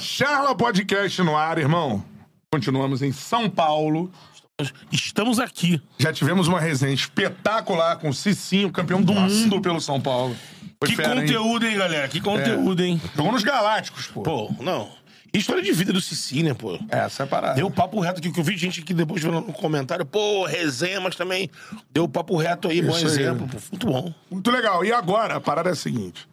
Charla Podcast no ar, irmão. Continuamos em São Paulo. Estamos aqui. Já tivemos uma resenha espetacular com o Cicinho, campeão do mundo pelo São Paulo. Foi que fera, hein? conteúdo, hein, galera? Que conteúdo, hein? Jogou nos Galácticos, pô. Pô, não. História de vida do Cici, né, pô? Essa é a parada. Deu papo reto aqui, que eu vi gente aqui depois falando no comentário, pô, resenha, mas também deu papo reto aí, bom Isso aí. exemplo. Pô, muito bom. Muito legal. E agora, a parada é a seguinte.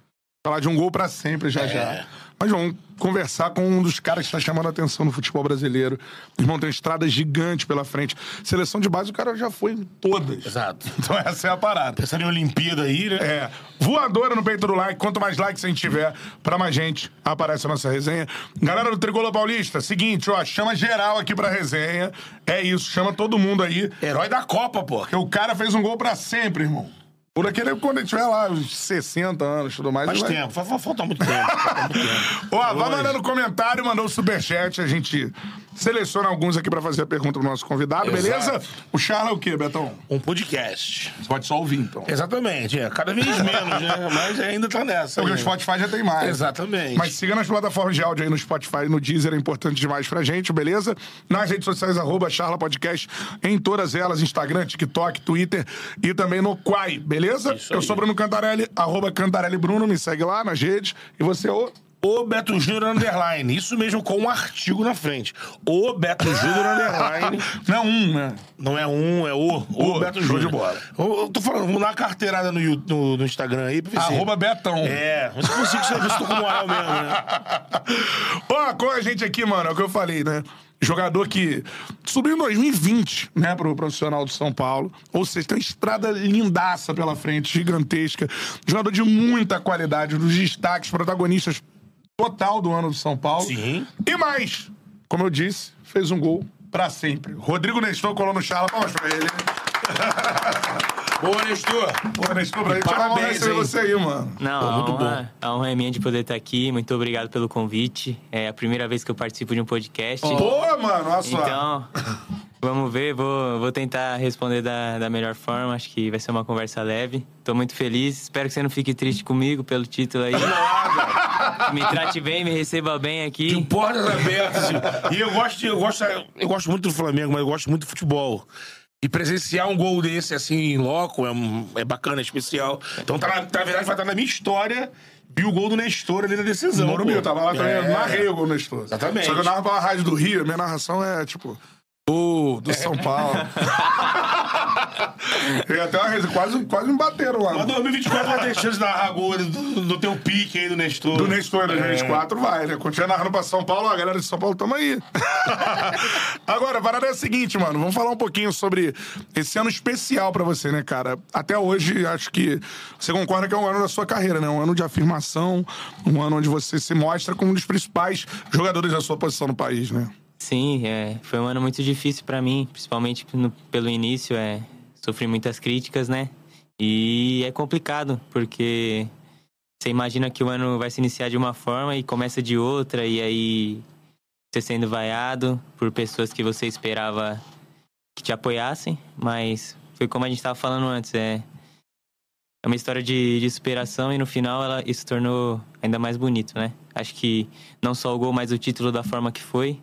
Falar de um gol pra sempre já É. já. Mas vamos conversar com um dos caras que está chamando a atenção no futebol brasileiro. Irmão tem uma estrada gigante pela frente. Seleção de base, o cara já foi em todas. Exato. Então essa é a parada. Pensando em Olimpíada aí, né? É, voadora no peito do like. Quanto mais likes a gente tiver, pra mais gente aparece a nossa resenha. Galera do Tricolor Paulista, seguinte, ó, chama geral aqui pra resenha. É isso, chama todo mundo aí. Herói da Copa, pô. Porque o cara fez um gol pra sempre, irmão. Por aquele, quando ele tiver lá, uns 60 anos e tudo mais. Faz vai- tempo, fa- falta muito tempo. falta muito tempo. Ó, vai mandando comentário, mandou o superchat, a gente seleciona alguns aqui pra fazer a pergunta pro nosso convidado, Exato. beleza? O Charla é o quê, Betão? Um podcast. Você pode só ouvir, então. Exatamente, é. Cada vez menos, né? Mas ainda tá nessa. Porque o. Spotify já tem mais. Exatamente. Mas siga nas plataformas de áudio aí no Spotify e no Deezer, é importante demais pra gente, beleza? Nas redes sociais, arroba Charla Podcast, em todas elas, Instagram, TikTok, Twitter e também no Quai, beleza? Eu sou Bruno Cantarelli, arroba Cantarelli Bruno, me segue lá nas redes. E você, ô... O Beto Júnior Underline. Isso mesmo, com um artigo na frente. O Beto Júnior Underline. Não, um, né? Não é um, é o. O, O, Beto Júnior. de bola. Eu, eu tô falando, vamos dar uma carteirada no, no, no Instagram aí pra ver Arroba Betão. É, mas se consigo saber se tô com moral mesmo, né? Ó, com a gente aqui, mano, é o que eu falei, né? Jogador que subiu em 2020, né, pro profissional do São Paulo. Ou seja, tem uma estrada lindaça pela frente, gigantesca. Jogador de muita qualidade, dos destaques, protagonistas total do ano do São Paulo. Sim. E mais, como eu disse, fez um gol pra sempre. Rodrigo Nestor colou no charla. Palmas pra ele. Boa, Nestor. Pô, Nestor, pra gente é uma receber você aí, mano. Não, Pô, a, muito honra, a honra é minha de poder estar aqui. Muito obrigado pelo convite. É a primeira vez que eu participo de um podcast. Pô, mano, olha só. Então, vamos ver. Vou, vou tentar responder da, da melhor forma. Acho que vai ser uma conversa leve. Tô muito feliz. Espero que você não fique triste comigo pelo título aí. me trate bem, me receba bem De aqui. portas abertas. E eu gosto, de- eu gosto, eu gosto muito do Flamengo, mas eu gosto muito do futebol. E presenciar um gol desse, assim, em loco, é, um- é bacana, é especial. Então, tá na, na verdade, vai estar na minha história. Vi o gol do Nestor ali na decisão. Morumbi, pô. eu tava lá também, É. eu narrei o gol no Nestor. Exatamente. Só que eu narro pela rádio do Rio, a minha narração é tipo. Do São Paulo. e até uma quase, quase me bateram lá. Mas 2024 vai ter chance de narrar gol do, do teu pique aí do Nestor. Do Nestor em 2024 vai, né? Continua narrando pra São Paulo, a galera de São Paulo, tamo aí. Agora, a parada é a seguinte, mano. Vamos falar um pouquinho sobre esse ano especial pra você, né, cara? Até hoje, acho que você concorda que é um ano da sua carreira, né? Um ano de afirmação, um ano onde você se mostra como um dos principais jogadores da sua posição no país, né? Sim, é, foi um ano muito difícil pra mim, principalmente no- pelo início. É, sofri muitas críticas, né? E é complicado, porque você imagina que o ano vai se iniciar de uma forma e começa de outra, e aí você sendo vaiado por pessoas que você esperava que te apoiassem, mas foi como a gente estava falando antes, é, é uma história de, de superação e no final ela, isso tornou ainda mais bonito, né? Acho que não só o gol, mas o título da forma que foi,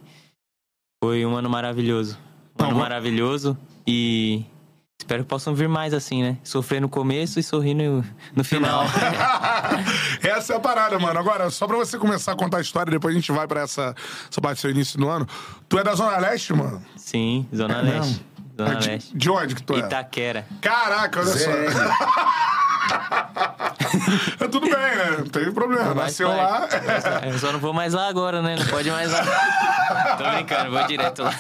foi um ano maravilhoso. Um Não, ano maravilhoso e espero que possam vir mais assim, né? Sofrer no começo e sorrir no, no final. essa é a parada, mano. Agora, só pra você começar a contar a história, depois a gente vai pra essa, essa parte do seu início do ano. Tu é da Zona Leste, mano? Sim, Zona É Leste. mesmo? Zona de, Leste. de onde que tu é? Itaquera. Caraca, olha só. é tudo bem, né? Não tem problema. Faz Nasceu lá. parte. Eu só não vou mais lá agora, né? Não pode mais lá. Tô brincando, vou direto lá.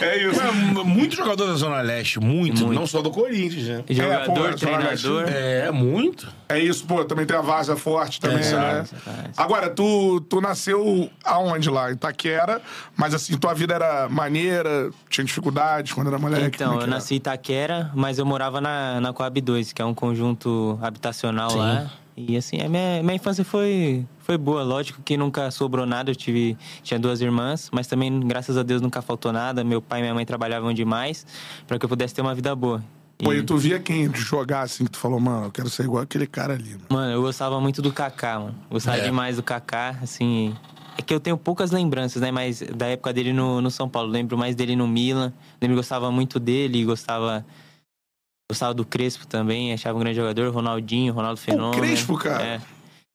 É isso. É, m- muito jogador da Zona Leste, muito, Muito. Não só do Corinthians, né? Jogador, pô, Zona Leste. treinador. É, muito. É isso, pô. Também tem a Vaza forte também, Exato, né? exato. Agora, tu, tu nasceu aonde lá? Itaquera. Mas assim, tua vida era maneira? Tinha dificuldades quando era moleque? Então, é eu nasci em Itaquera, mas eu morava na, na Coab 2, que é um conjunto habitacional lá. E assim, a minha, minha infância foi, foi boa. Lógico que nunca sobrou nada, eu tive, tinha duas irmãs, mas também, graças a Deus, nunca faltou nada. Meu pai e minha mãe trabalhavam demais para que eu pudesse ter uma vida boa. Pô, E- tu via quem jogar assim que tu falou, mano, eu quero ser igual aquele cara ali, mano. Mano, eu gostava muito do Kaká, mano. Gostava É. demais do Kaká, assim. é que eu tenho poucas lembranças, né? Mas da época dele no, no São Paulo. Lembro mais dele no Milan. Lembro que gostava muito dele, gostava. Gostava do Crespo também, achava um grande jogador, Ronaldinho, Ronaldo Fenômeno. Crespo, cara? É.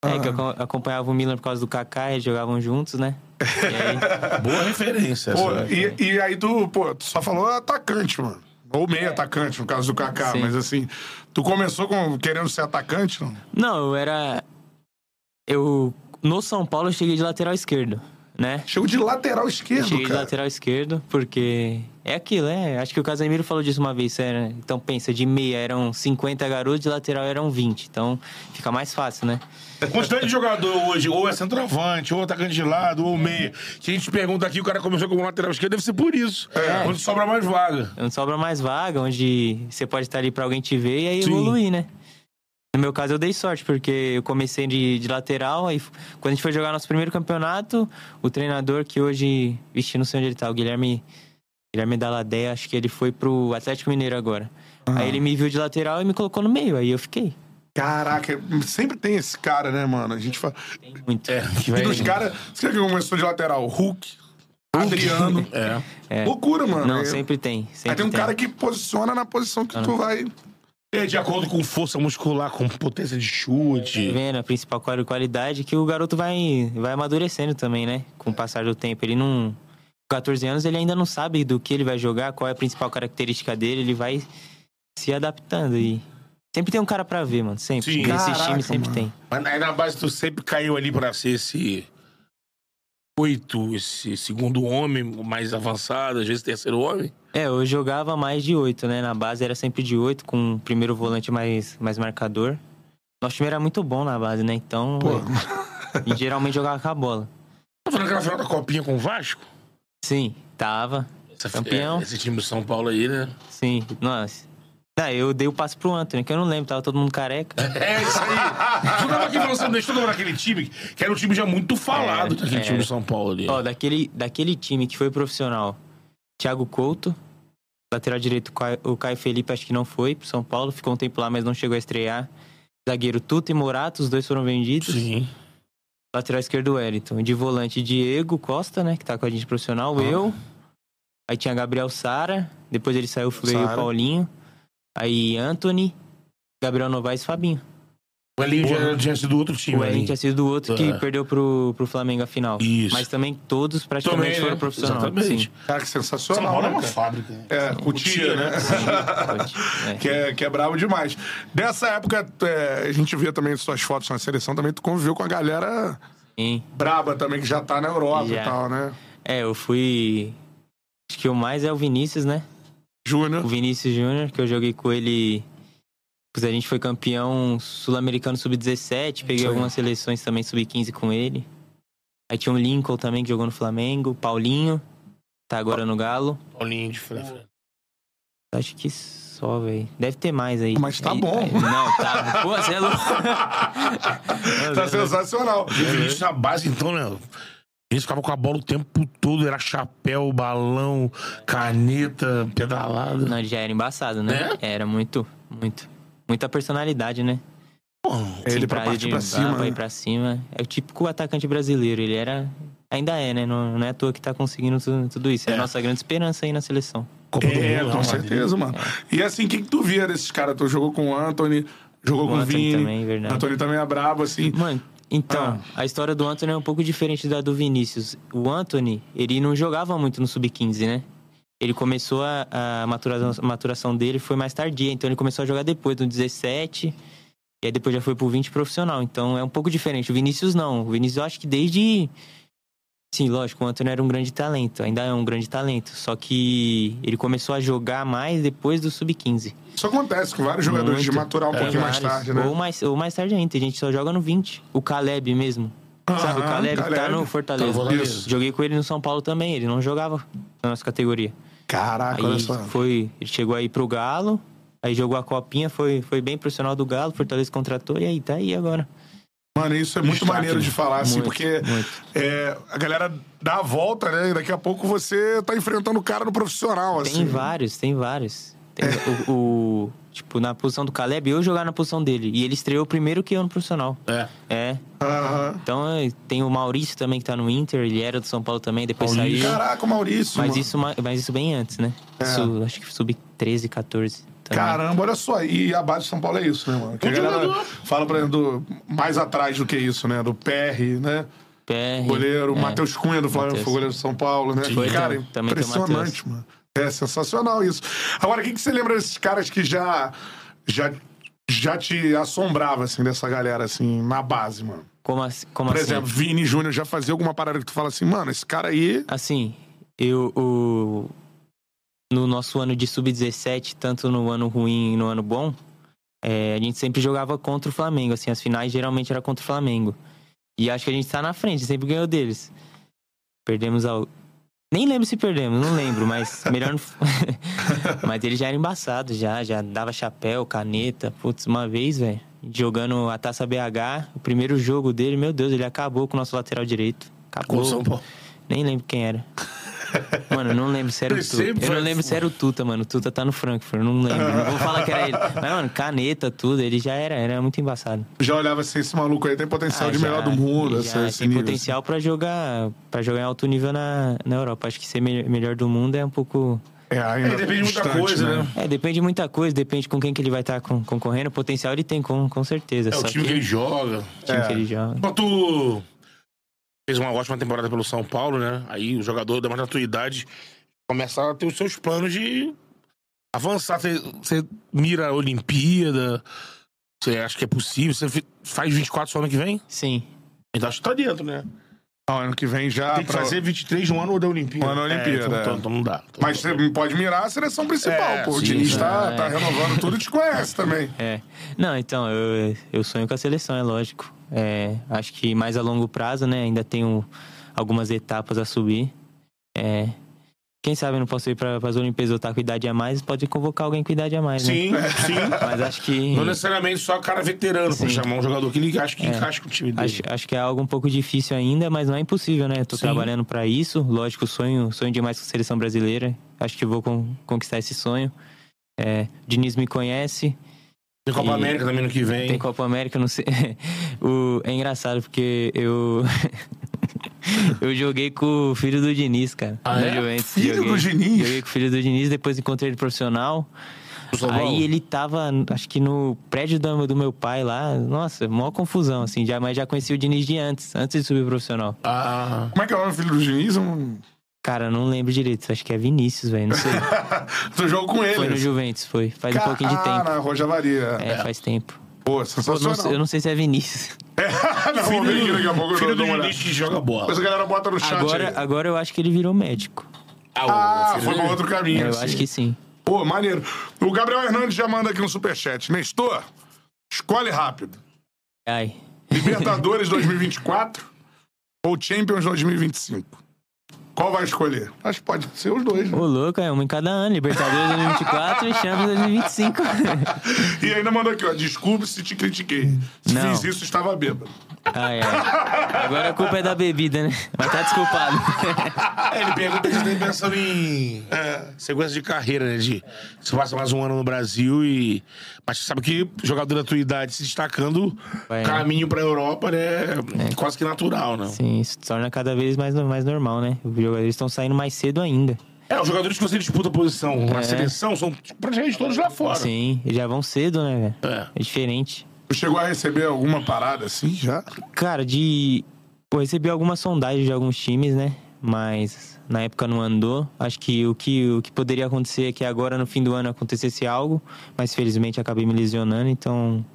É, que eu acom- acompanhava o Milan por causa do Kaká, eles jogavam juntos, né? Aí, Boa referência. Pô, essa. e, e aí tu, pô, tu só falou atacante, mano. Ou meio atacante, no caso do Kaká. Sim. Mas assim, tu começou com, querendo ser atacante, não? Não, eu era. Eu. No São Paulo eu cheguei de lateral esquerdo, né? Chegou de lateral esquerdo, cheguei de cara. lateral esquerdo, porque. É aquilo, é. Acho que o Casemiro falou disso uma vez. Era, então pensa, de meia eram 50 garotos, de lateral eram 20. Então fica mais fácil, né? A quantidade de jogador hoje, ou é centroavante, ou atacante de lado, ou meia. Se a gente pergunta aqui, o cara começou como lateral esquerdo, deve ser por isso. É. Onde sobra mais vaga. Não sobra mais vaga, onde você pode estar ali pra alguém te ver e aí Sim. evoluir, né? No meu caso, eu dei sorte, porque eu comecei de, de lateral, aí quando a gente foi jogar nosso primeiro campeonato, o treinador que hoje, vixe, não sei onde ele tá, o Guilherme, Guilherme Dalladé, acho que ele foi pro Atlético Mineiro agora. Aí ele me viu de lateral e me colocou no meio, aí eu fiquei. Caraca, sempre tem esse cara, né, mano? A gente fala. Tem muito. É, que E vai... dos caras. Você que começou de lateral? Hulk, Adriano. É. É. Loucura, mano. Não, sempre tem. Sempre Aí tem um cara que posiciona na posição que tu vai. É de acordo com força muscular, com potência de chute. vendo a principal quali- qualidade que o garoto vai, vai amadurecendo também, né? Com o passar do tempo. Ele não. Com 14 anos, ele ainda não sabe do que ele vai jogar, qual é a principal característica dele, ele vai se adaptando e. Sempre tem um cara pra ver, mano. Sempre. Sim. Nesses Caraca, times sempre mano. tem. Mas aí na base tu sempre caiu ali pra ser esse oito, esse segundo homem mais avançado, às vezes terceiro homem. É, eu jogava mais de 8, né? Na base era sempre de 8, com o primeiro volante mais, mais marcador. Nosso time era muito bom na base, né? Então. Pô. E geralmente jogava com a bola. Tá falando aquela final da copinha com o Vasco? Sim, tava. Essa- Campeão. é, esse time do São Paulo aí, né? Sim, nossa. Ah, eu dei o passe pro Anthony, que eu não lembro, tava todo mundo careca. É isso aí. tu tava aqui falando, deixou de naquele time, que era um time já muito falado, É, aquele é. time do São Paulo ali. Ó, daquele, daquele time que foi profissional, Thiago Couto, lateral direito, o Caio- Felipe acho que não foi pro São Paulo, ficou um tempo lá, mas não chegou a estrear. Zagueiro Tuta e Morato, os dois foram vendidos. Sim. Lateral esquerdo, Wellington. De volante, Diego Costa, né, que tá com a gente profissional, eu. Aí tinha Gabriel Sara, depois ele saiu, veio o Paulinho. Aí Anthony, Gabriel Novaes e Fabinho. O Elinho já tinha sido outro time. O Elinho ali. tinha sido do outro que É. perdeu pro, pro Flamengo a final. Isso. Mas também todos praticamente Também, foram né? profissional. Exatamente. Sim. Cara, que São sensacional. Paulo é né, uma cara? fábrica. É, o tia, né? É. que, é, que é brabo demais. Dessa época, é, a gente via também suas fotos na seleção, também tu conviveu com a galera Sim. braba também, que já tá na Europa e tal, né? É, eu fui. Acho que o mais é o Vinícius, né? Júnior. O Vinícius Júnior, que eu joguei com ele. Pois a gente foi campeão sul-americano sub-17, peguei algumas seleções também sub-15 com ele. Aí tinha o Lincoln também, que jogou no Flamengo, Paulinho, tá agora no Galo. Paulinho de frente. Acho que só, velho. Deve ter mais aí. Mas tá Aí- bom. aí- não, tá. Pô, você é louco. Tá sensacional. O Vinícius na base, então, né? O Vinícius ficava com a bola o tempo todo, era chapéu, balão, caneta, pedalada. Não, já era embaçado, né? Era muito, muito. Muita personalidade, né? Ele Sim, pra de- pra ah, cima. pra ir né? pra cima. É o típico atacante brasileiro. Ele era. Ainda é, né? Não, não é à toa que tá conseguindo tudo, tudo isso. É, a nossa grande esperança aí na seleção. Copa do É, Mundo, com Real certeza, mano. E assim, o que, que tu via desses caras? Tu jogou com o Anthony, jogou O com o Anthony Vini. também, verdade. O Anthony também é brabo, assim. Mano, então, a história do Anthony é um pouco diferente da do Vinícius. O Anthony, ele não jogava muito no Sub-15, né? Ele começou a, a maturação, a maturação dele foi mais tardia, então ele começou a jogar depois, no 17, e aí depois já foi pro 20 profissional. Então é um pouco diferente. O Vinícius não. O Vinícius eu acho que desde. Sim, lógico, o Anthony era um grande talento, ainda é um grande talento. Só que ele começou a jogar mais depois do Sub-15. Isso acontece com vários jogadores de Muito. maturar um É, pouquinho mais vários. tarde, né? Ou mais, ou mais tarde ainda, tem gente só joga no 20. O Caleb mesmo. Sabe, o Caleb, tá Caleb. no Fortaleza. Tá no Fortaleza. Isso. Joguei com ele no São Paulo também, ele não jogava na nossa categoria. Caraca, olha só. foi, ele chegou aí pro Galo, aí jogou a copinha, foi, foi bem profissional do Galo, Fortaleza contratou e aí tá aí agora. Mano, isso é muito Destaque, maneiro de falar, assim, Muito, porque muito. é, a galera dá a volta, né? E daqui a pouco você tá enfrentando o cara no profissional, assim. Tem vários, tem vários. Tem- o, o, Tipo, na posição do Caleb, eu jogar na posição dele. E ele estreou primeiro que eu no profissional. É. É. Aham. Então é, tem o Maurício também que tá no Inter, ele era do São Paulo também, depois Maurício. saiu. Caraca, o Maurício. Mas mano. isso, ma- mas isso bem antes, né? É. Isso, acho que sub 13, 14. também. Caramba, olha só. E a base de São Paulo é isso, né, mano? Que a galera fala, por exemplo, do, mais atrás do que isso, né? Do PR, né? PR. Goleiro, é. Matheus Cunha do Flamengo, Matheus. foi goleiro do São Paulo, né? Foi, Cara, tam- também impressionante, mano. É sensacional isso. Agora, o que, que você lembra desses caras que já, já, já te assombrava, assim, dessa galera, assim, na base, mano? Como, assim- como Por assim? exemplo, Vini Júnior já fazia alguma parada que tu fala assim, mano, esse cara aí. Assim, eu. O, no nosso ano de sub-17, tanto no ano ruim e no ano bom, é, a gente sempre jogava contra o Flamengo. Assim, as finais geralmente era contra o Flamengo. E acho que a gente tá na frente, sempre ganhou deles. Perdemos ao. Nem lembro se perdemos, não lembro, mas melhor não. mas ele já era embaçado, já, já dava chapéu, caneta. Putz, uma vez, velho, jogando a taça BH, o primeiro jogo dele, meu Deus, ele acabou com o nosso lateral direito. Acabou. Com São Paulo. Nem lembro quem era. Mano, eu não lembro se era o Tuta. Eu não lembro se era o Tuta, mano. O Tuta tá no Frankfurt, eu não lembro. Não vou falar que era ele. Mas, mano, caneta, tudo, ele já era, era muito embaçado. Já olhava assim, esse maluco aí tem potencial Ah, de já- melhor do mundo, já esse tem nível, potencial pra jogar para jogar em alto nível na, na Europa. Acho que ser me- melhor do mundo é um pouco. assim. É, ainda É, depende de muita coisa, né? É, depende de muita coisa, depende com quem que ele vai estar concorrendo. O potencial ele tem, com, com certeza. É o time que ele joga. o time É. que ele joga. Mas tu fez uma ótima temporada pelo São Paulo, né? Aí o jogador da mais da tua idade começa a ter os seus planos de avançar. Você, mira a Olimpíada, você acha que é possível, você faz 24 só ano que vem? Sim. Então acho que tá dentro, né? Ah, ano que vem já. Tem que pra- fazer 23 no ano da Olimpíada. Um ano da Olimpíada, É, então, é. então- então não dá. Então- Mas você pode mirar a seleção principal, É, pô. O sim, Diniz sim. tá, É. tá renovando tudo e te conhece também. É. Não, então, eu, eu sonho com a seleção, é lógico. É, acho que mais a longo prazo, né? Ainda tenho algumas etapas a subir. É, quem sabe eu não posso ir para as Olimpíadas ou estar com idade a mais, pode convocar alguém com idade a mais, né? Sim, sim. Mas acho que. Não necessariamente só cara veterano, Sim. chamar um jogador que ele acha que É. encaixa com o time dele. Acho, acho que é algo um pouco difícil ainda, mas não é impossível, né? Sim. trabalhando para isso. Lógico, sonho, sonho demais com a seleção brasileira. Acho que vou con- conquistar esse sonho. É, Diniz me conhece. Tem Copa E- América também no que vem. Tem Copa América, não sei. o, é engraçado porque eu. eu joguei com o filho do Diniz, cara. Ah, é? Juventus. Filho joguei, do Diniz? Joguei com o filho do Diniz, depois encontrei ele profissional. Aí ele tava, acho que no prédio do, do meu pai lá. Nossa, maior confusão, assim. Já, mas já conheci o Diniz de antes, antes de subir profissional. Ah, Como é que é o filho do Diniz? Não- Cara, eu não lembro direito. Acho que é Vinícius, velho. Não sei. Tu jogou com ele. Foi no Juventus, foi. Faz um pouquinho de Ah, tempo. na Roja Varia. É, faz tempo. Pô, Pô, não sensacional. eu não sei se é Vinícius. não, vamos ver aqui daqui a pouco. eu filho dou do. Diniz que joga bola. Depois a galera bota no chat Agora, aí. agora eu acho que ele virou médico. Ah, filho foi pra outro caminho. É, eu assim. acho que sim. Pô, maneiro. O Gabriel Hernandes já manda aqui um superchat. Nestor, escolhe rápido. Ai. Libertadores 2024 ou Champions 2025? Qual vai escolher? Acho que pode ser os dois, né? Ô, louco, é um em cada ano. Libertadores 2024 e Champions 2025. E ainda mandou aqui, ó. Desculpe se te critiquei. Se Não. fiz isso, estava bêbado. Ah, é. Agora a culpa é da bebida, né? Mas tá desculpado. É, ele pergunta se tá pensando em é, sequência de carreira, né? De você passa mais um ano no Brasil e. Mas você sabe que jogador da tua idade se destacando, Vai. caminho pra Europa, né? É quase que natural, né? Sim, isso torna cada vez mais, mais normal, né? Os jogadores estão saindo mais cedo ainda. É, os jogadores que você disputa posição na É. seleção são praticamente todos lá fora. Sim, eles já vão cedo, né, velho? É. É diferente. Chegou a receber alguma parada assim já? Cara, de. Pô, recebi algumas sondagens de alguns times, né? Mas na época não andou. Acho que o que, o que poderia acontecer é que agora no fim do ano acontecesse algo, mas felizmente acabei me lesionando, então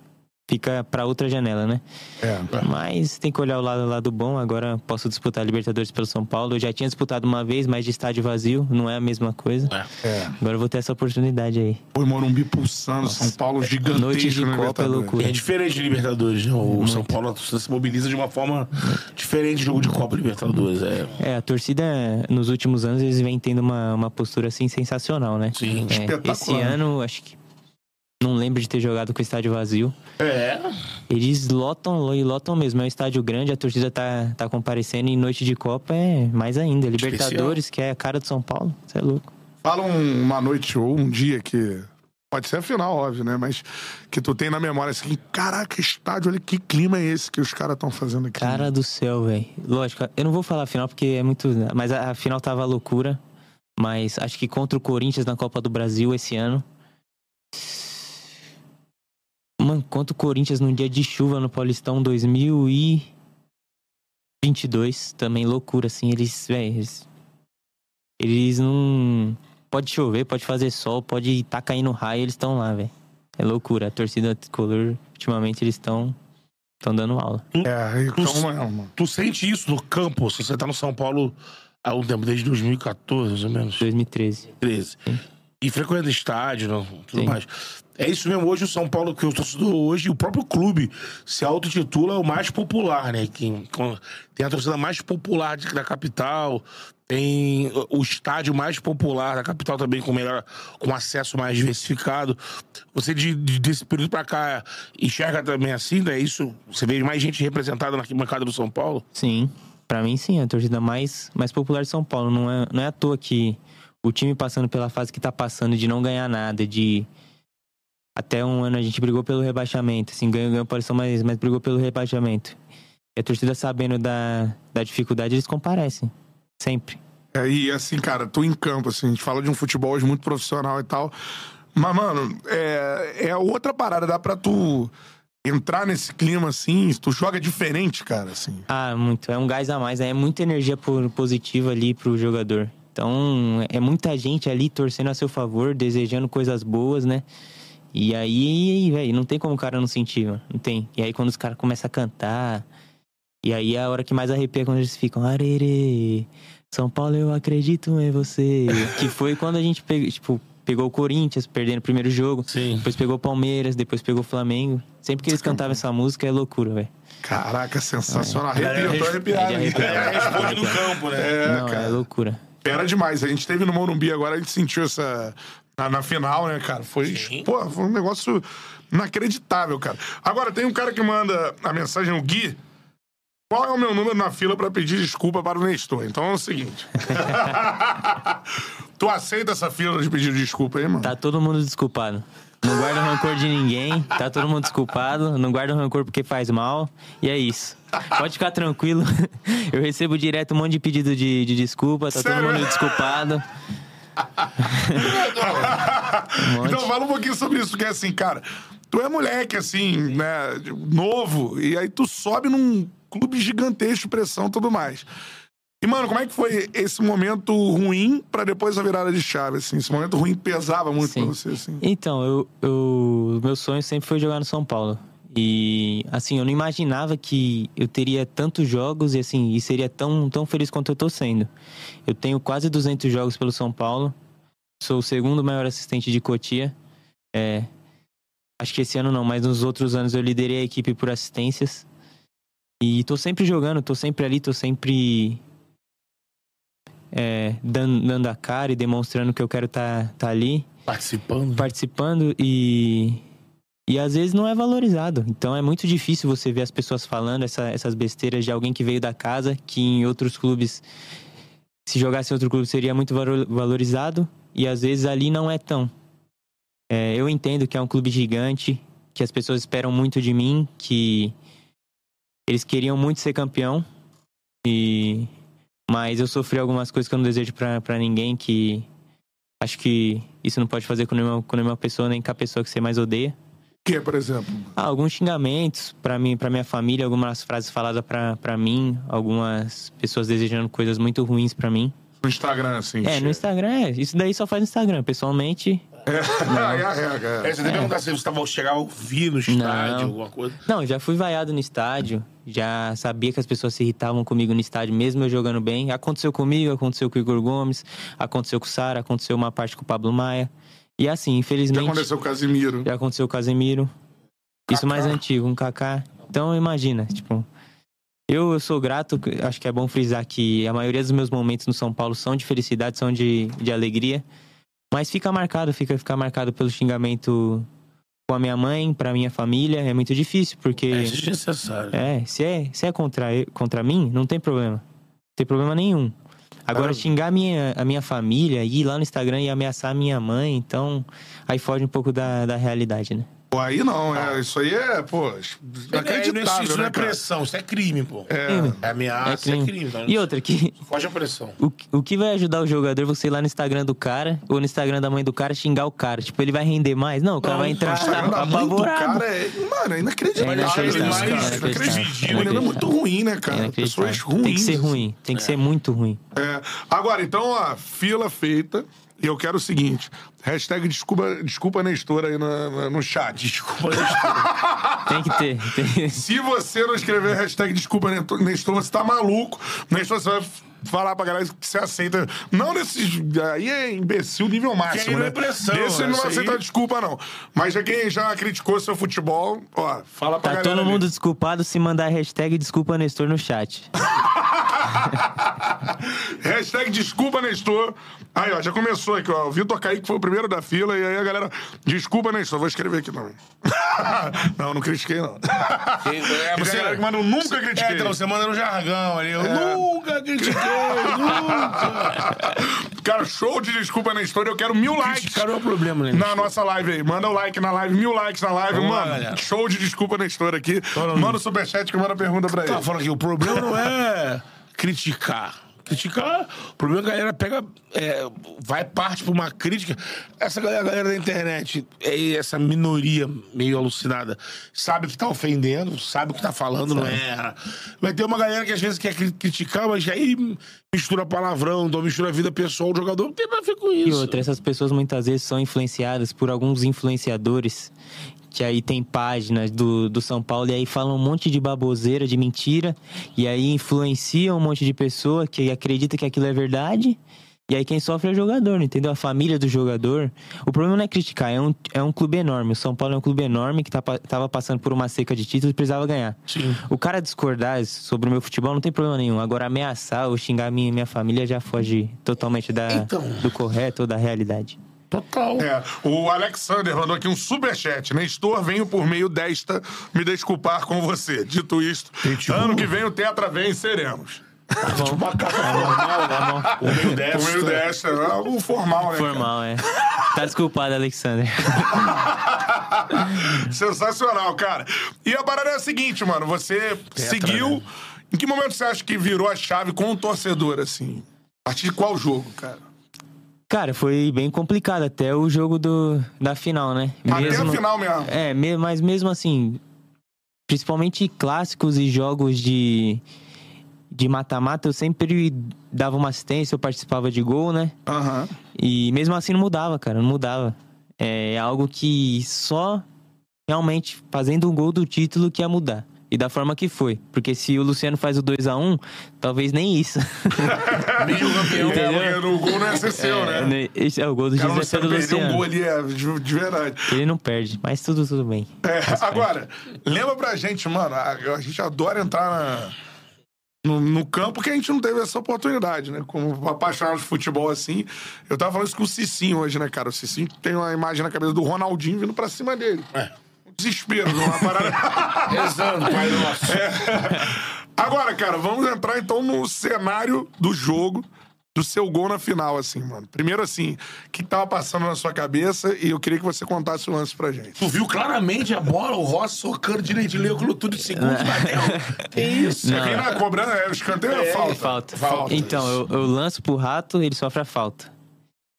fica pra outra janela, né? É. Mas tem que olhar o lado, lado bom. Agora posso disputar a Libertadores pelo São Paulo. Eu já tinha disputado uma vez, mas de estádio vazio, não é a mesma coisa. É. É. Agora eu vou ter essa oportunidade aí. Pô, Morumbi pulsando, São Paulo gigantesco Noite de Copa é loucura. É diferente de Libertadores, né? O São Paulo se mobiliza de uma forma diferente do jogo de Copa Libertadores. É. É, a torcida, nos últimos anos, eles vêm tendo uma, uma postura assim sensacional, né? Sim. É, Espetacular. esse ano, acho que. Não lembro de ter jogado com o estádio vazio. É. Eles lotam e lotam mesmo. É um estádio grande, a torcida tá, tá comparecendo. E noite de Copa é mais ainda. Libertadores, que é a cara do São Paulo. Você é louco. Fala um- uma noite ou um dia que Pode ser a final, óbvio, né? Mas que tu tem na memória assim, caraca, estádio, olha que clima é esse que os caras estão fazendo aqui. Cara do céu, velho. Lógico, eu não vou falar a final porque é muito. Mas a, a final tava loucura. Mas acho que contra o Corinthians na Copa do Brasil esse ano. Mano, contra o Corinthians num dia de chuva no Paulistão 2022. Também loucura, assim. Eles, velho. Eles, eles não. Pode chover, pode fazer sol, pode estar tá caindo raio, eles estão lá, velho. É loucura. A torcida tricolor, ultimamente, eles estão. Estão dando aula. É, então, tu, tu sente isso no campo, se você tá no São Paulo há um tempo, desde 2014, mais ou menos. 2013. 13. Sim. E frequenta estádio, não, tudo Sim. mais. É isso mesmo, hoje o São Paulo, que o torcedor hoje, o próprio clube se autotitula o mais popular, né? Que, tem a torcida mais popular da capital, tem o estádio mais popular da capital também, com melhor, com acesso mais diversificado. Você, de, de, desse período pra cá, enxerga também assim, né? Isso? Você vê mais gente representada na arquibancada do São Paulo? Sim. Para mim, sim, a torcida mais, mais popular de São Paulo. Não é, não é à toa que o time passando pela fase que tá passando de não ganhar nada, de. Até um ano a gente brigou pelo rebaixamento, assim, ganhou, ganhou Paulistão, mas, mas brigou pelo rebaixamento. E a torcida sabendo da, da dificuldade, eles comparecem. Sempre. É, e assim, cara, tu em campo, assim, a gente fala de um futebol hoje muito profissional e tal. Mas, mano, é, é outra parada, dá pra tu entrar nesse clima assim, tu joga diferente, cara, assim. Ah, muito. É um gás a mais, né? é muita energia positiva ali pro jogador. Então, é muita gente ali torcendo a seu favor, desejando coisas boas, né? E aí, velho, não tem como o cara não sentir, mano. Não tem. E aí, quando os caras começam a cantar, e aí é a hora que mais arrepia quando eles ficam, arerê, São Paulo, eu acredito em você. que foi quando a gente pegou, tipo, pegou o Corinthians, perdendo o primeiro jogo. Sim. Depois pegou o Palmeiras, depois pegou o Flamengo. Sempre que eles cantavam essa música é loucura, velho. Caraca, sensacional. É. Arrepio, eu tô arrepiado. Ele responde no campo, né? É, Não, é cara. é loucura. Pera demais. A gente teve no Morumbi agora, a gente sentiu essa. Na, na final, né, cara? Foi, pô, foi um negócio inacreditável, cara. Agora, tem um cara que manda a mensagem, o Gui. Qual é o meu número na fila para pedir desculpa para o Nestor? Então é o seguinte. tu aceita essa fila de pedir desculpa aí, mano? Tá todo mundo desculpado. Não guarda rancor de ninguém, tá todo mundo desculpado. Não guarda rancor porque faz mal. E é isso. Pode ficar tranquilo. Eu recebo direto um monte de pedido de, de desculpa, tá Sério? todo mundo desculpado. Um então fala um pouquinho sobre isso, que é assim, cara, tu é moleque, assim, né, novo, e aí tu sobe num clube gigantesco de pressão e tudo mais. E, mano, como é que foi esse momento ruim para depois a virada de chave, assim? Esse momento ruim pesava muito Sim. pra você, assim? Então, eu, eu, meu sonho sempre foi jogar no São Paulo. E, assim, eu não imaginava que eu teria tantos jogos e, assim, e seria tão, tão feliz quanto eu tô sendo. Eu tenho quase 200 jogos pelo São Paulo. Sou o segundo maior assistente de Cotia. É, acho que esse ano não, mas nos outros anos eu liderei a equipe por assistências. E tô sempre jogando, tô sempre ali, tô sempre é, dando, dando, a cara e demonstrando que eu quero estar tá, tá ali. Participando. Participando e. E às vezes não é valorizado. Então é muito difícil você ver as pessoas falando essa, essas besteiras de alguém que veio da casa, que em outros clubes, se jogasse em outro clube, seria muito valorizado. E às vezes ali não é tão. É, eu entendo que é um clube gigante, que as pessoas esperam muito de mim, que eles queriam muito ser campeão. E mas eu sofri algumas coisas que eu não desejo para ninguém, que acho que isso não pode fazer com nenhuma, com nenhuma pessoa, nem com a pessoa que você mais odeia. Que, por exemplo? Ah, alguns xingamentos para mim, para minha família, algumas frases faladas para mim, algumas pessoas desejando coisas muito ruins para mim. No Instagram, assim. É, no Instagram, é. Isso daí só faz no Instagram. Pessoalmente, é, é, é, Você deve perguntar se você chegar a ouvir no estádio, não. alguma coisa. Não, já fui vaiado no estádio. Já sabia que as pessoas se irritavam comigo no estádio, mesmo eu jogando bem. Aconteceu comigo, aconteceu com o Igor Gomes, aconteceu com o Sara, aconteceu uma parte com o Pablo Maia. E assim, infelizmente. Já aconteceu o Casimiro. Já aconteceu o Casimiro. Isso mais antigo, um Kaká. Então imagina, tipo. Eu, eu sou grato, acho que é bom frisar que a maioria dos meus momentos no São Paulo são de felicidade, são de, de alegria. Mas fica marcado, fica, fica marcado pelo xingamento com a minha mãe, pra minha família, é muito difícil, porque. É desnecessário. É, se é, se é contra, contra mim, não tem problema. Não tem problema nenhum. Agora, xingar a minha, a minha família, ir lá no Instagram e ameaçar a minha mãe, então aí foge um pouco da, da realidade, né? Pô, aí não, é, isso aí é, pô, É, isso, inacreditável, isso não né, é cara? pressão, isso é crime, pô. É. É ameaça, é crime. então E outra, que, Foge a pressão. o, o que vai ajudar o jogador você ir lá no Instagram do cara ou no Instagram da mãe do cara xingar o cara? Tipo, ele vai render mais? Não, o cara Não, vai entrar do apavorado. cara é, mano, é inacreditável. É inacreditável, Mas, é inacreditável. inacreditável. Ele é muito ruim, né, cara? É inacreditável. Pessoas ruins. Tem que ser ruim, tem que ser muito ruim. É. Agora, então, ó, fila feita. E eu quero o seguinte: hashtag desculpa, desculpa Nestor aí na- na- no chat. Desculpa, Tem que ter. tem- Se você não escrever hashtag desculpa Nestor, Nestor, você tá maluco. Nestor, você vai falar pra galera que você aceita. Não desses. Aí é imbecil nível máximo, né? é pressão, Esse não vai aí- desculpa, não. Mas já quem já criticou seu futebol, ó, fala pra Tá galera. todo ali. mundo desculpado se mandar hashtag desculpa Nestor no chat. Hashtag desculpa, Nestor. Aí, ó, já começou aqui, ó. O Vitor Kaique foi o primeiro da fila, e aí a galera. Desculpa, Nestor. Vou escrever aqui também. não, não critiquei, não. É, Você, mas eu nunca critiquei. É, então você manda no jargão ali. Eu nunca critiquei. Cara, show de desculpa, Nestor. Eu quero mil likes. Não é o problema, né? Na nossa live aí. Manda o like na live, mil likes na live. Vamos lá, Mano, galera. show de desculpa, Nestor aqui. Todo Manda o superchat que manda pergunta pra ele. Tá falando aqui, o problema não é criticar. Criticar, o problema é que a galera pega, é, vai parte pra uma crítica. Essa galera, galera da internet, é essa minoria meio alucinada, sabe que tá ofendendo, sabe o que tá falando, não é. Vai ter uma galera que às vezes quer cri- criticar, mas aí mistura palavrão, então mistura a vida pessoal do jogador, não tem nada a ver com E isso. outra, essas pessoas muitas vezes são influenciadas por alguns influenciadores que aí tem páginas do, do São Paulo e aí falam um monte de baboseira, de mentira, e aí influenciam um monte de pessoa que acredita que aquilo é verdade. E aí quem sofre é o jogador, entendeu? A família do jogador. O problema não é criticar, é um, é um clube enorme. O São Paulo é um clube enorme que tá, tava passando por uma seca de títulos e precisava ganhar. Sim. O cara discordar sobre o meu futebol não tem problema nenhum. Agora, ameaçar ou xingar minha, minha família já foge totalmente da, Então. do correto ou da realidade. Total. É, o Alexander mandou aqui um superchat. Nestor, venho por meio desta me desculpar com você. Dito isto, Pitbull. ano que vem o Tetra vem e seremos. Tipo uma casa formal, né? O meio Por dessa. meio desta, é algo formal, né? cara? Formal, é. Tá desculpado, Alexander. Sensacional, cara. E a parada é a seguinte, mano. Você seguiu. Em que momento você acha que virou a chave com o torcedor, assim? A partir de qual jogo, cara? Cara, foi bem complicado até o jogo do, da final, né? Até a final mesmo. É, me- mas mesmo assim, principalmente clássicos e jogos de de mata-mata, eu sempre dava uma assistência, eu participava de gol, né? Aham. E mesmo assim não mudava, cara, não mudava. É algo que só realmente fazendo um gol do título que ia mudar. E da forma que foi. Porque se o Luciano faz o 2 a 1 talvez nem isso. Meio campeão. É, o gol não ia ser seu, né? Esse é o gol do O cara, é você do perdeu um Luciano. gol ali, é, de, de verdade. Ele não perde, mas tudo, tudo bem. É, agora, lembra pra gente, mano, a, a gente adora entrar na- no, no campo que a gente não teve essa oportunidade, né? Como apaixonado de futebol assim. Eu tava falando isso com o Cicinho hoje, né, cara? O Cicinho tem uma imagem na cabeça do Ronaldinho vindo pra cima dele. É. Desespero, uma parada. Rezando, pai nosso. Agora, cara, vamos entrar então no cenário do jogo, do seu gol na final, assim, mano. Primeiro, assim, o que tava passando na sua cabeça e eu queria que você contasse o lance pra gente. Tu viu claramente a bola, o Rossi socando direitinho, leu aquilo tudo de segundos, bateu. Que isso? Não. Quem na cobrando é o escanteio ou é falta? Falta. Falta, Então, eu, eu lanço pro rato, ele sofre a falta.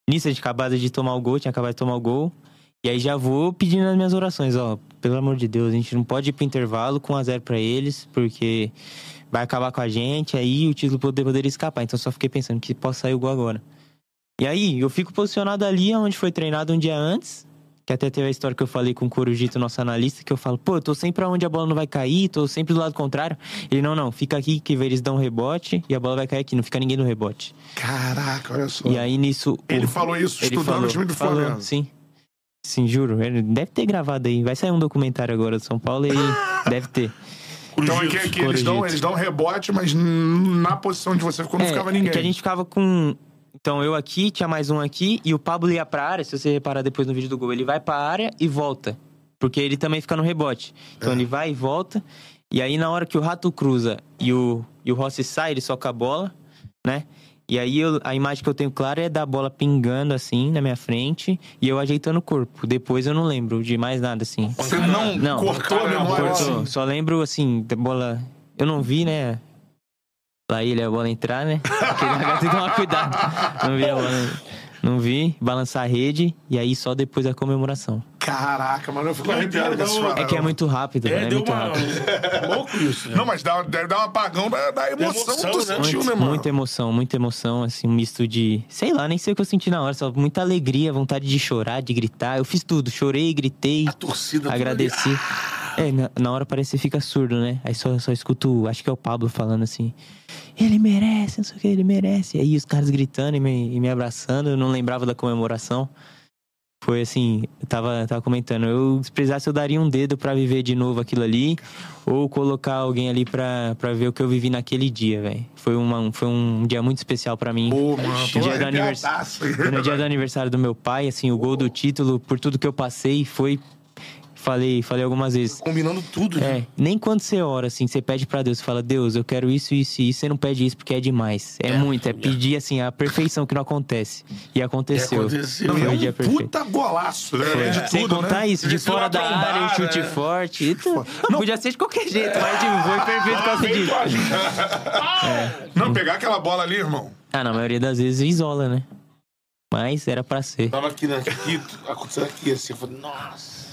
Nisso, a gente acabado de tomar o gol, tinha acabado de tomar o gol. E aí já vou pedindo as minhas orações, ó. Pelo amor de Deus, a gente não pode ir pro intervalo com 1 a 0 pra eles, porque vai acabar com a gente, aí o título poder, poderia escapar. Então só fiquei pensando que possa sair o gol agora. E aí, eu fico posicionado ali onde foi treinado um dia antes. Que até teve a história que eu falei com o Corujito, nosso analista, que eu falo, pô, eu tô sempre onde a bola não vai cair, tô sempre do lado contrário. Ele, não, não, fica aqui que eles dão um rebote e a bola vai cair aqui, não fica ninguém no rebote. Caraca, olha só. E aí nisso. Ele o- falou isso ele estudando falou, o time do falou, Flamengo. Sim. Sim, juro. Ele deve ter gravado aí. Vai sair um documentário agora de São Paulo e deve ter. Então aqui, aqui eles, dão, eles dão rebote, mas na posição de você ficou, não É, ficava ninguém. Que a gente ficava com. Então, eu aqui, tinha mais um aqui, e o Pablo ia pra área, se você reparar depois no vídeo do gol, ele vai pra área e volta. Porque ele também fica no rebote. Então ele vai e volta. E aí, na hora que o Rato cruza e o, e o Rossi sai, ele soca a bola, né? E aí eu- a imagem que eu tenho clara é da bola pingando assim na minha frente e eu ajeitando o corpo. Depois eu não lembro de mais nada assim. Você não, Não, cortou a memória Cortou. assim? Só lembro assim, da bola. Eu não vi, né? Lá ele a bola entrar, né? Tem que tomar cuidado. Não vi a bola. Não vi, balançar a rede e aí só depois a comemoração. Caraca, mano, eu fico arrepiado com não, essas é. É que é muito rápido, É, né? É muito uma. rápido. louco isso, né? Não, mas dá, deve dar um apagão da, da emoção, emoção, que tu né? sentiu, Muito- né, mano? Muita emoção, muita emoção, assim, um misto de. Sei lá, nem sei o que eu senti na hora, só muita alegria, vontade de chorar, de gritar. Eu fiz tudo, chorei, gritei, A torcida agradeci. É, na, na hora parece que fica surdo, né? Aí só, só escuto, acho que é o Pablo falando assim: ele merece, não sei o que, ele merece. E aí os caras gritando e me, e me abraçando, eu não lembrava da comemoração. Foi assim, eu tava, tava comentando, eu, se precisasse eu daria um dedo pra viver de novo aquilo ali, ou colocar alguém ali pra, pra ver o que eu vivi naquele dia, velho. Foi, uma, foi um dia muito especial pra mim. Pô, mano, dia do. Foi no dia do aniversário do meu pai, assim, o gol do título, por tudo que eu passei, foi. Falei, falei algumas vezes. Combinando tudo, né? É, nem quando você ora, assim, você pede pra Deus, você fala, Deus, eu quero isso, isso e isso, você não pede isso porque é demais. É, É, muito, é é. pedir, assim, a perfeição que não acontece. E aconteceu. aconteceu. Não, Foi é um puta golaço, né? Foi. De Sem tudo, contar né? isso, de fora da área, um trombada, chute né? forte. Então, não, podia ser de qualquer jeito, mas tipo, foi perfeito por causa disso. Não, pegar aquela bola ali, irmão. Ah, na maioria das vezes isola, né? Mas era pra ser. Tava aqui, né? Aqui, acontecendo aqui, assim. Eu falei, nossa.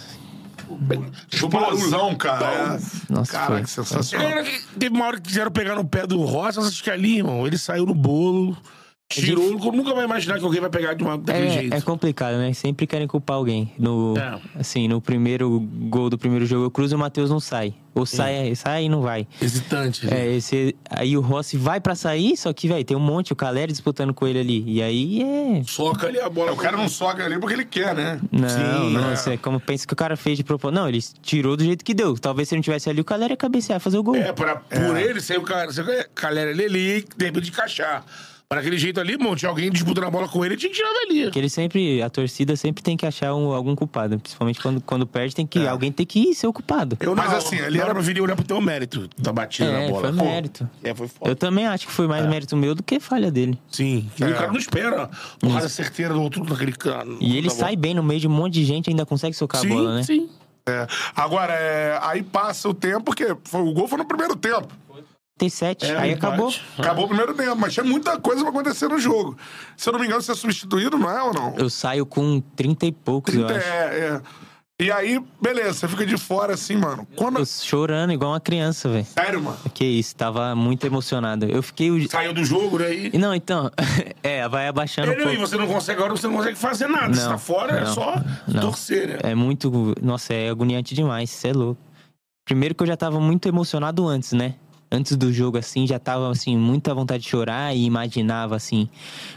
Explosão, cara. É. Nossa, Cara, que sensacional. Que Teve uma hora que quiseram pegar no pé do Roça, acho que ali, irmão, ele saiu no bolo, tirou. Nunca vai imaginar que alguém vai pegar de uma, daquele É, jeito. é complicado, né? Sempre querem culpar alguém. No, É. Assim, no primeiro gol do primeiro jogo, eu cruzo e o Matheus não sai. Ou sai, sai e não vai. Hesitante. né? É, esse, aí o Rossi vai pra sair, só que, velho, tem um monte, o Caleri disputando com ele ali. E aí é. Soca ali a bola. O cara não soca ali porque ele quer, né? Não, Sim, não, é. você como pensa que o cara fez de propósito. Não, ele tirou do jeito que deu. Talvez se ele não tivesse ali, o Caleri ia cabecear, fazer o gol. É, pra, por ele, sem o Calera ali, ele ia, de encaixar. Mas naquele jeito ali, irmão, tinha alguém disputando a bola com ele, tinha que tirar dali. Porque ele sempre, a torcida sempre tem que achar um- algum culpado. Principalmente quando, quando perde, tem que, É. alguém tem que ser o culpado. Eu, Mas não, assim, ali ali era pra vir olhar pro teu mérito da batida É, na bola. foi Pô, mérito. É, foi foda. Eu também acho que foi mais mérito meu do que falha dele. Sim. E É. o cara não espera porrada certeira do outro naquele cano. E ele sai bem no meio de um monte de gente e ainda consegue socar sim, a bola, né? Sim. É. Agora, é, aí passa o tempo, porque foi, o gol foi no primeiro tempo. Tem sete, É, aí empate. acabou. Acabou o primeiro tempo, mas tinha muita coisa pra acontecer no jogo. Se eu não me engano, você é substituído, não é ou não? Eu saio com 30 e poucos, eu 30, acho. é, é. E aí, beleza, você fica de fora assim, mano. Quando... Eu chorando igual uma criança, velho. Sério, mano. Que isso, tava muito emocionado. Eu fiquei. Saiu do jogo, né? E... E Não, então. é, vai abaixando um Ele, e pouco. você não consegue, agora você não consegue fazer nada. você Não, tá fora, é não, só não. torcer, né? É muito. Nossa, é agoniante demais, você é louco. Primeiro que eu já tava muito emocionado antes, né? Antes do jogo, assim, já tava, assim, muita vontade de chorar e imaginava, assim,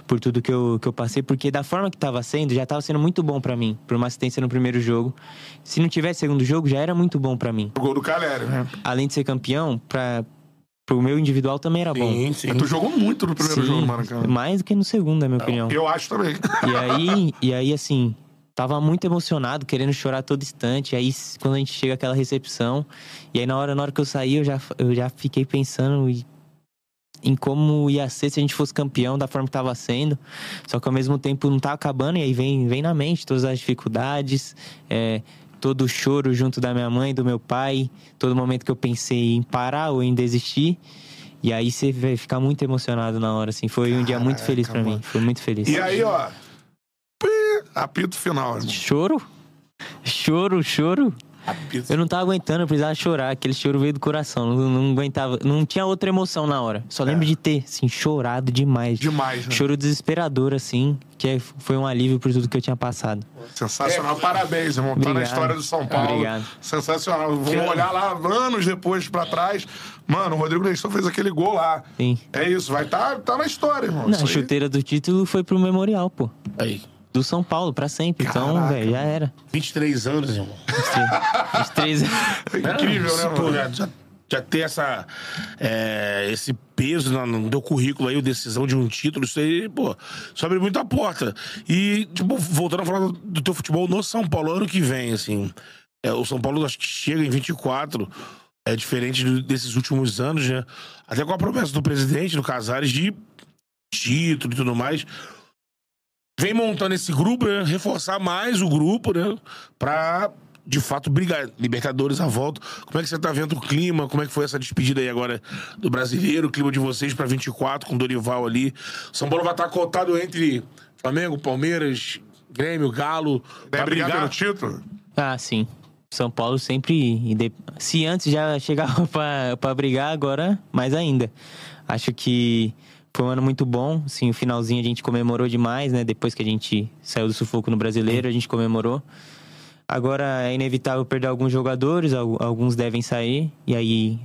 por tudo que eu, que eu passei. Porque da forma que tava sendo, já tava sendo muito bom pra mim, por uma assistência no primeiro jogo. Se não tivesse segundo jogo, já era muito bom pra mim. O gol do Caleri, né? Além de ser campeão, pra, pro meu individual também era bom. Sim, sim. Mas tu jogou muito no primeiro Sim, jogo, no Maracanã. mais do que no segundo, na minha opinião. Eu acho também. E aí, e aí, assim, tava muito emocionado, querendo chorar todo instante. Aí, quando a gente chega àquela recepção, e aí na hora, na hora que eu saí, eu já, eu já fiquei pensando em- em como ia ser se a gente fosse campeão da forma que tava sendo. Só que ao mesmo tempo não tá acabando, e aí vem, vem na mente todas as dificuldades, é, todo o choro junto da minha mãe, do meu pai, todo momento que eu pensei em parar ou em desistir. E aí você vai ficar muito emocionado na hora, assim. Foi um dia muito Caraca, feliz pra mim. Foi muito feliz. E aí, ó. Pi, Apito final, irmão. Choro? Choro, choro. Apito. Eu não tava aguentando, eu precisava chorar. Aquele choro veio do coração. Não, não aguentava. Não tinha outra emoção na hora. Só lembro de ter, assim, chorado demais. Demais, né? Choro desesperador, assim, que é- foi um alívio por tudo que eu tinha passado. Sensacional. Parabéns, irmão. Tá na Obrigado. história do São Paulo. Obrigado. Sensacional. Vamos Que- olhar lá anos depois pra trás. Mano, o Rodrigo Nestor fez aquele gol lá. Sim. É isso, vai tá, tá na história, irmão. Não, a chuteira do título foi pro Memorial, pô. Aí. Do São Paulo, pra sempre. Então, Caraca. velho, já era. 23 anos, irmão. Os três. É incrível, né, pô, mano? já, já, já ter essa, é, esse peso na- no teu currículo aí, a decisão de um título, isso aí, pô, isso abre muita porta. E, tipo, voltando a falar do, do teu futebol no São Paulo, ano que vem, assim, é, o São Paulo acho que chega em 24, é diferente do- desses últimos anos, né? Até com a promessa do presidente, do Casares, de título e tudo mais. Vem montando esse grupo, né? Reforçar mais o grupo, né? Pra, de fato, brigar. Libertadores à volta. Como é que você tá vendo o clima? Como é que foi essa despedida aí agora do brasileiro? O clima de vocês pra 24, com o Dorival ali. São Paulo vai estar cotado entre Flamengo, Palmeiras, Grêmio, Galo. Vai brigar pelo título? Ah, sim. São Paulo sempre. Se antes já chegava para brigar, agora mais ainda. Acho que foi um ano muito bom. Sim, o finalzinho a gente comemorou demais, né? Depois que a gente saiu do sufoco no brasileiro, a gente comemorou. Agora é inevitável perder alguns jogadores, alguns devem sair. E aí.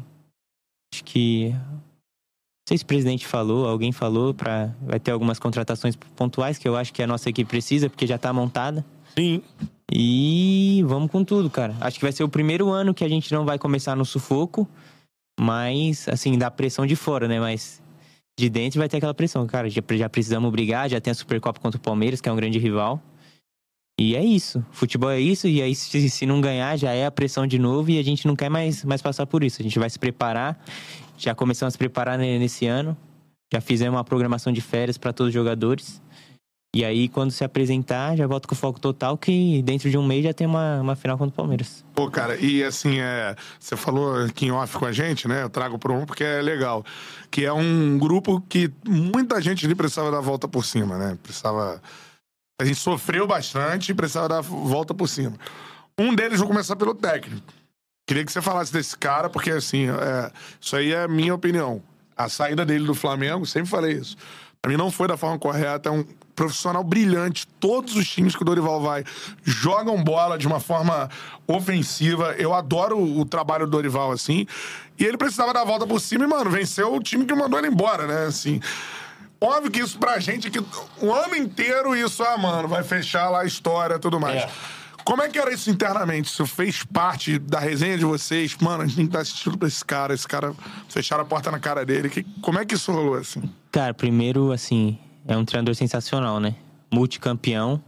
Acho que. Não sei se o presidente falou, alguém falou, para vai ter algumas contratações pontuais que eu acho que a nossa equipe precisa, porque já está montada. Sim. E vamos com tudo, cara. Acho que vai ser o primeiro ano que a gente não vai começar no sufoco, mas, assim, da pressão de fora, né? Mas de dentro vai ter aquela pressão, cara. Já, já precisamos brigar, já tem a Supercopa contra o Palmeiras, que é um grande rival. E é isso. Futebol é isso, e aí se, se não ganhar, já é a pressão de novo e a gente não quer mais, mais passar por isso. A gente vai se preparar. Já começamos a se preparar nesse ano. Já fizemos uma programação de férias para todos os jogadores. E aí, quando se apresentar, já volta com foco total, que dentro de um mês já tem uma, uma final contra o Palmeiras. Pô, cara, e assim, é, você falou aqui em off com a gente, né? Eu trago para um porque é legal. Que é um grupo que muita gente ali precisava dar a volta por cima, né? Precisava. A gente sofreu bastante e precisava dar a volta por cima. Um deles, vou começar pelo técnico. Queria que você falasse desse cara, porque assim, é, isso aí é a minha opinião. A saída dele do Flamengo, sempre falei isso. Pra mim não foi da forma correta, é um profissional brilhante. Todos os times que o Dorival vai jogam bola de uma forma ofensiva. Eu adoro o, trabalho do Dorival, assim. E ele precisava dar a volta por cima e, mano, venceu o time que mandou ele embora, né? Assim. Óbvio que isso pra gente, que o ano inteiro isso, ah, mano, vai fechar lá a história e tudo mais. É. Como é que era isso internamente? Isso fez parte da resenha de vocês? Mano, a gente tem que dar assistindo pra esse cara, esse cara fecharam a porta na cara dele. Que, como é que isso rolou, assim? Cara, primeiro, assim, é um treinador sensacional, né? Multicampeão.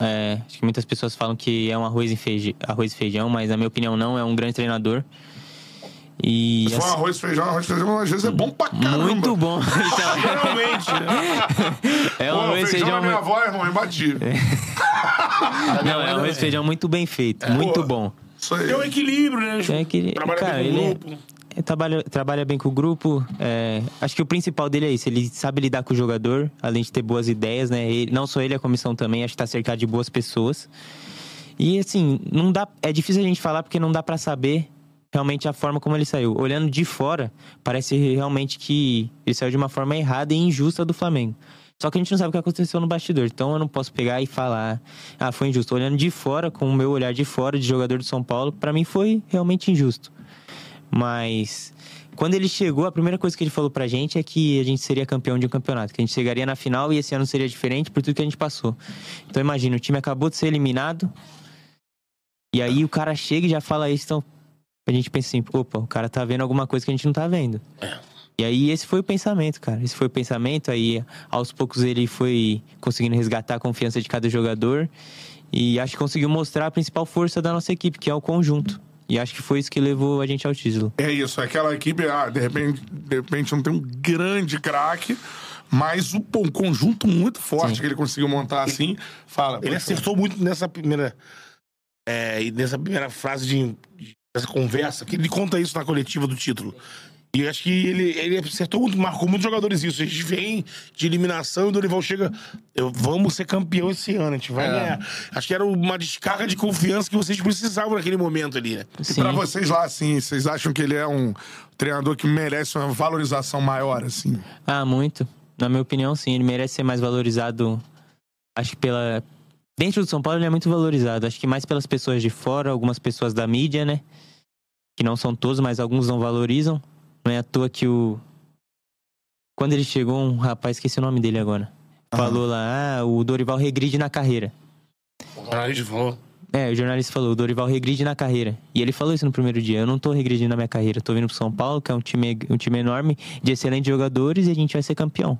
É, acho que muitas pessoas falam que é um arroz e, feijão, arroz e feijão, mas na minha opinião não, é um grande treinador. E, Se for um arroz e feijão, arroz e feijão às vezes é bom pra caramba. Muito bom. Então, Realmente, né? É um arroz e feijão. feijão minha avó, irmão, é imbatível. Não, é um arroz e feijão muito bem feito, é. muito Pô, bom. Tem um equilíbrio, né? Tem equilíbrio. Trabalha Cara, com é grupo. É, trabalha, trabalha bem com o grupo. É, acho que o principal dele é isso. Ele sabe lidar com o jogador, além de ter boas ideias, né? Ele, não só ele, a comissão também. Acho que tá cercado de boas pessoas. E assim, não dá. É difícil a gente falar porque não dá para saber realmente a forma como ele saiu. Olhando de fora, parece realmente que ele saiu de uma forma errada e injusta do Flamengo. Só que a gente não sabe o que aconteceu no bastidor. Então eu não posso pegar e falar, ah, foi injusto. Olhando de fora, com o meu olhar de fora, de jogador de São Paulo, para mim foi realmente injusto. Mas quando ele chegou, a primeira coisa que ele falou pra gente é que a gente seria campeão de um campeonato, que a gente chegaria na final e esse ano seria diferente por tudo que a gente passou. Então imagina, o time acabou de ser eliminado. E aí o cara chega e já fala isso, então a gente pensa assim, opa, o cara tá vendo alguma coisa que a gente não tá vendo. E aí esse foi o pensamento, cara. Esse foi o pensamento. Aí aos poucos ele foi conseguindo resgatar a confiança de cada jogador. E acho que conseguiu mostrar a principal força da nossa equipe, que é o conjunto. E acho que foi isso que levou a gente ao título. É isso, aquela equipe, ah, de repente, de repente não tem um grande craque, mas o, um conjunto muito forte Sim. que ele conseguiu montar assim. Fala. Ele acertou muito nessa primeira. É, nessa primeira frase de, de essa conversa, que ele conta isso na coletiva do título. E acho que ele, ele acertou muito, marcou muitos jogadores isso. A gente vem de eliminação e o Dorival chega. Eu, vamos ser campeão esse ano, a gente vai é. ganhar. Acho que era uma descarga de confiança que vocês precisavam naquele momento ali, né? E pra vocês lá, assim, vocês acham que ele é um treinador que merece uma valorização maior, assim? Ah, muito. Na minha opinião, sim. Ele merece ser mais valorizado. Acho que pela. Dentro do São Paulo ele é muito valorizado. Acho que mais pelas pessoas de fora, algumas pessoas da mídia, né? Que não são todos, mas alguns não valorizam. Não é à toa que o. Quando ele chegou, um rapaz, esqueci o nome dele agora. Falou lá, ah, o Dorival regride na carreira. O jornalista falou. É, o jornalista falou, o Dorival regride na carreira. E ele falou isso no primeiro dia. Eu não tô regredindo na minha carreira. tô vindo pro São Paulo, que é um time, um time enorme, de excelentes jogadores, e a gente vai ser campeão.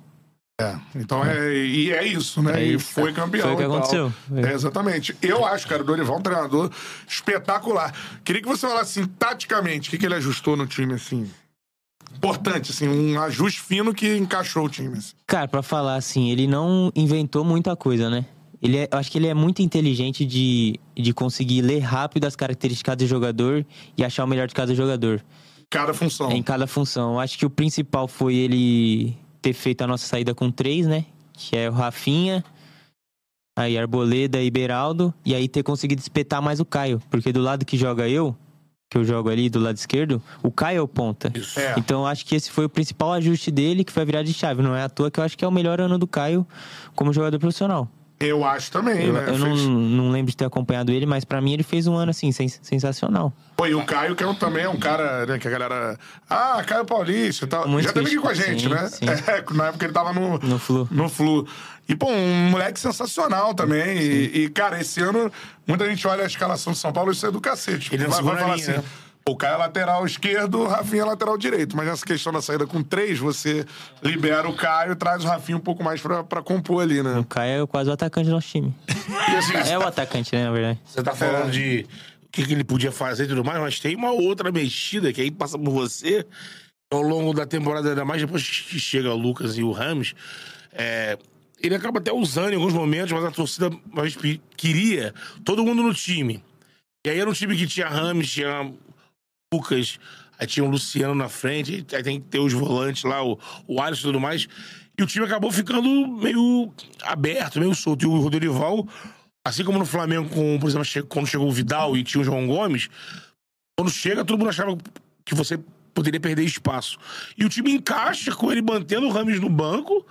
É, então é, e é isso, né? É isso. E foi campeão. Foi o que aconteceu. É, exatamente. Eu acho, cara, o Dorival é um treinador espetacular. Queria que você falasse assim, taticamente, o que, que ele ajustou no time, assim? Importante, assim, um ajuste fino que encaixou o time. assim. Cara, pra falar assim, ele não inventou muita coisa, né? Ele é, eu acho que ele é muito inteligente de, de conseguir ler rápido as características do jogador e achar o melhor de cada jogador Cada função. em cada função. Eu acho que o principal foi ele ter feito a nossa saída com três, né? Que é o Rafinha, aí Arboleda e Beraldo, e aí ter conseguido espetar mais o Caio. Porque do lado que joga eu, que eu jogo ali do lado esquerdo, o Caio é o ponta. Isso. É. Então eu acho que esse foi o principal ajuste dele, que foi a virada de chave. Não é à toa que eu acho que é o melhor ano do Caio como jogador profissional. Eu acho também, Eu, né? eu não, Fez- não lembro de ter acompanhado ele, mas pra mim ele fez um ano assim, sens- sensacional. Pô, e o Caio, que é um- também é um cara, né, que a galera. Ah, Caio Paulista e tal. Muito Já teve aqui com a gente, sim, né? sim. É, na época ele tava no. No Flu. No Flu. E, pô, um moleque sensacional também. E, e, cara, esse ano, muita gente olha a escalação de São Paulo e isso é do cacete. Ele é vai, vai falar linha, assim. né? O Caio é lateral esquerdo, o Rafinha é lateral direito. Mas nessa questão da saída com três, você libera o Caio e traz o Rafinha um pouco mais pra, pra compor ali, né? O Caio é quase o atacante do nosso time. Assim, É o atacante, né, na verdade. Você tá falando de o que, que ele podia fazer e tudo mais, mas tem uma outra mexida que aí passa por você ao longo da temporada, ainda mais depois que chega o Lucas e o Ramos. é, ele acaba até usando em alguns momentos, mas a torcida pe- queria todo mundo no time. E aí era um time que tinha Ramos, tinha Lucas, aí tinha o Luciano na frente, aí tem que ter os volantes lá, o, o Alisson e tudo mais. E o time acabou ficando meio aberto, meio solto. E o Rodrival, assim como no Flamengo, com, por exemplo, quando chegou o Vidal e tinha o João Gomes, quando chega, todo mundo achava que você poderia perder espaço. E o time encaixa com ele mantendo o Rames no banco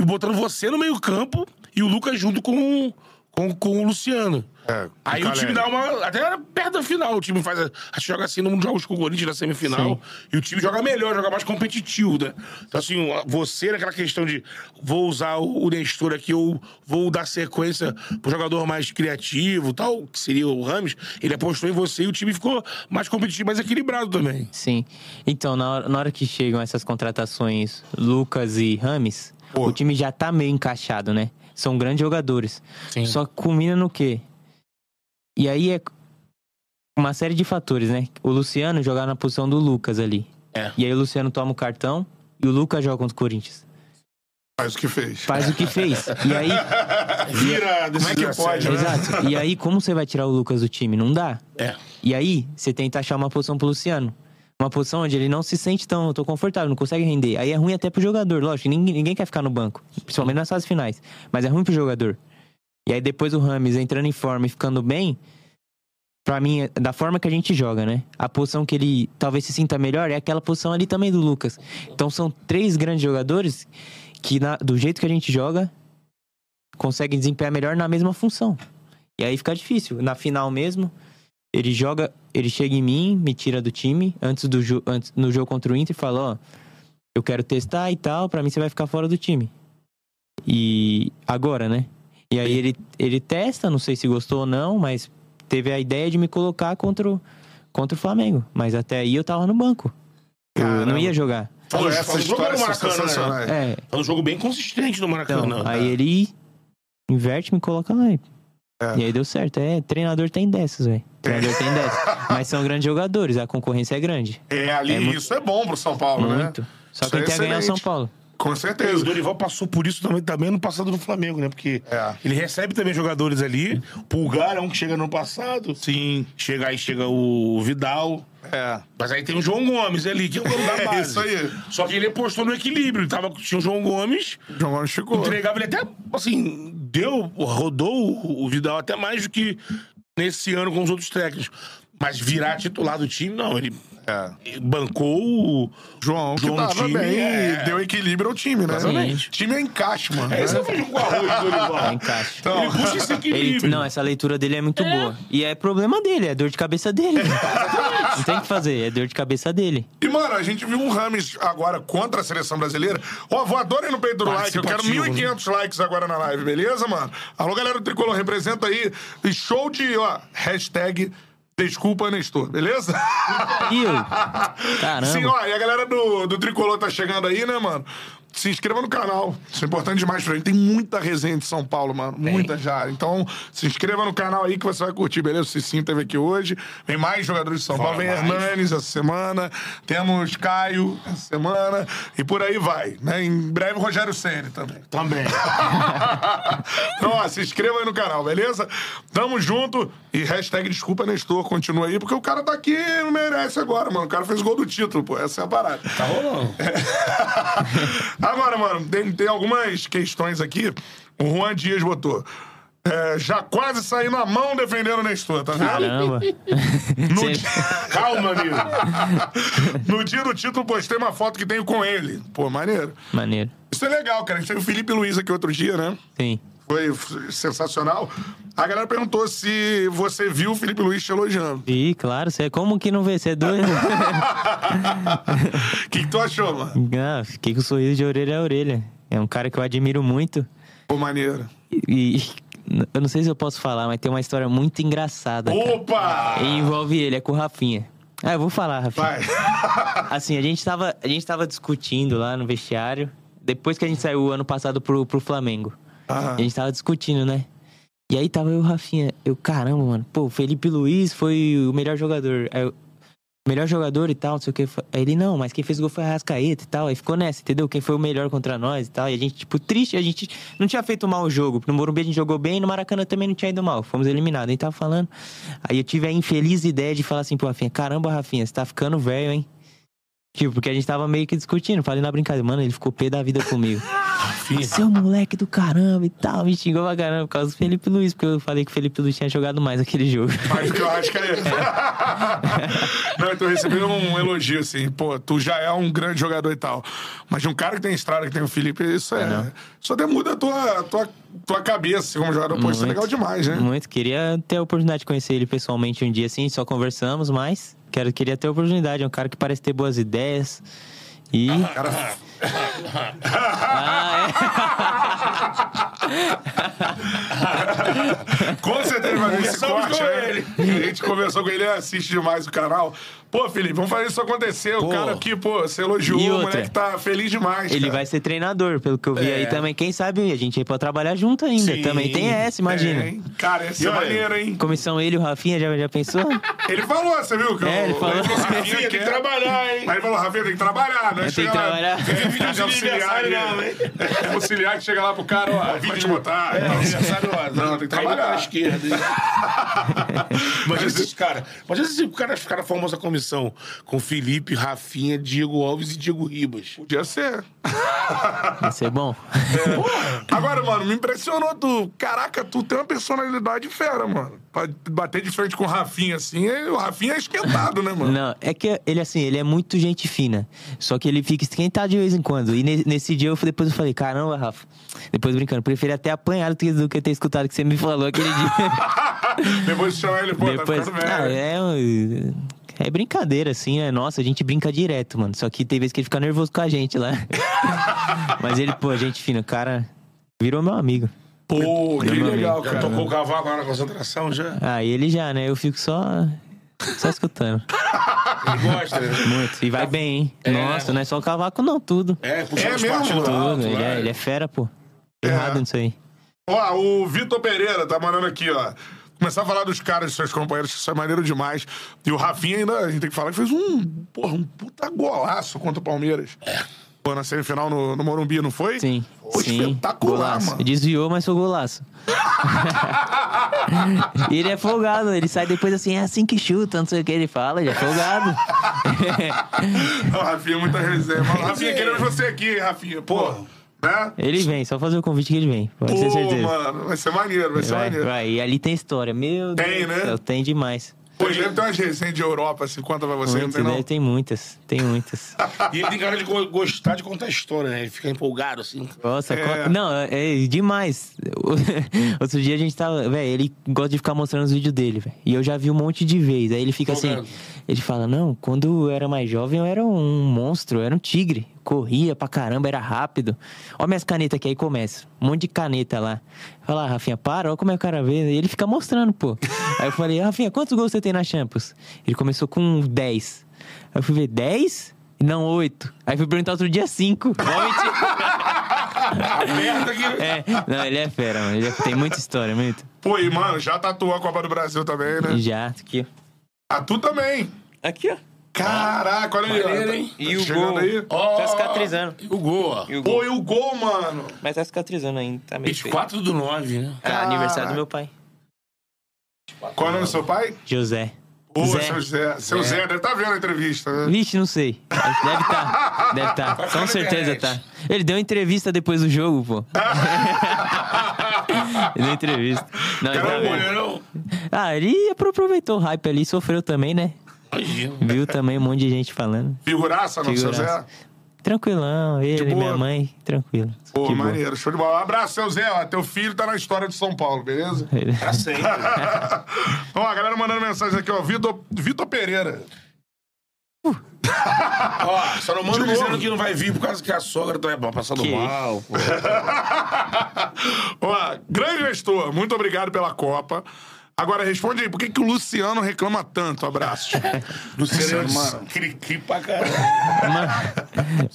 e botando você no meio-campo e o Lucas junto com, com, com o Luciano. É, com Aí o time dá uma. Até perto da final, o time faz. a- Acho que joga assim num jogos com o Corinthians na semifinal. Sim. E o time joga melhor, joga mais competitivo, né? Então, assim, você naquela questão de vou usar o o Nestor aqui, ou vou dar sequência pro jogador mais criativo tal, que seria o Rames, ele apostou em você e o time ficou mais competitivo, mais equilibrado também. Sim. Então, na hora, na hora que chegam essas contratações, Lucas e Rames, Pô. o time já tá meio encaixado, né? São grandes jogadores. Sim. Só que culmina no quê? E aí é uma série de fatores, né? O Luciano jogar na posição do Lucas ali. É. E aí o Luciano toma o cartão e o Lucas joga contra o Corinthians. Faz o que fez. Faz o que fez. E aí, Vira Como é que pode, né? exato. E aí, como você vai tirar o Lucas do time? Não dá. É. E aí, você tenta achar uma posição pro Luciano. Uma posição onde ele não se sente tão, tão confortável, não consegue render. Aí é ruim até pro jogador, lógico. Ninguém, ninguém quer ficar no banco, principalmente nas fases finais. Mas é ruim pro jogador. E aí depois o Rames entrando em forma e ficando bem, pra mim, da forma que a gente joga, né? A posição que ele talvez se sinta melhor é aquela posição ali também do Lucas. Então são três grandes jogadores que, na- do jeito que a gente joga, conseguem desempenhar melhor na mesma função. E aí fica difícil. Na final mesmo, ele joga, ele chega em mim, me tira do time antes do jo antes, no jogo contra o Inter e fala, ó, eu quero testar e tal, pra mim você vai ficar fora do time. E agora, né? E aí ele, ele testa, não sei se gostou ou não, mas teve a ideia de me colocar contra o, contra o Flamengo. Mas até aí eu tava no banco. Eu Caramba. não ia jogar. Pô, um jogo no Maracanã, né? É, É um jogo bem consistente no Maracanã. então, aí ele inverte, me coloca lá. É. E aí deu certo. É, treinador tem dessas, velho. Treinador tem dessas. Mas são grandes jogadores, a concorrência é grande. É, ali, É muito- isso é bom pro São Paulo, né? Muito. Só Isso quem é quer ganhar é o São. Paulo. Com É, o certeza. Dorival passou por isso também, também no passado no Flamengo, né? Porque É. ele recebe também jogadores ali. Pulgar é um que chega no passado. Sim. Chega aí, chega o Vidal. É. Mas aí tem o João Gomes ali, que é o dono da É base. isso aí. Só que ele apostou no equilíbrio. Tava, tinha o João Gomes, João Gomes ficou. entregava ele até, assim, deu, rodou o- o Vidal até mais do que nesse ano com os outros técnicos. Mas virar titular do time, não. Ele É. bancou o. João, que João no tava time, bem é. e deu equilíbrio ao time, né? Exatamente. Time é encaixe, mano. É, esse é o feijão com arroz do Dorival. É encaixe. Então, Ele puxa esse Ele- equilíbrio. não, essa leitura dele é muito boa. E é problema dele, é dor de cabeça dele. não tem o que fazer, é dor de cabeça dele. E, mano, a gente viu um Rames agora contra a seleção brasileira. Ó, voador aí no peito do like. Eu quero Participativo, 1.500 likes agora na live, beleza, mano? Alô, galera do Tricolor, representa aí. E show de, ó, hashtag Desculpa, Nestor, beleza? Caramba. Sim, ó, e a galera do, do Tricolor tá chegando aí, né, mano? Se inscreva no canal. Isso é importante demais pra gente. Tem muita resenha de São Paulo, mano. Muita já. Então, se inscreva no canal aí que você vai curtir, beleza? O Cicinho teve aqui hoje. Vem mais jogadores de São Paulo. Vem mais. Hernanes essa semana. Temos Caio essa semana. E por aí vai. Né? Em breve, Rogério Senna também. Também. então, ó, se inscreva aí no canal, beleza? Tamo junto. E hashtag desculpa, Nestor, continua aí, porque o cara tá aqui não merece agora, mano. O cara fez gol do título, pô. Essa é a parada. Tá rolando. Agora, mano, tem, tem algumas questões aqui. O Juan Dias botou. é, já quase saindo a mão defendendo o Nestor, tá vendo? Caramba. No, Cê- dia, Calma, amigo. no dia do título, postei uma foto que tenho com ele. Pô, maneiro. Maneiro. Isso é legal, cara. A gente teve o Felipe Luiz aqui outro dia, né? Sim. Foi sensacional. A galera perguntou se você viu o Felipe Luiz te elogiando. E, claro, você como que não vê? Você é doido? O que, que tu achou, mano? ah, fiquei com o sorriso de orelha a orelha. É um cara que eu admiro muito. Pô, maneiro. E, e eu não sei se eu posso falar, mas tem uma história muito engraçada. cara. Opa! E envolve ele, é com o Rafinha. Ah, eu vou falar, Rafinha. Vai. Assim, a gente, tava, a gente tava discutindo lá no vestiário, depois que a gente saiu ano passado pro, pro Flamengo. A gente tava discutindo, né? E aí tava eu e o Rafinha. Eu, caramba, mano. Pô, Felipe Luiz foi o melhor jogador. Eu, melhor jogador e tal, não sei o que. Aí ele, não, mas quem fez o gol foi a Rascaeta e tal. Aí ficou nessa, entendeu? Quem foi o melhor contra nós e tal. E a gente, tipo, triste, a gente não tinha feito mal o jogo. No Morumbi a gente jogou bem, no Maracanã também não tinha ido mal. Fomos eliminados. Aí tava falando. Aí eu tive a infeliz ideia de falar assim pro Rafinha: caramba, Rafinha, você tá ficando velho, hein? Tipo, porque a gente tava meio que discutindo. Falei na brincadeira, mano, ele ficou pé da vida comigo. Seu moleque do caramba e tal, me xingou pra caramba por causa do Felipe Luiz, porque eu falei que o Felipe Luiz tinha jogado mais aquele jogo. que eu acho que é. Não, eu recebi um elogio, assim. Pô, tu já é um grande jogador e tal. Mas de um cara que tem estrada, que tem o Felipe, isso é. não. Isso até muda a tua, tua, tua cabeça como jogador. Pô, isso é legal demais, né? Muito, queria ter a oportunidade de conhecer ele pessoalmente um dia assim, só conversamos, mas quero, queria ter oportunidade. É um cara que parece ter boas ideias. E. com certeza vai ver esse corte, com né? ele. A gente conversou com ele, ele assiste demais o canal. Pô, Felipe, vamos fazer isso acontecer. O Pô. cara aqui, pô, você elogiou, E o outra? moleque tá feliz demais. Ele cara. vai ser treinador, pelo que eu vi É. aí também. Quem sabe a gente aí pode trabalhar junto ainda. Sim. também tem essa, imagina. É? Cara, esse E é olha, maneiro, hein? Comissão ele e o Rafinha, já, já pensou? Ele falou, você viu? Que É, o- ele falou. o Rafinha Rafinha tem que trabalhar, hein? Mas ele falou, Rafinha tem que trabalhar, né? É, tem que trabalhar. É, Vídeo de auxiliar, aniversário não, hein? É auxiliar que chega lá pro cara, ó, pode botar. É, aniversário, ó. Não, tem que trabalhar. pra esquerda. Imagina esses caras. Imagina se o cara ficar na famosa comissão com Felipe, Rafinha, Diego Alves e Diego Ribas. Podia ser. Vai ser bom. Agora, mano, me impressionou tu. Caraca, tu tem uma personalidade fera, mano. Pra bater de frente com o Rafinha, assim, o Rafinha é esquentado, né, mano? Não, é que ele, assim, ele é muito gente fina. Só que ele fica esquentado de vez em quando. E ne- nesse dia, eu, depois eu falei, caramba, Rafa. Depois brincando, preferi até apanhar do que, ter escutado o que você me falou aquele dia. Depois de chamar ele, pô, depois, tá ficando velho. ah, é, é brincadeira, assim, né? Nossa, a gente brinca direto, mano. Só que tem vezes que ele fica nervoso com a gente lá. Mas ele, pô, gente fina, o cara virou meu amigo. Pô, que Meu legal, amigo. Já cara. tocou o cavaco lá na concentração, já? Ah, ele já, né? Eu fico só. Só escutando. Ele gosta, né? Muito. E vai bem, hein? É. Nossa, não é só o cavaco, não, tudo. É, puxando É mesmo? Tudo. alto, Ele é, ele é fera, pô. Errado nisso aí. Ó, o Vitor Pereira tá mandando aqui, ó. Começar a falar dos caras, dos seus companheiros, que isso é maneiro demais. E o Rafinha ainda, a gente tem que falar que fez um, porra, um puta golaço contra o Palmeiras. É. Pô, na semifinal no, no Morumbi, não foi? Sim. Pô, sim. espetacular, Golaço. mano. Desviou, mas foi golaço. e ele é folgado, ele sai depois assim, é assim que chuta, não sei o que ele fala, ele é folgado. O Rafinha, muita resenha. Mas, Rafinha, queremos você aqui, Rafinha. Pô, né? ele vem, só fazer o convite que ele vem, pode ter Pô, certeza. mano, vai ser maneiro, vai ser Vai, maneiro. vai. E ali tem história, meu Tem, Deus. né? do céu, Tem demais. Pô, deve ter umas resenhas de Europa, assim, conta pra você, Muitas, não tem né? não? Tem muitas, tem muitas. E ele tem cara de go- gostar de contar história, né? Ele fica empolgado, assim. Nossa, É. não, é é demais. Outro dia a gente tava. Velho, ele gosta de ficar mostrando os vídeos dele, velho. E eu já vi um monte de vezes. Aí ele fica assim. Ele fala: Não, quando eu era mais jovem eu era um monstro, eu era um tigre. Corria pra caramba, era rápido. Ó, minhas canetas aqui, aí começa. Um monte de caneta lá. Fala, ah, Rafinha, para, ó como é que o cara vê. E ele fica mostrando, pô. Aí eu falei, Rafinha, quantos gols você tem na Champions? Ele começou com 10. Aí eu fui ver, 10? Não, oito. Aí fui perguntar outro dia cinco. Mó mentira. Merda aqui. É, não, ele é fera, mano. Ele é- tem muita história, muito. Pô, e, mano, já tatuou a Copa do Brasil também, né? Já, aqui, ó. Ah, tu também. Aqui, ó. Caraca, olha aí. Maneiro, Tá- hein? tá E o chegando gol? aí. Ó, Tá cicatrizando. E o gol, ó. E o Pô, gol. e o gol, mano? Mas tá cicatrizando ainda, tá meio feio. 24 do 9, né? É aniversário do meu pai. Qual é o nome do seu pai? José. Ô, Zé. seu Zé. Seu Zé, deve estar vendo a entrevista, né? Vixe, não sei. Deve tá. Deve tá. ficar Com certeza tá. Ele deu entrevista depois do jogo, pô. ele deu entrevista. Não, ele tá vendo. Ah, ele aproveitou o hype ali, sofreu também, né? Imagina. Viu também um monte de gente falando. Figuraça, não, seu Zé? Tranquilão, ele, boa. minha mãe, tranquilo. Pô, boa. maneiro. Show de bola. Um abraço, seu Zé. Ó, teu filho tá na história de São Paulo, beleza? Pra sempre. Ó, a galera mandando mensagem aqui, ó. Vitor, Vitor Pereira. Ó, só não manda dizendo que não vai vir por causa que a sogra tá passando Que? mal. Pô. Ó, grande gestor, muito obrigado pela Copa. Agora responde aí, por que, que o Luciano reclama tanto? Abraço. Luciano, Mano. Cri-cri pra caralho. Mano,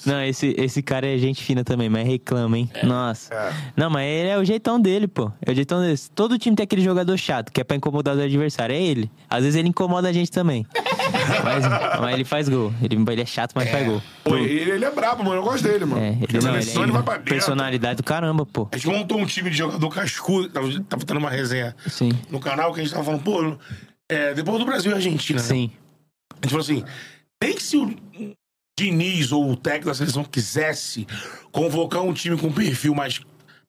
não, esse, esse cara é gente fina também, mas reclama, hein? Nossa. É. Não, mas ele é o jeitão dele, pô. É o jeitão dele. Todo time tem aquele jogador chato, que é pra incomodar o adversário. É ele. Às vezes ele incomoda a gente também. mas, mas ele faz gol. Ele, ele é chato, mas faz gol. Pô, ele, ele é brabo, mano. Eu gosto dele, mano. É, ele, não, ele ele vai é pra dentro. personalidade do caramba, pô. A gente montou um time de jogador cascudo. Tava, tava tendo uma resenha Sim. no canal que a gente tava falando, pô, é, depois do Brasil e Argentina, né? Sim. A gente falou assim: nem se o Diniz ou o técnico da seleção quisesse convocar um time com perfil mais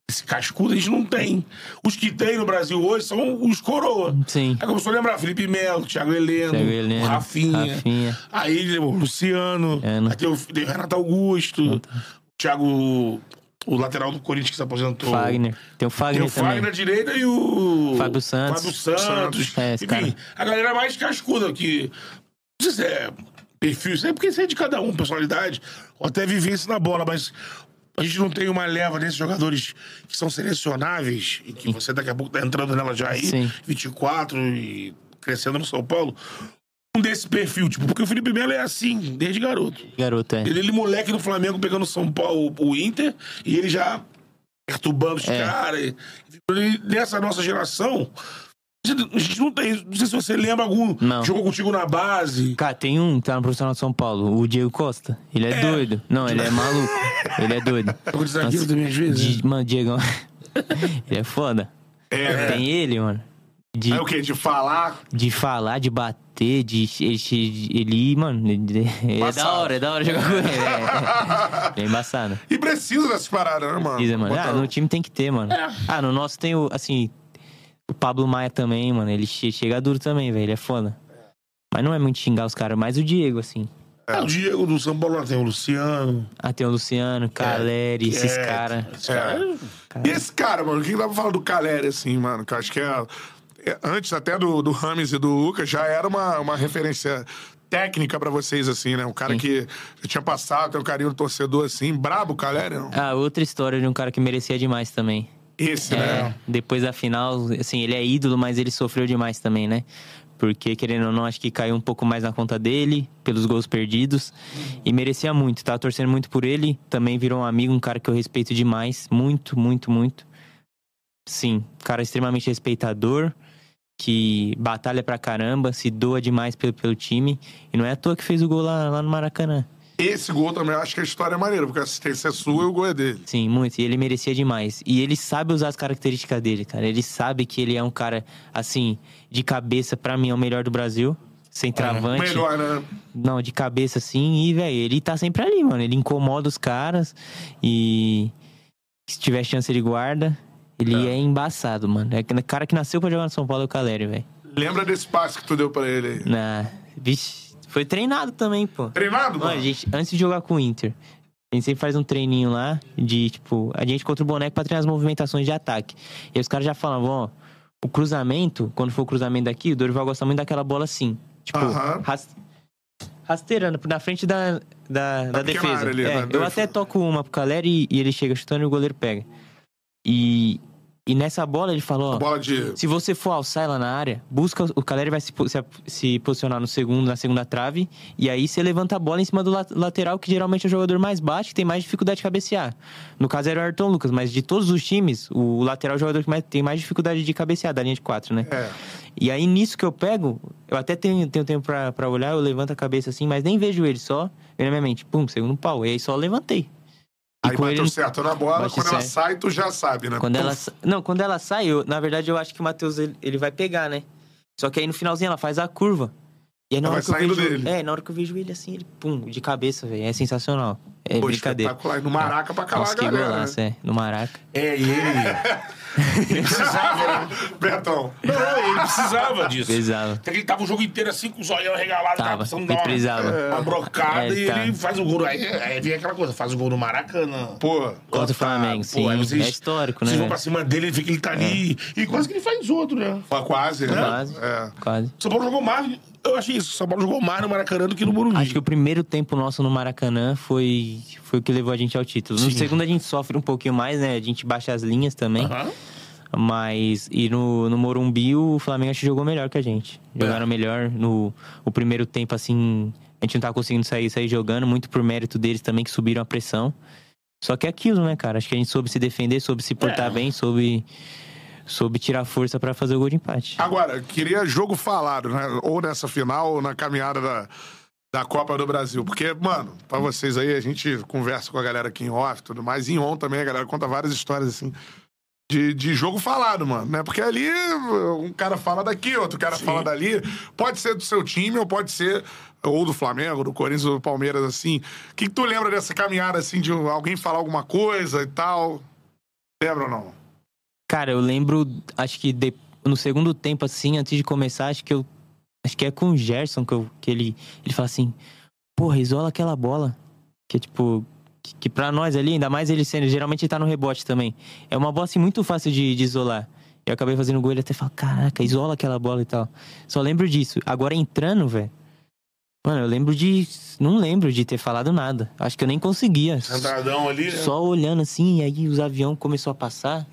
esse cascudo, a gente não tem. Os que tem no Brasil hoje são os coroa. Sim. Aí começou a lembrar Felipe Melo, Thiago Heleno, Thiago Heleno, o Rafinha. Rafinha. Aí o Luciano, Ano. aí tem o, tem o Renato Augusto, Thiago, o lateral do Corinthians que se aposentou. Fagner. Tem Tem o Fagner o também. Fagner à direita e o. Fábio Santos. Fábio Santos. É, Enfim, cara. a galera mais cascuda que. Não sei se é perfil, isso é porque isso é de cada um, personalidade, ou até vivência na bola, mas a gente não tem uma leva desses jogadores que são selecionáveis e que você daqui a pouco tá entrando nela já aí, Sim. 24 e crescendo no São Paulo. Um desse perfil, tipo, porque o Felipe Melo é assim, desde garoto. Garoto, é. Ele, ele moleque do Flamengo pegando o São Paulo, o Inter, e ele já perturbando os É. caras. Nessa nossa geração, a gente não tem. Não sei se você lembra algum. Não. Jogou contigo na base. Cara, tem um que tá no profissional de São Paulo, o Diego Costa. Ele é, doido. Não, ele é maluco. Ele é doido. Jogou de zagueiro também às vezes. né? Mano, Diego. ele é foda. É, Tem ele, mano. De, É o quê? De falar. de falar, de bater, de. Ele, ele mano, é da hora, é da hora jogar com ele. É, é, é embaçado. E precisa dessas paradas, né, mano? Precisa, mano. Botar- Ah, no time tem que ter, mano. É. Ah, no nosso tem o, assim, o Pablo Maia também, mano. Ele che- chega duro também, velho. Ele é foda. Mas não é muito xingar os caras, mais o Diego, assim. Ah, o Diego do São Paulo tem o Luciano. Ah, tem o Luciano, Caleri, esses É, caras. Esse cara. E esse cara, mano, o que dá pra falar do Caleri, assim, mano? Que eu acho que é, é- Antes até do, do Rames e do Lucas, já era uma, uma referência técnica pra vocês, assim, né? Um cara Sim. que já tinha passado, tem um carinho do torcedor, assim. Brabo o Caleri, não? Ah, outra história de um cara que merecia demais também. Esse, É, né? depois da final, assim, ele é ídolo, mas ele sofreu demais também, né? Porque, querendo ou não, acho que caiu um pouco mais na conta dele, pelos gols perdidos. E merecia muito, tava torcendo muito por ele. Também virou um amigo, um cara que eu respeito demais. Muito, muito, muito. Sim, cara extremamente respeitador, que batalha pra caramba, se doa demais pelo, pelo time. E não é à toa que fez o gol lá, lá no Maracanã. Esse gol também, acho que a história é maneira, porque a assistência é sua e o gol é dele. Sim, muito. E ele merecia demais. E ele sabe usar as características dele, cara. Ele sabe que ele é um cara, assim, de cabeça, pra mim, é o melhor do Brasil. Sem travante. Melhor, né? Não, de cabeça, assim. E, velho, ele tá sempre ali, mano. Ele incomoda os caras. E se tiver chance, ele guarda. Ele é, embaçado, mano. É o cara que nasceu pra jogar no São Paulo é o Caleri, velho. Lembra desse passe que tu deu pra ele aí? Na... Vixe, foi treinado também, pô. Treinado, Mano, gente, antes de jogar com o Inter, a gente sempre faz um treininho lá de, tipo, a gente contra o boneco pra treinar as movimentações de ataque. E aí os caras já falavam, ó, o cruzamento, quando for o cruzamento daqui, o Dorival gosta muito daquela bola assim. Tipo, Aham. ras- rasteira na frente da, da, da defesa. ali, É, né? eu até toco uma pro Caleri e, e ele chega chutando e o goleiro pega. E E nessa bola ele falou, ó, Bola de. se você for alçar ela na área, busca o Caleri vai se, se, se posicionar no segundo, na segunda trave, e aí você levanta a bola em cima do la- lateral, que geralmente é o jogador mais baixo, que tem mais dificuldade de cabecear. No caso era o Ayrton Lucas, mas de todos os times, o lateral é o jogador que mais, tem mais dificuldade de cabecear, da linha de quatro, né? É. E aí nisso que eu pego, eu até tenho, tenho tempo pra, pra olhar, eu levanto a cabeça assim, mas nem vejo ele, só vem na minha mente, pum, segundo pau. E aí só levantei. Aí com ele- certo na bola, quando ela certo. sai, tu já sabe, né? Quando ela, não, quando ela sai, eu, na verdade eu acho que o Matheus ele, ele vai pegar, né? Só que aí no finalzinho ela faz a curva. E aí na Ela hora vai que eu vejo, dele. É, na hora que eu vejo ele assim, ele pum, de cabeça, velho. É sensacional. É Pô, brincadeira. espetacular. E no Maraca pra calar Nossa, a que galera. golaço, né? é. No Maraca. É, e ele. ele precisava, né? Betão. Não, ele precisava disso. Precisava. Até que ele tava o jogo inteiro assim, com o zoião regalado, Tava, tava precisando ele dar uma, precisava. uma brocada É, e tá. ele faz o gol. Aí, aí vem aquela coisa, faz o gol no Maracanã. Pô. Contra o Flamengo, sim. Pô, aí vocês, é histórico, né? Vocês vão pra cima dele, ele vê que ele tá ali. E quase que ele faz outro, né? Quase, né? Quase. É. Quase. São Paulo jogou mais. Eu achei isso. São Paulo jogou mais no Maracanã do que no Morumbi. Acho que o primeiro tempo nosso no Maracanã foi, foi o que levou a gente ao título. No Sim. segundo a gente sofre um pouquinho mais, né? A gente baixa as linhas também. Aham. Mas e no, no Morumbi o Flamengo acho que jogou melhor que a gente. Jogaram melhor no o primeiro tempo, assim. A gente não tava conseguindo sair, sair jogando, muito por mérito deles também, que subiram a pressão. Só que é aquilo, né, cara? Acho que a gente soube se defender, soube se portar É. bem, soube, soube tirar força pra fazer o gol de empate. Agora, queria jogo falado, né? Ou nessa final, ou na caminhada da, da Copa do Brasil. Porque, mano, pra vocês aí, a gente conversa com a galera aqui em off e tudo mais. Em on também, a galera conta várias histórias, assim, de, de jogo falado, mano, né? Porque ali um cara fala daqui, outro cara fala dali. Pode ser do seu time ou pode ser ou do Flamengo, do Corinthians ou do Palmeiras, assim. O que, que tu lembra dessa caminhada, assim, de alguém falar alguma coisa e tal? Lembra ou não? Cara, eu lembro, acho que de- no segundo tempo, assim, antes de começar, acho que eu. Acho que é com o Gerson que, eu, que ele, ele fala assim: porra, isola aquela bola. Que é tipo. Que, que pra nós ali, ainda mais ele sendo. Geralmente ele tá no rebote também. É uma bola assim muito fácil de, de isolar. Eu acabei fazendo gol, ele até fala: caraca, isola aquela bola e tal. Só lembro disso. Agora entrando, velho. Mano, eu lembro de. Não lembro de ter falado nada. Acho que eu nem conseguia. Sentadão ali. né? Só olhando assim, e aí os aviões começou a passar.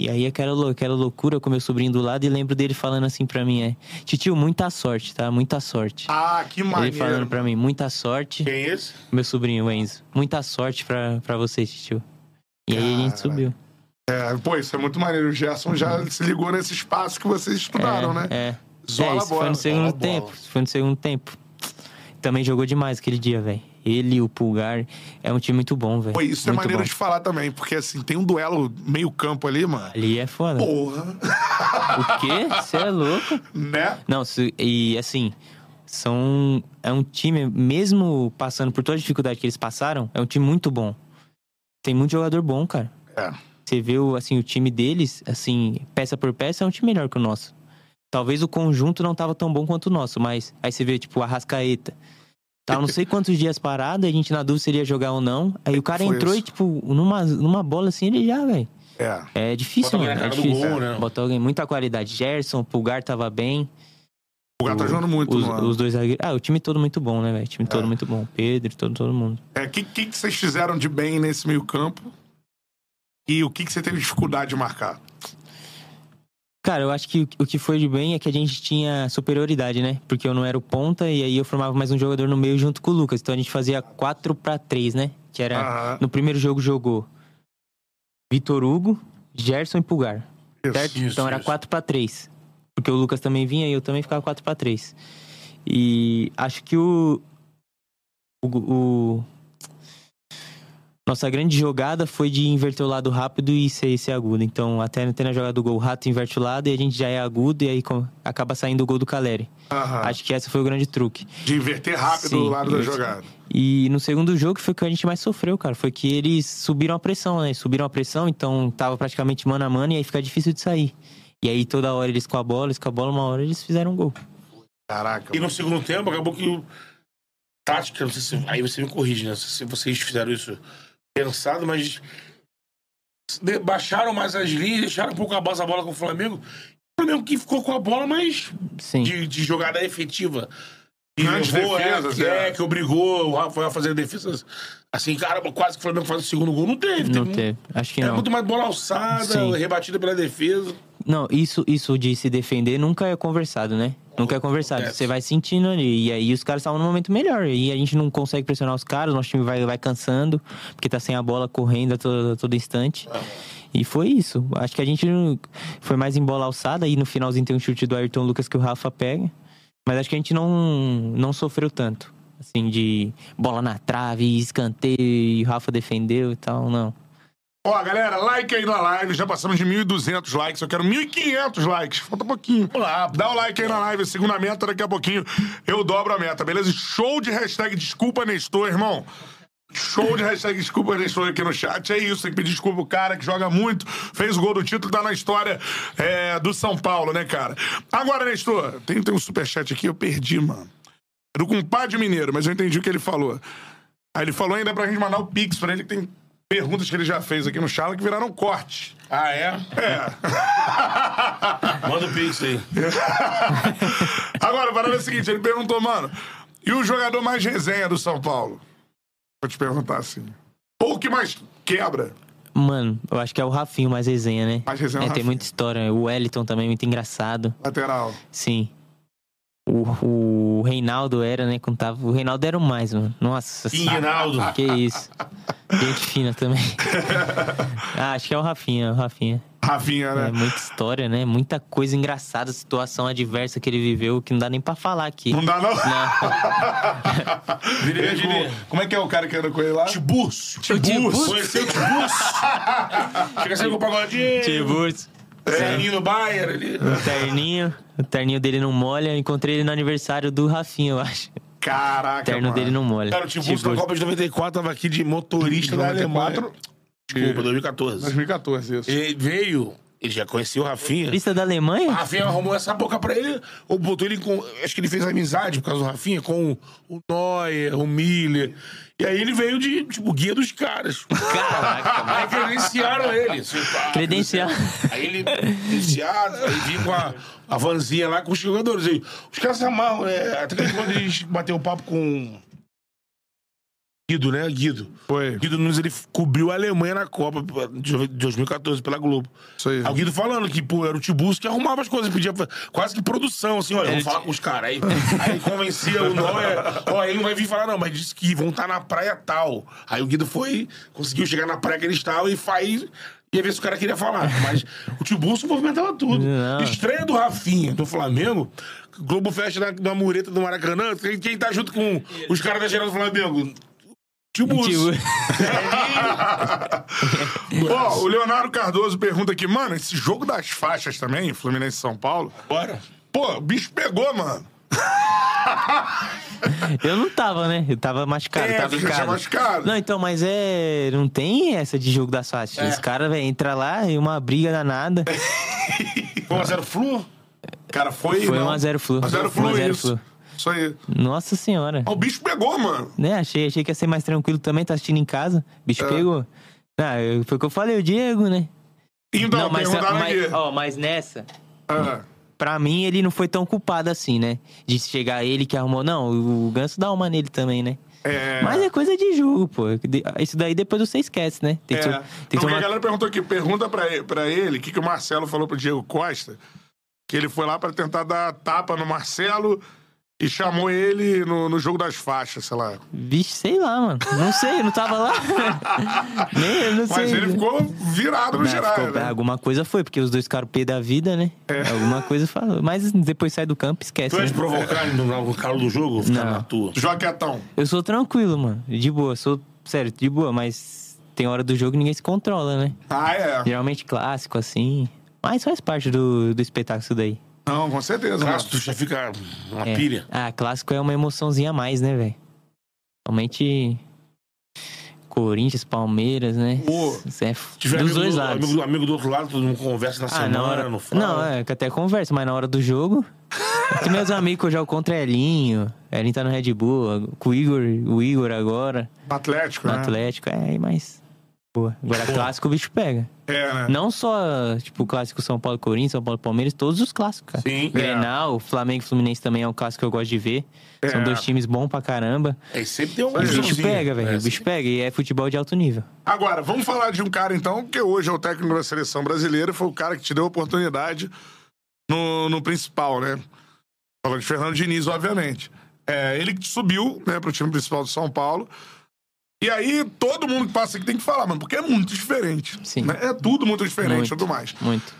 E aí aquela, aquela loucura com meu sobrinho do lado e lembro dele falando assim pra mim, é... Titio, muita sorte, tá? Muita sorte. Ah, que maneiro. Ele falando pra mim, muita sorte. Quem é esse? Meu sobrinho, Enzo. Muita sorte pra, pra você, titio. E aí a gente Cara. subiu. É, pô, isso é muito maneiro. O Gerson já se ligou nesse espaço que vocês estudaram, é, né? É. Zola é, isso bola. foi no segundo tempo. Foi no segundo tempo. Também jogou demais aquele dia, velho. Ele, o Pulgar, é um time muito bom, velho. Pô, isso é Muito maneiro bom. de falar também, porque assim, tem um duelo meio campo ali, mano. Ali é foda. Porra, O quê? Você é louco? né? Não, e assim, são. É um time, mesmo passando por toda a dificuldade que eles passaram, é um time muito bom. Tem muito jogador bom, cara. É. Você vê o, assim, o time deles, assim, peça por peça, é um time melhor que o nosso. Talvez o conjunto não tava tão bom quanto o nosso, mas aí você vê, tipo, a Rascaeta. Tava não sei quantos dias parado, a gente na dúvida se ele ia jogar ou não. Aí o cara Foi entrou isso. e, tipo, numa, numa bola assim, ele já, velho. É. É difícil, Bota mano. É difícil. gol, né? Botou alguém, muita qualidade. Gerson, Pulgar tava bem. O gato tá jogando muito, os, mano. os dois. Ah, o time todo muito bom, né, velho? O time todo É. muito bom. Pedro, todo, todo mundo. É, o que, que, que vocês fizeram de bem nesse meio campo? E o que, que você teve dificuldade de marcar? Cara, eu acho que o- que foi de bem é que a gente tinha superioridade, né? Porque eu não era o ponta e aí eu formava mais um jogador no meio junto com o Lucas. Então a gente fazia 4 pra 3 né? Que era. No primeiro jogo jogou Vitor Hugo, Gerson e Pulgar. Isso. Certo? Isso, então era isso. 4 pra 3 Porque o Lucas também vinha e eu também ficava 4 pra 3 E acho que o. O. o- nossa grande jogada foi de inverter o lado rápido e ser, ser agudo. Então, até, até na jogada do gol, o Rato inverte o lado e a gente já é agudo e aí com- acaba saindo o gol do Caleri. Aham. Acho que esse foi o grande truque. De inverter rápido Sim, o lado da jogada. E no segundo jogo foi o que a gente mais sofreu, cara. Foi que eles subiram a pressão, né? Subiram a pressão, então tava praticamente mano a mano e aí fica difícil de sair. E aí toda hora eles com a bola, eles com a bola, uma hora eles fizeram um gol. Caraca. E no segundo tempo, acabou que o. Tática, não sei se. Aí você me corrige, né? Se vocês fizeram isso pensado, mas. de- Baixaram mais as linhas, deixaram um pouco a base a bola com o Flamengo. O Flamengo que ficou com a bola, mas Sim. de, de jogada efetiva. E Grandes levou, defesas, é, que, é. é, que obrigou o Rafael a fazer defesas. Assim, cara, quase que o Flamengo faz o segundo gol. Não teve. Não teve- teve. Acho que Era não. muito mais bola alçada, Sim. rebatida pela defesa. Não, isso, isso de se defender nunca é conversado, né? É conversado. Acontece. Você vai sentindo ali. E aí os caras estavam num momento melhor. E a gente não consegue pressionar os caras, nosso time vai, vai cansando, porque tá sem a bola correndo a todo, a todo instante. E foi isso. Acho que a gente não- foi mais em bola alçada. E no finalzinho tem um chute do Ayrton Lucas que o Rafa pega. Mas acho que a gente não, não sofreu tanto. Assim, de bola na trave, escanteio, e o Rafa defendeu e tal, não. Ó, galera, like aí na live. Já passamos de 1.200 likes. Eu quero 1.500 likes. Falta pouquinho. Vamos lá. Dá o like aí na live. Segunda meta, daqui a pouquinho eu dobro a meta, beleza? Show de hashtag desculpa, Nestor, irmão. Show de hashtag desculpa, Nestor aqui no chat. É isso, tem que pedir desculpa o cara que joga muito, fez o gol do título, tá na história é, do São Paulo, né, cara? Agora, Nestor, tem, tem um superchat aqui, eu perdi, mano. Era o compadre mineiro, mas eu entendi o que ele falou. Aí ele falou ainda pra gente mandar o Pix pra ele, que tem perguntas que ele já fez aqui no Charla que viraram corte. Ah, é? É. Manda o Pix aí. Agora, a parada é a seguinte, ele perguntou, mano, e o jogador mais resenha do São Paulo? Vou te perguntar assim. Ou o que mais quebra? Mano, eu acho que é o Rafinho mais resenha, né? Mais resenha é o É, tem muita história. O Wellington também, muito engraçado. Lateral. Sim. O, o Reinaldo era, né? Quando tava, o Reinaldo era o mais, mano. Nossa King Reinaldo. Que isso. Gente fina também. ah, acho que é o Rafinha, o Rafinha. Rafinha, É né? muita história, né? Muita coisa engraçada, situação adversa que ele viveu, que não dá nem pra falar aqui. Não dá, não? Não. Virei como é que é o cara que anda com ele lá? Tiburcio. Tiburcio. Conheceu o Tiburcio? Chega assim com o pagodinho. Tiburcio. Serninho no Bayern ali. O terninho. O terninho dele não molha. Encontrei ele no aniversário do Rafinha, eu acho. Caraca, O terno mano. dele não molha. Cara, o Tiburcio na Copa de 94 tava aqui de motorista da Alemanha. 94, Desculpa, 2014. 2014, isso. Ele veio, ele já conhecia o Rafinha. Lista da O Alemanha? Rafinha arrumou essa boca pra ele, ou botou ele com. Acho que ele fez amizade por causa do Rafinha com o Neuer, o Miller. E aí ele veio de, tipo, guia dos caras. Caraca, mano. Aí credenciaram ele. assim, pá, Credencial. Aí ele, credenciado, aí vinha com a, a vanzinha lá com os jogadores. Aí, os caras se amarram, é, até que quando bateu o papo com. Guido, né? Guido. Foi. Guido Nunes, ele cobriu a Alemanha na Copa de 2014 pela Globo. Isso aí. Aí o Guido falando que, pô, era o Tibus que arrumava as coisas, pedia quase que produção, assim, olha, vamos falar com os caras. Aí, aí convencia o Noé, ó, ele não vai vir falar, não, mas disse que vão estar na praia tal. Aí o Guido foi, conseguiu chegar na praia que eles estavam e faz. Ia ver se o cara queria falar. Mas o Tibus movimentava tudo. Não. Estreia do Rafinha, do Flamengo. Globo fecha na, na mureta do Maracanã. Quem, quem tá junto com os caras da geral do Flamengo? Tibus. Ó, o Leonardo Cardoso pergunta aqui, mano, esse jogo das faixas também, Fluminense e São Paulo, Bora. pô, o bicho pegou, mano. Eu não tava, né? Eu tava machucado, É, tava em casa. machucado. Não, então, mas é. Não tem essa de jogo das faixas. É. Os caras, velho, entra lá e uma briga danada. Foi 1x0 Flu? Cara, foi. Foi não. 1x0 Flu. 1x0 Flu, 1x0 isso. Flu. Isso aí. Nossa senhora. Ó, O bicho pegou, mano. Né? Achei, achei que ia ser mais tranquilo também, tá assistindo em casa. Bicho É. pegou. Ah, eu- foi o que eu falei, o Diego, né? Então, não, mas, mas, ó, mas nessa, Ah, pra mim, ele não foi tão culpado assim, né? De chegar ele que arrumou. Não, o Ganso dá uma nele também, né? é. Mas é coisa de jogo, pô. Isso daí depois você esquece, né? Tem É. que, tem que porque tomar... a galera perguntou aqui, pergunta pra ele, pra ele o que, que o Marcelo falou pro Diego Costa, que ele foi lá pra tentar dar tapa no Marcelo e chamou ele no, no jogo das faixas, sei lá. Vixe, sei lá, mano. Não sei, não tava lá. Nem, eu não sei. Mas ele ficou virado no geral, ficou- né? Alguma coisa foi, porque os dois ficaram pé da vida, né? É. Alguma coisa falou. Mas depois sai do campo, esquece. Tu és né? provocar no, no calo do jogo ou ficar Não. na tua? Joquetão. Eu sou tranquilo, mano. De boa, sou sério, de boa, mas tem hora do jogo que ninguém se controla, né? Ah, é. Geralmente clássico, assim. Mas faz parte do, do espetáculo isso daí. Não, com certeza. Clássico, já fica uma É. pilha. Ah, clássico é uma emoçãozinha a mais, né, velho? Somente Corinthians, Palmeiras, né? Pô. É f- Tiver dos amigo dois do, lados. Amigo, do- amigo do outro lado, todo mundo conversa na Ah, semana, na hora. não fala. Não, é que até conversa, mas na hora do jogo. É que meus amigos que eu jogo contra é Elinho. Elinho tá no Red Bull, com o Igor, o Igor agora, Atlético, no né? Atlético. É, mas. Agora, clássico o bicho pega. É, né? Não só, tipo, o clássico São Paulo Corinthians, São Paulo Palmeiras, todos os clássicos, cara. Sim. Grenal, Flamengo e Fluminense também é um clássico que eu gosto de ver. São É. dois times bons pra caramba. É, sempre tem um E o bicho pega, velho. É, o bicho pega e é futebol de alto nível. Agora, vamos falar de um cara, então, que hoje é o técnico da seleção brasileira, foi o cara que te deu a oportunidade no, no principal, né? Falando de Fernando Diniz, obviamente. É, ele que subiu, né, pro time principal do São Paulo. E aí, todo mundo que passa aqui tem que falar, mano, porque é muito diferente. Sim. né? É tudo muito diferente Muito. tudo mais. O Muito.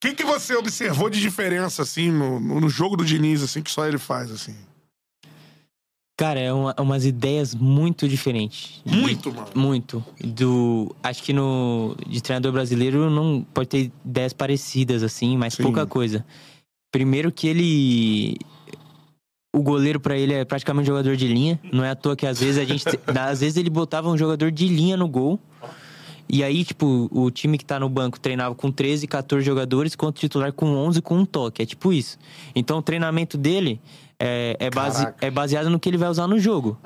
que, que você observou de diferença, assim, no, no jogo do Diniz, assim, que só ele faz, assim? Cara, é uma- umas ideias muito diferentes. Muito, mano. Muito. Do. Acho que no. De treinador brasileiro não pode ter ideias parecidas, assim, mas Sim. pouca coisa. Primeiro que ele. O goleiro pra ele é praticamente jogador de linha. Não é à toa que às vezes a gente. às vezes ele botava um jogador de linha no gol. E aí, tipo, o time que tá no banco treinava com 13, 14 jogadores, enquanto o titular com 11 com um toque. É tipo isso. Então o treinamento dele é, é, base, Caraca. é baseado no que ele vai usar no jogo.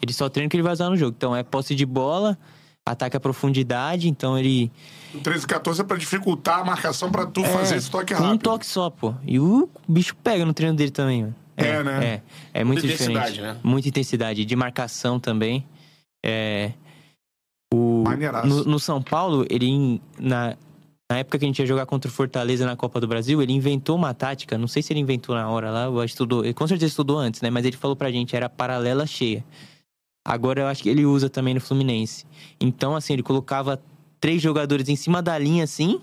Ele só treina o que ele vai usar no jogo. Então é posse de bola, ataque à profundidade. Então ele. O 13 e 14 é pra dificultar a marcação pra tu fazer esse toque rápido. um toque só, pô. E o bicho pega no treino dele também, mano. É, né? É, é muito Muita intensidade, diferente. né? Muita intensidade. De marcação também. É. O, no, no São Paulo, ele. Na, na época que a gente ia jogar contra o Fortaleza na Copa do Brasil, ele inventou uma tática. Não sei se ele inventou na hora lá, ou estudou. Ele com certeza estudou antes, né? Mas ele falou pra gente, era paralela cheia. Agora eu acho que ele usa também no Fluminense. Então, assim, ele colocava três jogadores em cima da linha, assim,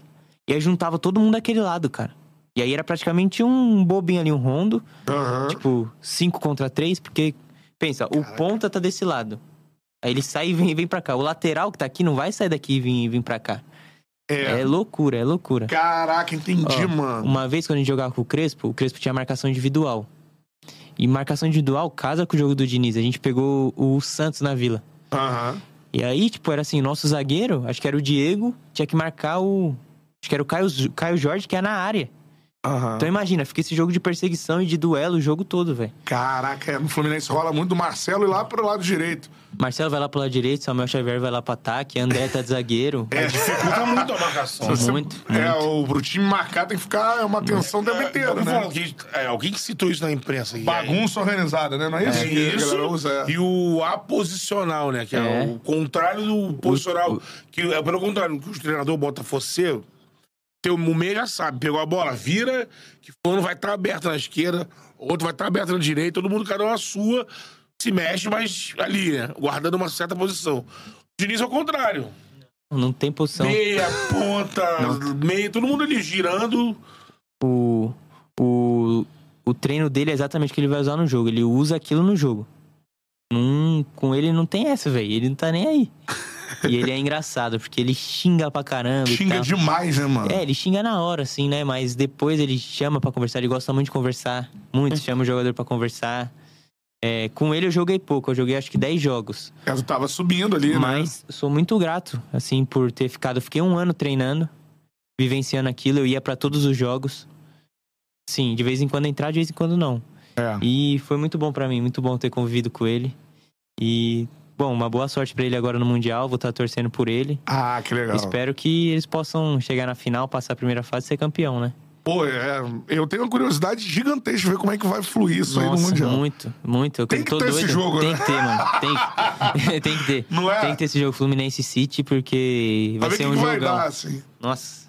e aí juntava todo mundo daquele lado, cara. E aí era praticamente um bobinho ali, um rondo, Aham. tipo, cinco contra três, porque, pensa, o ponta tá desse lado. Aí ele sai e vem, vem pra cá. O lateral que tá aqui não vai sair daqui e vir, vir pra cá. É. É loucura, é loucura. Caraca, entendi, Ó, mano. Uma vez quando a gente jogava com o Crespo, o Crespo tinha marcação individual. E marcação individual casa com o jogo do Diniz. A gente pegou o Santos na vila. Aham. E aí, tipo, era assim, nosso zagueiro, acho que era o Diego, tinha que marcar o. Acho que era o Caio, Caio Jorge, que é na área. Aham. Então imagina, fica esse jogo de perseguição e de duelo o jogo todo, velho. Caraca, é, no Fluminense rola muito do Marcelo e lá pro lado direito. Marcelo vai lá pro lado direito, Samuel Xavier vai lá pro ataque, André tá de zagueiro. É. Dificulta muito a marcação. Muito, Você- muito. É, o, pro time marcar tem que ficar é uma tensão o tempo inteiro, né? que- é, alguém que citou isso na imprensa. Bagunça organizada, né? Não é isso? É isso. usa, é. E o aposicional, né? Que é, É. o contrário do posicional. Que é pelo contrário, que o treinador bota você. Teu o meio já sabe, pegou a bola, vira, que fulano vai estar aberto na esquerda, outro vai estar aberto na direita, todo mundo cada um a sua, se mexe, mas ali, né? Guardando uma certa posição. O Diniz é o contrário. Não tem posição. Meia, ponta, meia, todo mundo ali girando. O, o, o treino dele é exatamente o que ele vai usar no jogo. Ele usa aquilo no jogo. Não, com ele não tem essa, velho. Ele não tá nem aí. e ele é engraçado, porque ele xinga pra caramba. Xinga demais, né, mano? É, ele xinga na hora, assim, né? Mas depois ele chama pra conversar. Ele gosta muito de conversar. Muito, chama o jogador pra conversar. É, com ele eu joguei pouco. Eu joguei acho que 10 jogos. Eu tava subindo ali, né? Mas sou muito grato, assim, por ter ficado. Fiquei um ano treinando, vivenciando aquilo. Eu ia pra todos os jogos. Sim, de vez em quando entrar, de vez em quando não. É. E foi muito bom pra mim, muito bom ter convivido com ele. E, bom, uma boa sorte pra ele agora no Mundial. Vou estar torcendo por ele. Ah, que legal. Espero que eles possam chegar na final, passar a primeira fase e ser campeão, né? Pô, é, eu tenho uma curiosidade gigantesca de ver como é que vai fluir isso aí no Nossa, Mundial. muito, muito. Eu Tem que tô ter esse doido. jogo, Tem né? que ter, mano. Tem, tem que ter. Não é? Tem que ter esse jogo Fluminense City, porque vai ser um vai dar, assim. Nossa,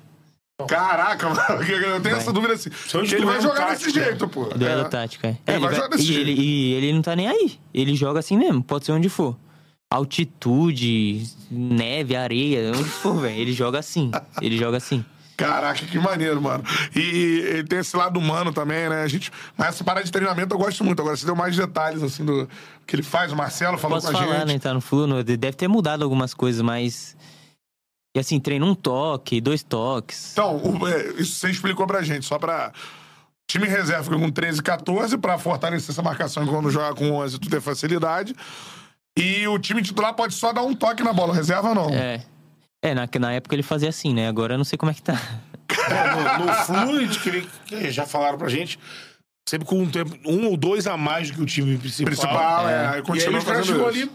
Caraca, mano, eu tenho essa dúvida assim. Que ele vai jogar tático, desse né? jeito, pô. é duelo É. tático, é. Ele vai vai- jogar desse e, ele, e ele não tá nem aí. Ele joga assim mesmo, pode ser onde for. Altitude, neve, areia, onde for, velho. Ele joga assim. Ele joga assim. Caraca, que maneiro, mano. E, ele tem esse lado humano também, né? A gente, mas essa parada de treinamento eu gosto muito. Agora, você deu mais detalhes, assim, do que ele faz. O Marcelo falou Posso com a falar, gente. né? Tá no Fluno. Deve ter mudado algumas coisas, mas. E assim, treina um toque, dois toques. Então, o- é, isso você explicou pra gente, só pra... Time reserva fica com 13 e 14 pra fortalecer essa marcação quando joga com 11 tu ter facilidade. E o time titular pode só dar um toque na bola, reserva não. É. É, na, na época ele fazia assim, né? Agora eu não sei como é que tá. É, no, no Fluid, que, ele- que já falaram pra gente, sempre com um, tempo, um ou dois a mais do que o time principal. Principal, é. É. aí E aí continua os caras fazendo ficam isso. ali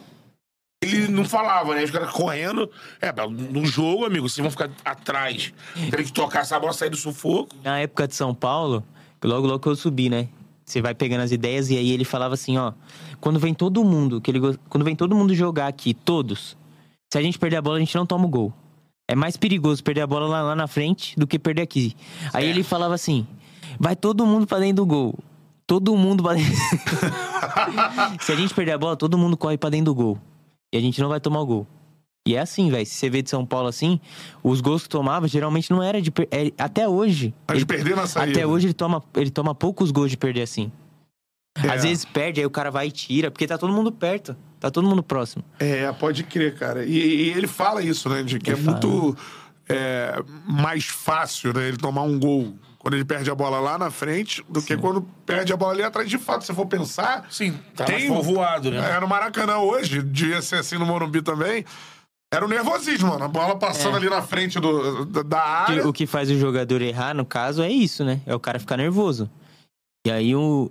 ele não falava, né? Os caras correndo. É, no jogo, amigo, vocês vão ficar atrás. Tem que tocar essa bola, sair do sufoco. Na época de São Paulo, logo, logo que eu subi, né? Você vai pegando as ideias e aí ele falava assim, ó. Quando vem todo mundo, que ele, quando vem todo mundo jogar aqui, todos, se a gente perder a bola, a gente não toma o gol. É mais perigoso perder a bola lá, lá na frente do que perder aqui. Aí ele falava assim: vai todo mundo pra dentro do gol. Todo mundo pra dentro. se a gente perder a bola, todo mundo corre pra dentro do gol. E a gente não vai tomar o gol. E é assim, velho. Se você vê de São Paulo assim, os gols que tomava geralmente não era de. per- é- até hoje. Mas ele- perder na saída. até hoje ele toma, ele toma poucos gols de perder assim. É. Às vezes perde, aí o cara vai e tira, porque tá todo mundo perto. Tá todo mundo próximo. É, pode crer, cara. E, e ele fala isso, né? De que Ele é fala. muito é, mais fácil, né? Ele tomar um gol quando ele perde a bola lá na frente do que quando perde a bola ali atrás. De fato, se for pensar. Sim, tá Tem mais voado, né? É, no Maracanã hoje, devia ser assim no Morumbi também. Era o nervosismo, mano. A bola passando É. ali na frente do, da, da área. O que faz o jogador errar, no caso, é isso, né? É o cara ficar nervoso. E aí o.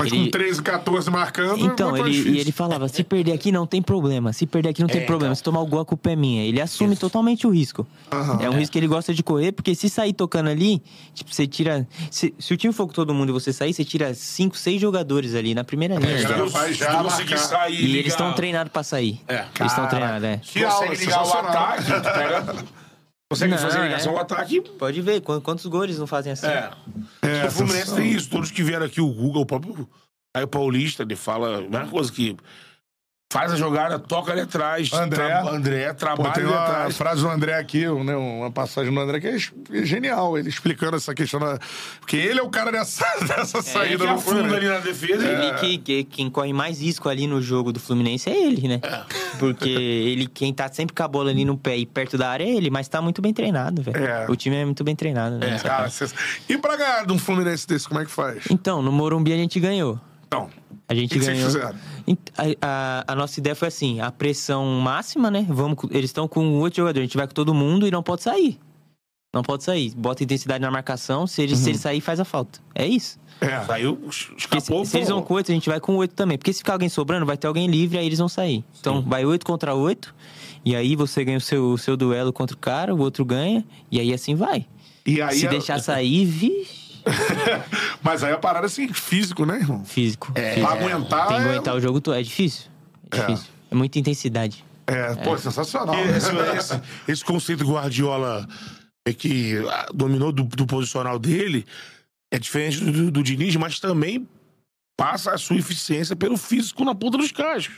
Mas ele- com 13, 14 marcando. Então, é ele, difícil. e ele falava: se perder aqui não tem problema. Se perder aqui não tem É, problema. então. Se tomar o gol, a culpa é minha. Ele assume totalmente o risco. Aham. É um risco que ele gosta de correr, porque se sair tocando ali, tipo, você tira. Se, se o time for com todo mundo e você sair, você tira cinco, seis jogadores ali na primeira linha. É, já. vai já Se tu conseguir sair E eles ligar- estão treinados pra sair. É. Eles estão treinados, é. Que consegue ligar o ataque, pega... Consegue Não, fazer a é. ligação ao ataque. Pode ver quantos, gols não fazem assim. É. É, o Fluminense tem isso. Todos que vieram aqui, o Google, o próprio Caio Paulista, ele fala a mesma coisa que faz a jogada, toca ali atrás. André. tra- André, Pô, trabalha tem ali uma atrás. frase do André aqui, né, uma passagem do André que é é genial, ele explicando essa questão. Da... Porque ele é o cara dessa, dessa Ele saída no afunda Fluminense. ali na defesa. Ele e- que, que- quem corre mais risco ali no jogo do Fluminense é ele, né? Porque ele, quem tá sempre com a bola ali no pé e perto da área é ele, mas tá muito bem treinado, velho. É. O time é muito bem treinado, né? Cara, E pra ganhar de um Fluminense desse, como é que faz? Então, no Morumbi a gente ganhou. Então, A gente que que ganhou. Ent- A, a- a nossa ideia foi assim: a pressão máxima, né? Vamos, eles estão com oito jogadores, a gente vai com todo mundo e não pode sair. Não pode sair. Bota intensidade na marcação, se ele, se ele sair, faz a falta. É isso. é. Saiu, Porque se, escapou. se eles vão com oito, a gente vai com oito também. Porque se ficar alguém sobrando, vai ter alguém livre, aí eles vão sair. Então, vai oito contra oito. E aí você ganha o seu, o seu duelo contra o cara, o outro ganha. E aí assim vai. E aí se a- deixar sair, vixe. Mas aí a parada é assim, físico, né, irmão? Físico. Pra Físico. aguentar. Tem que é- aguentar o jogo todo. É difícil. É É. difícil. É muita intensidade. É, pô, sensacional. Esse, esse- esse conceito Guardiola é que ah, dominou do, do posicional dele é diferente do, do, do Diniz, mas também passa a sua eficiência pelo físico na ponta dos cachos.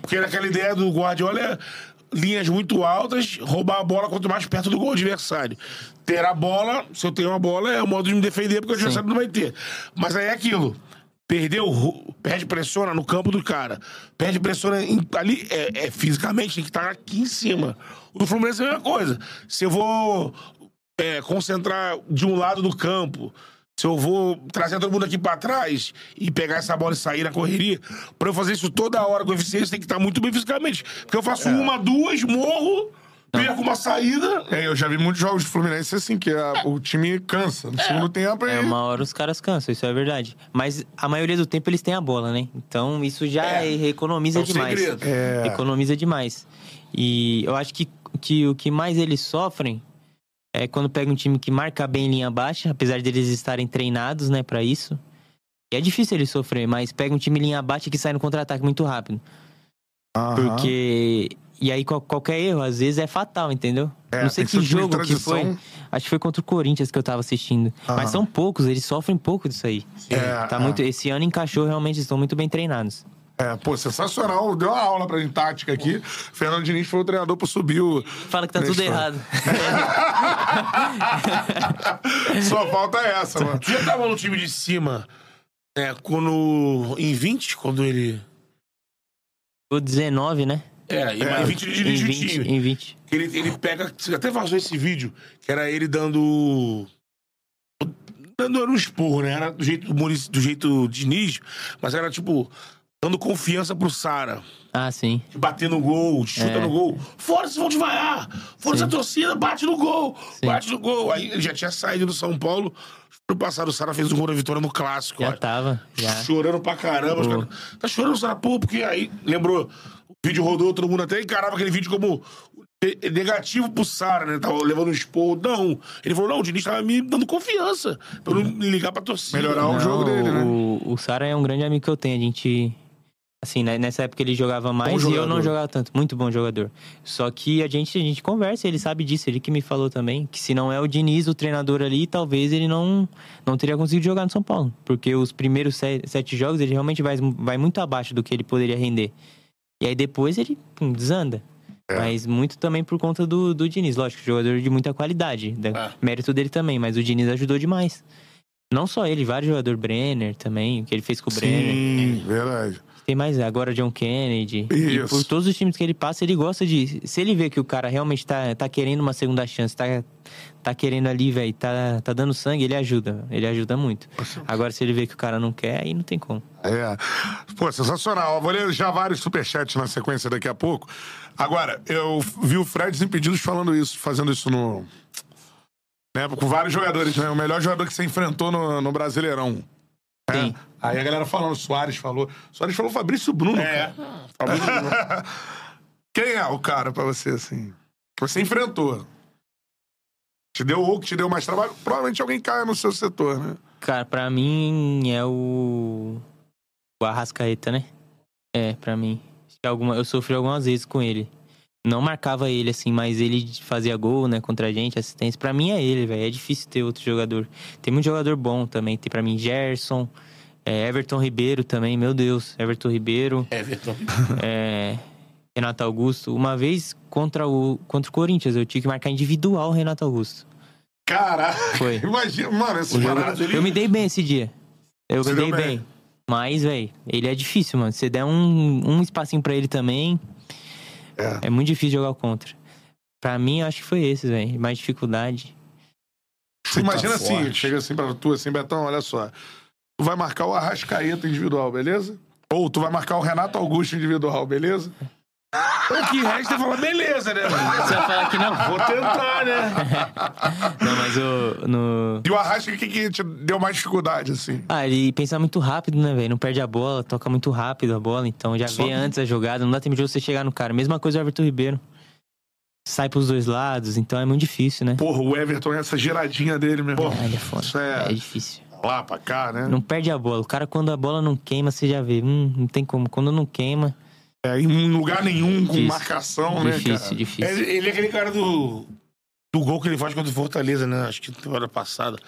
Porque aquela ideia do Guardiola é linhas muito altas, roubar a bola quanto mais perto do gol adversário. Ter a bola, se eu tenho uma bola, é o modo de me defender, porque o adversário não vai ter. Mas aí é aquilo. Perdeu, perde pressiona no campo do cara. Perde pressiona em- ali, é, é fisicamente, tem que estar aqui em cima. O do Fluminense é a mesma coisa. Se eu vou é, concentrar de um lado do campo, se eu vou trazer todo mundo aqui pra trás e pegar essa bola e sair na correria, pra eu fazer isso toda hora com eficiência, tem que estar muito bem fisicamente. Porque eu faço uma, duas, morro, perco uma saída. É, eu já vi muitos jogos de Fluminense assim, que a- o time cansa. No segundo tempo É, uma hora os caras cansam, isso é verdade. Mas a maioria do tempo eles têm a bola, né? Então isso já É. economiza É o demais. segredo. É. Economiza demais. E eu acho que, que o que mais eles sofrem é quando pega um time que marca bem linha baixa, apesar deles estarem treinados, né, para isso. E é difícil eles sofrer, mas pega um time linha baixa que sai no contra-ataque muito rápido. Aham. Porque. E aí qual- qualquer erro, às vezes, é fatal, entendeu? É, Não sei que jogo que foi. Acho que foi contra o Corinthians que eu tava assistindo. Aham. Mas são poucos, eles sofrem pouco disso aí. É, tá é. muito, esse ano encaixou, realmente, estão muito bem treinados. É, pô, sensacional. Deu uma aula pra gente tática aqui. Fernando Diniz foi o treinador pra subir o. Fala que tá tudo errado. Só falta essa, mano. Tu já tava no time de cima, né, quando. Em 20, quando ele. o 19, né? É, em É. 20 ele Em dirige o 20, time. em 20. Que Ele, ele pega. Você até vazou esse vídeo, que era ele dando. Dando era um esporro, né? Era do jeito do, Muricy, do jeito Diniz, mas era tipo. Dando confiança pro Sara. Ah, sim. De bater no gol, de chuta É. no gol. Fora, vocês vão devaiar. Fora Sim. essa torcida, bate no gol. Sim. Bate no gol. Aí ele já tinha saído do São Paulo. No passado, o Sara fez o gol da vitória no clássico. Já ó. tava. Já. Chorando pra caramba. caras, tá chorando, Sara, pô, porque aí lembrou O vídeo rodou, todo mundo até encarava aquele vídeo como ne- negativo pro Sara, né? Tava levando um expor. Não. Ele falou, não, o Diniz tava me dando confiança pra eu não me ligar pra torcida. Melhorar o jogo dele, né? O, o Sara é um grande amigo que eu tenho. A gente. Assim, né, nessa época ele jogava mais e eu não jogava tanto. Muito bom jogador. Só que a gente, a gente conversa, ele sabe disso. Ele que me falou também. Que se não é o Diniz, o treinador ali, talvez ele não, não teria conseguido jogar no São Paulo. Porque os primeiros se- sete jogos ele realmente vai, vai muito abaixo do que ele poderia render. E aí depois ele pum, desanda. É. Mas muito também por conta do, do Diniz. Lógico, jogador de muita qualidade. da- É. Mérito dele também, mas o Diniz ajudou demais. Não só ele, vários jogadores, Brenner também, o que ele fez com o Brenner. Sim, verdade. Tem mais agora John Kennedy. E Isso. por todos os times que ele passa, ele gosta de. Se ele vê que o cara realmente tá, tá querendo uma segunda chance, tá, tá querendo ali, velho, tá, tá dando sangue, ele ajuda. Ele ajuda muito. Agora, se ele vê que o cara não quer, aí não tem como. É. Pô, sensacional. Vou ler já vários superchats na sequência daqui a pouco. Agora, eu vi o Fred Desimpedidos falando isso, fazendo isso no. Né, com vários jogadores, né? O melhor jogador que você enfrentou no, no Brasileirão. É. Sim. Aí a galera falando, Soares falou. Soares falou Fabrício Bruno. É. cara. Quem é o cara pra você, assim? Que você enfrentou? Te deu ou que te deu mais trabalho? Provavelmente alguém caia no seu setor, né? Cara, pra mim é o. O Arrascaeta, né? É, pra mim. Alguma... Eu sofri algumas vezes com ele. Não marcava ele, assim, mas ele fazia gol, né, contra a gente, assistência. Pra mim é ele, velho. É difícil ter outro jogador. Tem muito jogador bom também. Tem pra mim Gerson, é, Everton Ribeiro também, meu Deus. Everton Ribeiro, Everton. é, Renato Augusto. Uma vez contra o, contra o Corinthians, eu tive que marcar individual o Renato Augusto. Caralho! Foi. Imagina, mano, esse parado ele. Eu me dei bem esse dia. Eu Você me dei bem. bem. Mas, velho, ele é difícil, mano. Se você der um, um espacinho pra ele também, É. é muito difícil jogar contra. Pra mim, eu acho que foi esse, velho. Mais dificuldade. Você imagina assim, forte. chega assim pra tu, assim, Betão, olha só. Tu vai marcar o Arrascaeta individual, beleza? Ou tu vai marcar o Renato Augusto individual, beleza? O que resta é falar, beleza, né? mano? Você vai falar que não? Vou tentar, né? Não, mas o. No... E o Arrasca, o que, que te deu mais dificuldade, assim? Ah, ele pensa muito rápido, né, velho? Não perde a bola, toca muito rápido a bola, então já Só- vê antes a jogada, não dá tempo de você chegar no cara. Mesma coisa o Everton Ribeiro. Sai pros dois lados, então é muito difícil, né? Porra, o Everton, essa giradinha dele, meu irmão. Ah, ele é foda. Isso é- é difícil. Lá pra cá, né? Não perde a bola. O cara, quando a bola não queima, você já vê. Hum, não tem como. Quando não queima, É, em lugar nenhum, com Difícil. marcação, né, difícil, cara? difícil. Ele, ele é aquele cara do, do gol que ele faz contra o Fortaleza, né? Acho que temporada passada.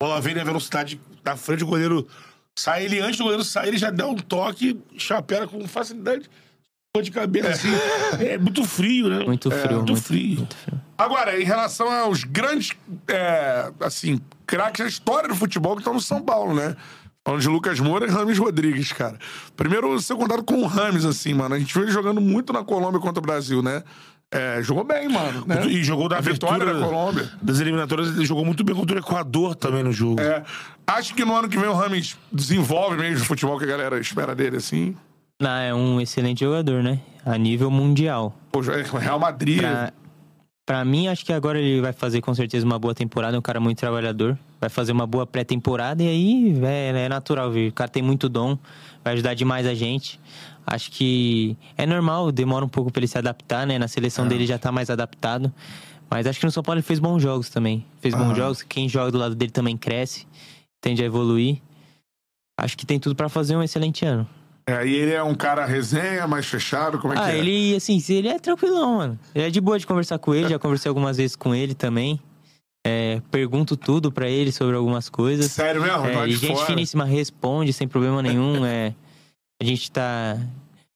Bola vem na velocidade na frente, o goleiro sai ele antes do goleiro sair, ele já dá um toque, chapéu com facilidade. Pô de cabeça, assim. É muito frio, né? Muito É, frio, muito, muito- frio. muito frio. Agora, em relação aos grandes, é, assim, craques da história do futebol que estão no São Paulo, né? Falando de Lucas Moura e Rames Rodrigues, cara. Primeiro, seu contato com o Rames, assim, mano. A gente viu ele jogando muito na Colômbia contra o Brasil, né? É, jogou bem, mano. Né? E jogou da A vitória abertura da Colômbia. das eliminatórias, ele jogou muito bem contra o Equador também no jogo. É, acho que no ano que vem o Rames desenvolve mesmo o futebol que a galera espera dele, assim. Não, é um excelente jogador, né? A nível mundial. Pô, é Real Madrid. Pra, pra mim, acho que agora ele vai fazer com certeza uma boa temporada. É um cara muito trabalhador. Vai fazer uma boa pré-temporada e aí é, é natural ver. O cara tem muito dom, vai ajudar demais a gente. Acho que é normal, demora um pouco pra ele se adaptar, né? Na seleção dele já tá mais adaptado. Mas acho que no São Paulo ele fez bons jogos também. Fez bons Aham. jogos. Quem joga do lado dele também cresce, tende a evoluir. Acho que tem tudo pra fazer um excelente ano. É, e ele é um cara resenha, mais fechado, como é Ah, que é? ele, assim, ele é tranquilão, mano. Ele é de boa de conversar com ele, já conversei algumas vezes com ele também. É, pergunto tudo pra ele sobre algumas coisas. Sério mesmo? É, Tá e gente fora. finíssima responde sem problema nenhum. é, a gente tá.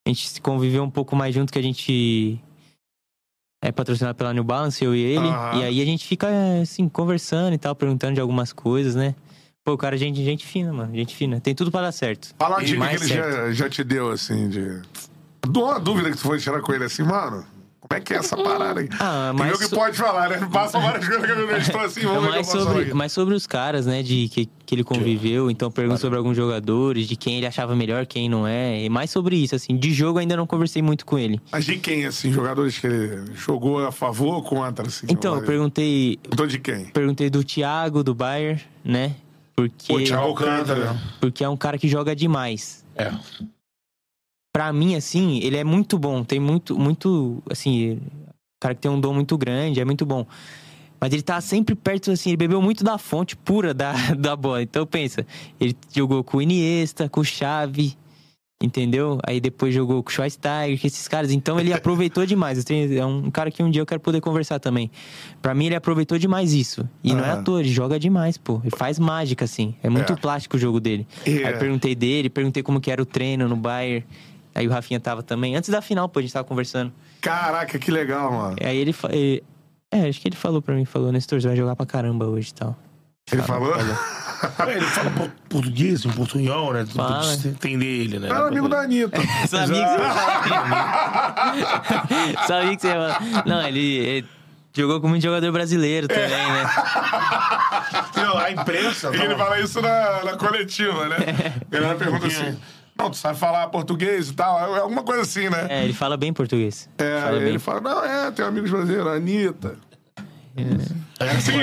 A gente se conviveu um pouco mais junto que a gente é patrocinado pela New Balance, eu e ele. Aham. E aí a gente fica, assim, conversando e tal, perguntando de algumas coisas, né? Pô, o cara, é gente, gente fina, mano. Gente fina. Tem tudo pra dar certo. Fala E dica que ele já, já te deu, assim, de. Uma dúvida que tu foi tirar com ele assim, mano. Como é que é essa parada aí? Ah, mas. o que so- passa falar, né? Passa várias coisas que eu estou assim, vamos o que posso falar sobre, mais sobre os caras, né, de que, que ele conviveu. Então, pergunto sobre alguns jogadores, de quem ele achava melhor, quem não é. E mais sobre isso, assim. De jogo, ainda não conversei muito com ele. Mas de quem, assim, jogadores que ele jogou a favor ou contra, assim? Então, eu perguntei, Perguntou de quem? perguntei do Thiago, do Bayern, né? Porque, Pô, Thiago Alcântara. porque é um cara que joga demais. É. pra mim, assim, ele é muito bom. Tem muito, muito, assim, cara que tem um dom muito grande, é muito bom. Mas ele tá sempre perto, assim, ele bebeu muito da fonte pura da, da bola. Então pensa, ele jogou com o Iniesta, com o Xavi, entendeu? Aí depois jogou com o Schweinsteiger, com esses caras. Então ele aproveitou demais. Tenho- É um cara que um dia eu quero poder conversar também. Pra mim ele aproveitou demais isso. E não é à toa, ele joga demais, pô. Ele faz mágica, assim. É muito É. plástico o jogo dele. É. Aí perguntei dele, perguntei como que era o treino no Bayern. Aí o Rafinha tava também. Antes da final, pô, a gente tava conversando. Caraca, que legal, mano. Aí ele, ele- É, acho que ele falou pra mim, falou, Nestor, você vai jogar pra caramba hoje e tal. Ele falou? É, ele fala por- português, em portunhol, né? Fala. precisa entender ele, né? Era amigo da Anitta. Sabia que você ia falar. Sabia que você ia falar. Não, ele, ele jogou com muito jogador brasileiro também, né? Não, a imprensa. E ele fala isso na, na coletiva, né? Galera pergunta assim: Não, tu sabe falar português e tal? É alguma coisa assim, né? É, ele fala bem português. É, fala aí bem. ele fala: Não, é, tem amigos brasileiros, a Anitta. É assim.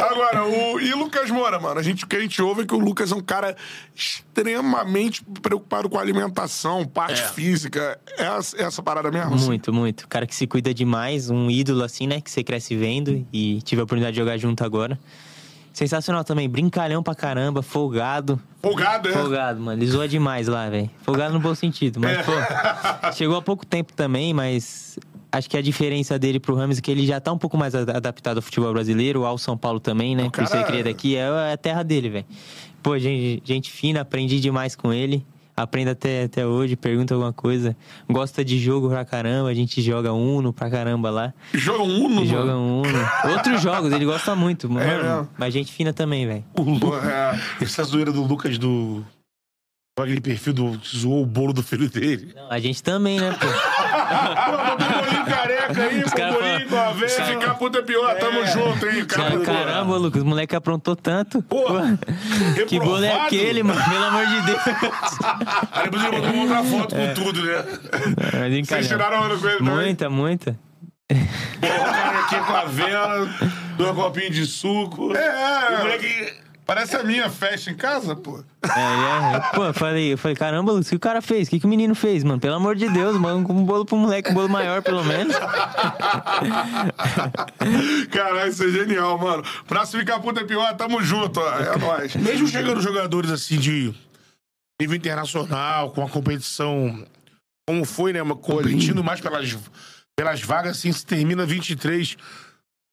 Agora, o, e Lucas Moura, mano? A gente, o que a gente ouve é que o Lucas é um cara extremamente preocupado com a alimentação, parte É. física. É essa, é essa parada mesmo? assim? Muito, muito. Cara que se cuida demais, um ídolo assim, né? Que você cresce vendo e tive a oportunidade de jogar junto agora. Sensacional também, brincalhão pra caramba, folgado. Folgado, é? Folgado, mano. Ele zoa demais lá, velho. Folgado no bom sentido. Mas, É. pô, chegou há pouco tempo também, mas acho que a diferença dele pro Rames é que ele já tá um pouco mais adaptado ao futebol brasileiro, ao São Paulo também, né? O Por isso cara- ele cria daqui, é a terra dele, velho. Pô, gente, gente fina, aprendi demais com ele. Aprendo até, até hoje, pergunta alguma coisa. Gosta de jogo pra caramba, a gente joga Uno pra caramba lá. Joga um Uno, Joga mano. Uno. Outros jogos, ele gosta muito, mano. mesmo? mas gente fina também, velho. O é. Essa zoeira do Lucas do. Aquele perfil do. zoou o bolo do filho dele. Não, a gente também, né, pô? bolinho careca aí, Os caras falam- com a Se ficar puta é pior, tamo junto, hein? Cara, Cara, caramba, Lucas, o moleque aprontou tanto. Porra, Pô, que bolo é aquele, mano? Pelo amor de Deus. Aí depois ele mandou uma outra foto com tudo, né? Mas Vocês brincadeira. tiraram onda com ele também? Muita, muita. O cara aqui com a vela, dois copinhos de suco. É, E o moleque. Parece a minha festa em casa, pô. É, é. Pô, eu falei, eu falei, caramba, Lucas, o que o cara fez? O que, que o menino fez, mano? Pelo amor de Deus, mano, com um bolo pro moleque, um bolo maior, pelo menos. Caralho, isso é genial, mano. Pra se ficar puta é pior, tamo junto, ó. É nóis. Mesmo chegando jogadores assim de nível internacional, com a competição como foi, né? uma- Competindo mais pelas, pelas vagas, assim, se termina 23,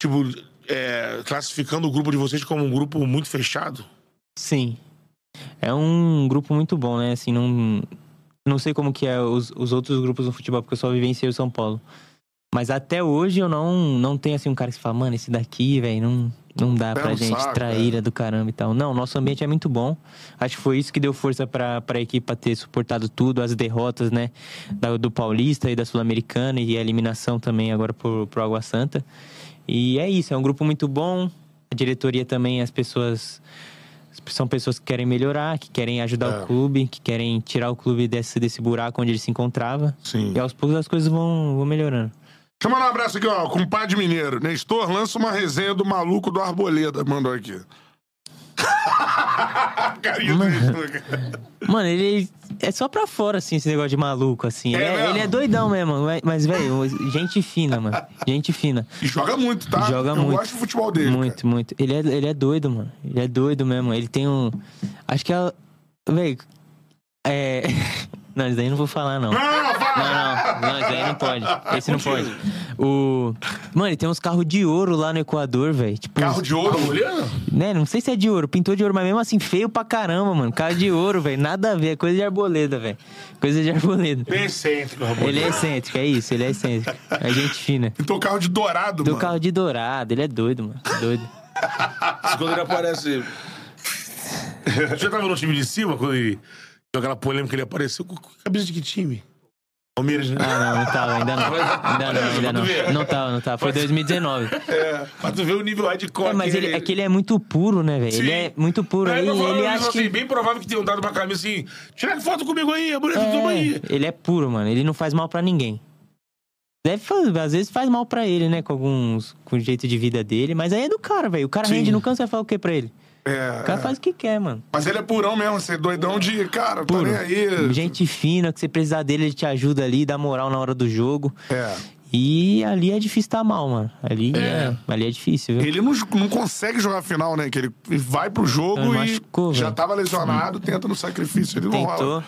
tipo, é, classificando o grupo de vocês como um grupo muito fechado. Sim. É um grupo muito bom, né? Assim, não, não sei como que é os, os outros grupos do futebol, porque eu só vivenciei o São Paulo. Mas até hoje eu não, não tenho, assim, um cara que fala, mano, esse daqui, velho, não, não dá Pé pra no gente, saco, traíra do caramba e tal. Não, nosso ambiente é muito bom. Acho que foi isso que deu força pra, pra equipe pra ter suportado tudo, as derrotas, né? Da- do Paulista e da Sul-Americana e a eliminação também agora pro, pro Água Santa. E é isso, é um grupo muito bom. A diretoria também, as pessoas são pessoas que querem melhorar, que querem ajudar É. o clube, que querem tirar o clube desse, desse buraco onde ele se encontrava. Sim. E aos poucos as coisas vão, vão melhorando. Deixa eu mandar um abraço aqui, ó. Compadre Mineiro. Nestor, lança uma resenha do maluco do Arboleda. Mandou aqui. Cara. Mano, ele é só pra fora, assim, esse negócio de maluco, assim. É ele, é, ele é doidão mesmo, mas- velho, gente fina, mano. Gente fina. E joga muito, tá? Joga eu muito. gosto do futebol dele. Muito, muito. Ele é, ele é doido, mano. Ele é doido mesmo. Ele tem um. Acho que é. Véi. É. Não, isso daí não vou falar, não. Não! Não, não, não, isso aí não pode. Esse não pode. O. Mano, ele tem uns carros de ouro lá no Equador, velho. Tipo, Carro uns- de ouro. Né? Não sei se é de ouro, pintou de ouro, mas mesmo assim, feio pra caramba, mano. Carro de ouro, velho. Nada a ver, é coisa de arboleda, velho. Coisa de arboleda. Bem excêntrico, Ramon. Ele é excêntrico, é isso, ele é excêntrico. É gente fina. Então carro de dourado, Do mano. carro de dourado, ele é doido, mano. Doido. Quando ele aparece. Você já tava no time de cima, quando ele. Aquela polêmica, ele apareceu com cabeça de que time? Palmeiras, né? Ah, não, não tava, ainda não. Ainda não, ainda não. Não tava, não tava. Foi 2019. É, pra tu ver o nível hardcore. É, mas que ele, é que ele é muito puro, né, velho? Ele é muito puro. É, Aí falando ele acha assim, que. bem provável que tenham dado uma camisa assim. Tira foto comigo aí, a bonita toma aí. É, ele é puro, mano. Ele não faz mal pra ninguém. Deve fazer, às vezes faz mal pra ele, né? Com alguns. Com o jeito de vida dele. Mas aí é do cara, velho. O cara Sim. rende no canto, você vai falar o que pra ele? É, O cara é. faz o que quer, mano. Mas ele é purão mesmo, você é doidão de, cara, tá Puro. nem aí. Gente fina, que você precisar dele, ele te ajuda ali, dá moral na hora do jogo. É. E ali é difícil estar mal, mano. Ali é, ali é difícil, viu? Ele não, não consegue jogar final, né? Que ele vai pro jogo Ele e machucou, já velho. tava lesionado, tenta no sacrifício. Ele não Tentou. rola.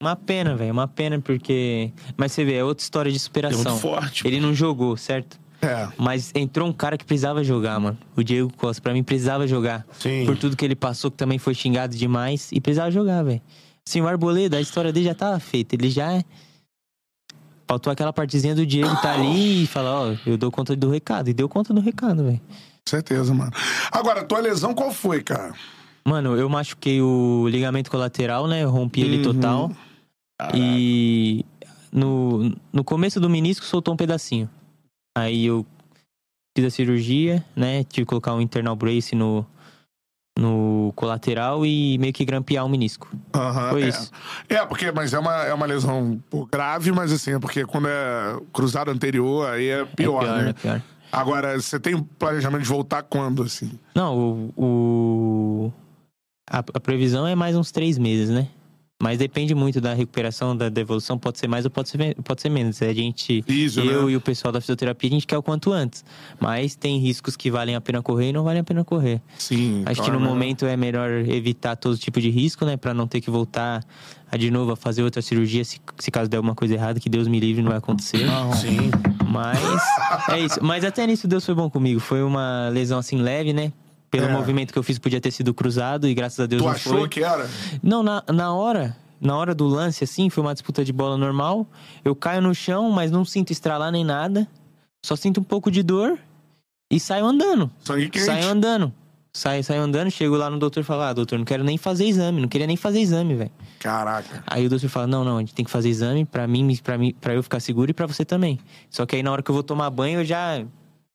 Uma pena, velho. Uma pena, porque. Mas você vê, é outra história de É superação. muito forte. Ele não jogou, certo? É. Mas entrou um cara que precisava jogar, mano. O Diego Costa, pra mim, precisava jogar. Sim. Por tudo que ele passou, que também foi xingado demais. E precisava jogar, velho. Assim, o Arboleda, a história dele já tava feita. Ele já. é- Faltou aquela partezinha do Diego tá ali e falar, ó, eu dou conta do recado. E deu conta do recado, velho. Certeza, mano. Agora, tua lesão qual foi, cara? Mano, eu machuquei o ligamento colateral, né? Eu rompi ele Uhum. total. E no, no começo do menisco soltou um pedacinho. Aí eu fiz a cirurgia, né? Tive que colocar um internal brace no, no colateral e meio que grampear o menisco. Aham, Foi é. isso. É, porque, mas é uma, é uma lesão grave, mas assim, é porque quando é cruzado anterior, aí é pior, é pior, né? é pior. Agora, você tem planejamento de voltar quando, assim? Não, o. o- a, a previsão é mais uns três meses, né? Mas depende muito da recuperação, da devolução. Pode ser mais ou pode ser, pode ser menos. A gente. Físio, eu né? e o pessoal da fisioterapia, a gente quer o quanto antes. Mas tem riscos que valem a pena correr e não valem a pena correr. Sim. Acho então que é no momento é melhor evitar todo tipo de risco, né? Pra não ter que voltar a, de novo a fazer outra cirurgia se, se caso der alguma coisa errada, que Deus me livre, não vai acontecer. Sim. Mas é isso. Mas até nisso Deus foi bom comigo. Foi uma lesão assim leve, né? Pelo É. movimento que eu fiz, podia ter sido cruzado e graças a Deus Tu não achou foi. que era? Não, na, na hora, na hora do lance, assim, foi uma disputa de bola normal. Eu caio no chão, mas não sinto estralar nem nada. Só sinto um pouco de dor e saio andando. Sangue quente. Saio andando. Saio, saio andando, chego lá no doutor e falo, ah, doutor, não quero nem fazer exame, não queria nem fazer exame, velho. Caraca. Aí o doutor fala, não, não, a gente tem que fazer exame pra mim, pra mim, pra eu ficar seguro e pra você também. Só que aí na hora que eu vou tomar banho, eu já,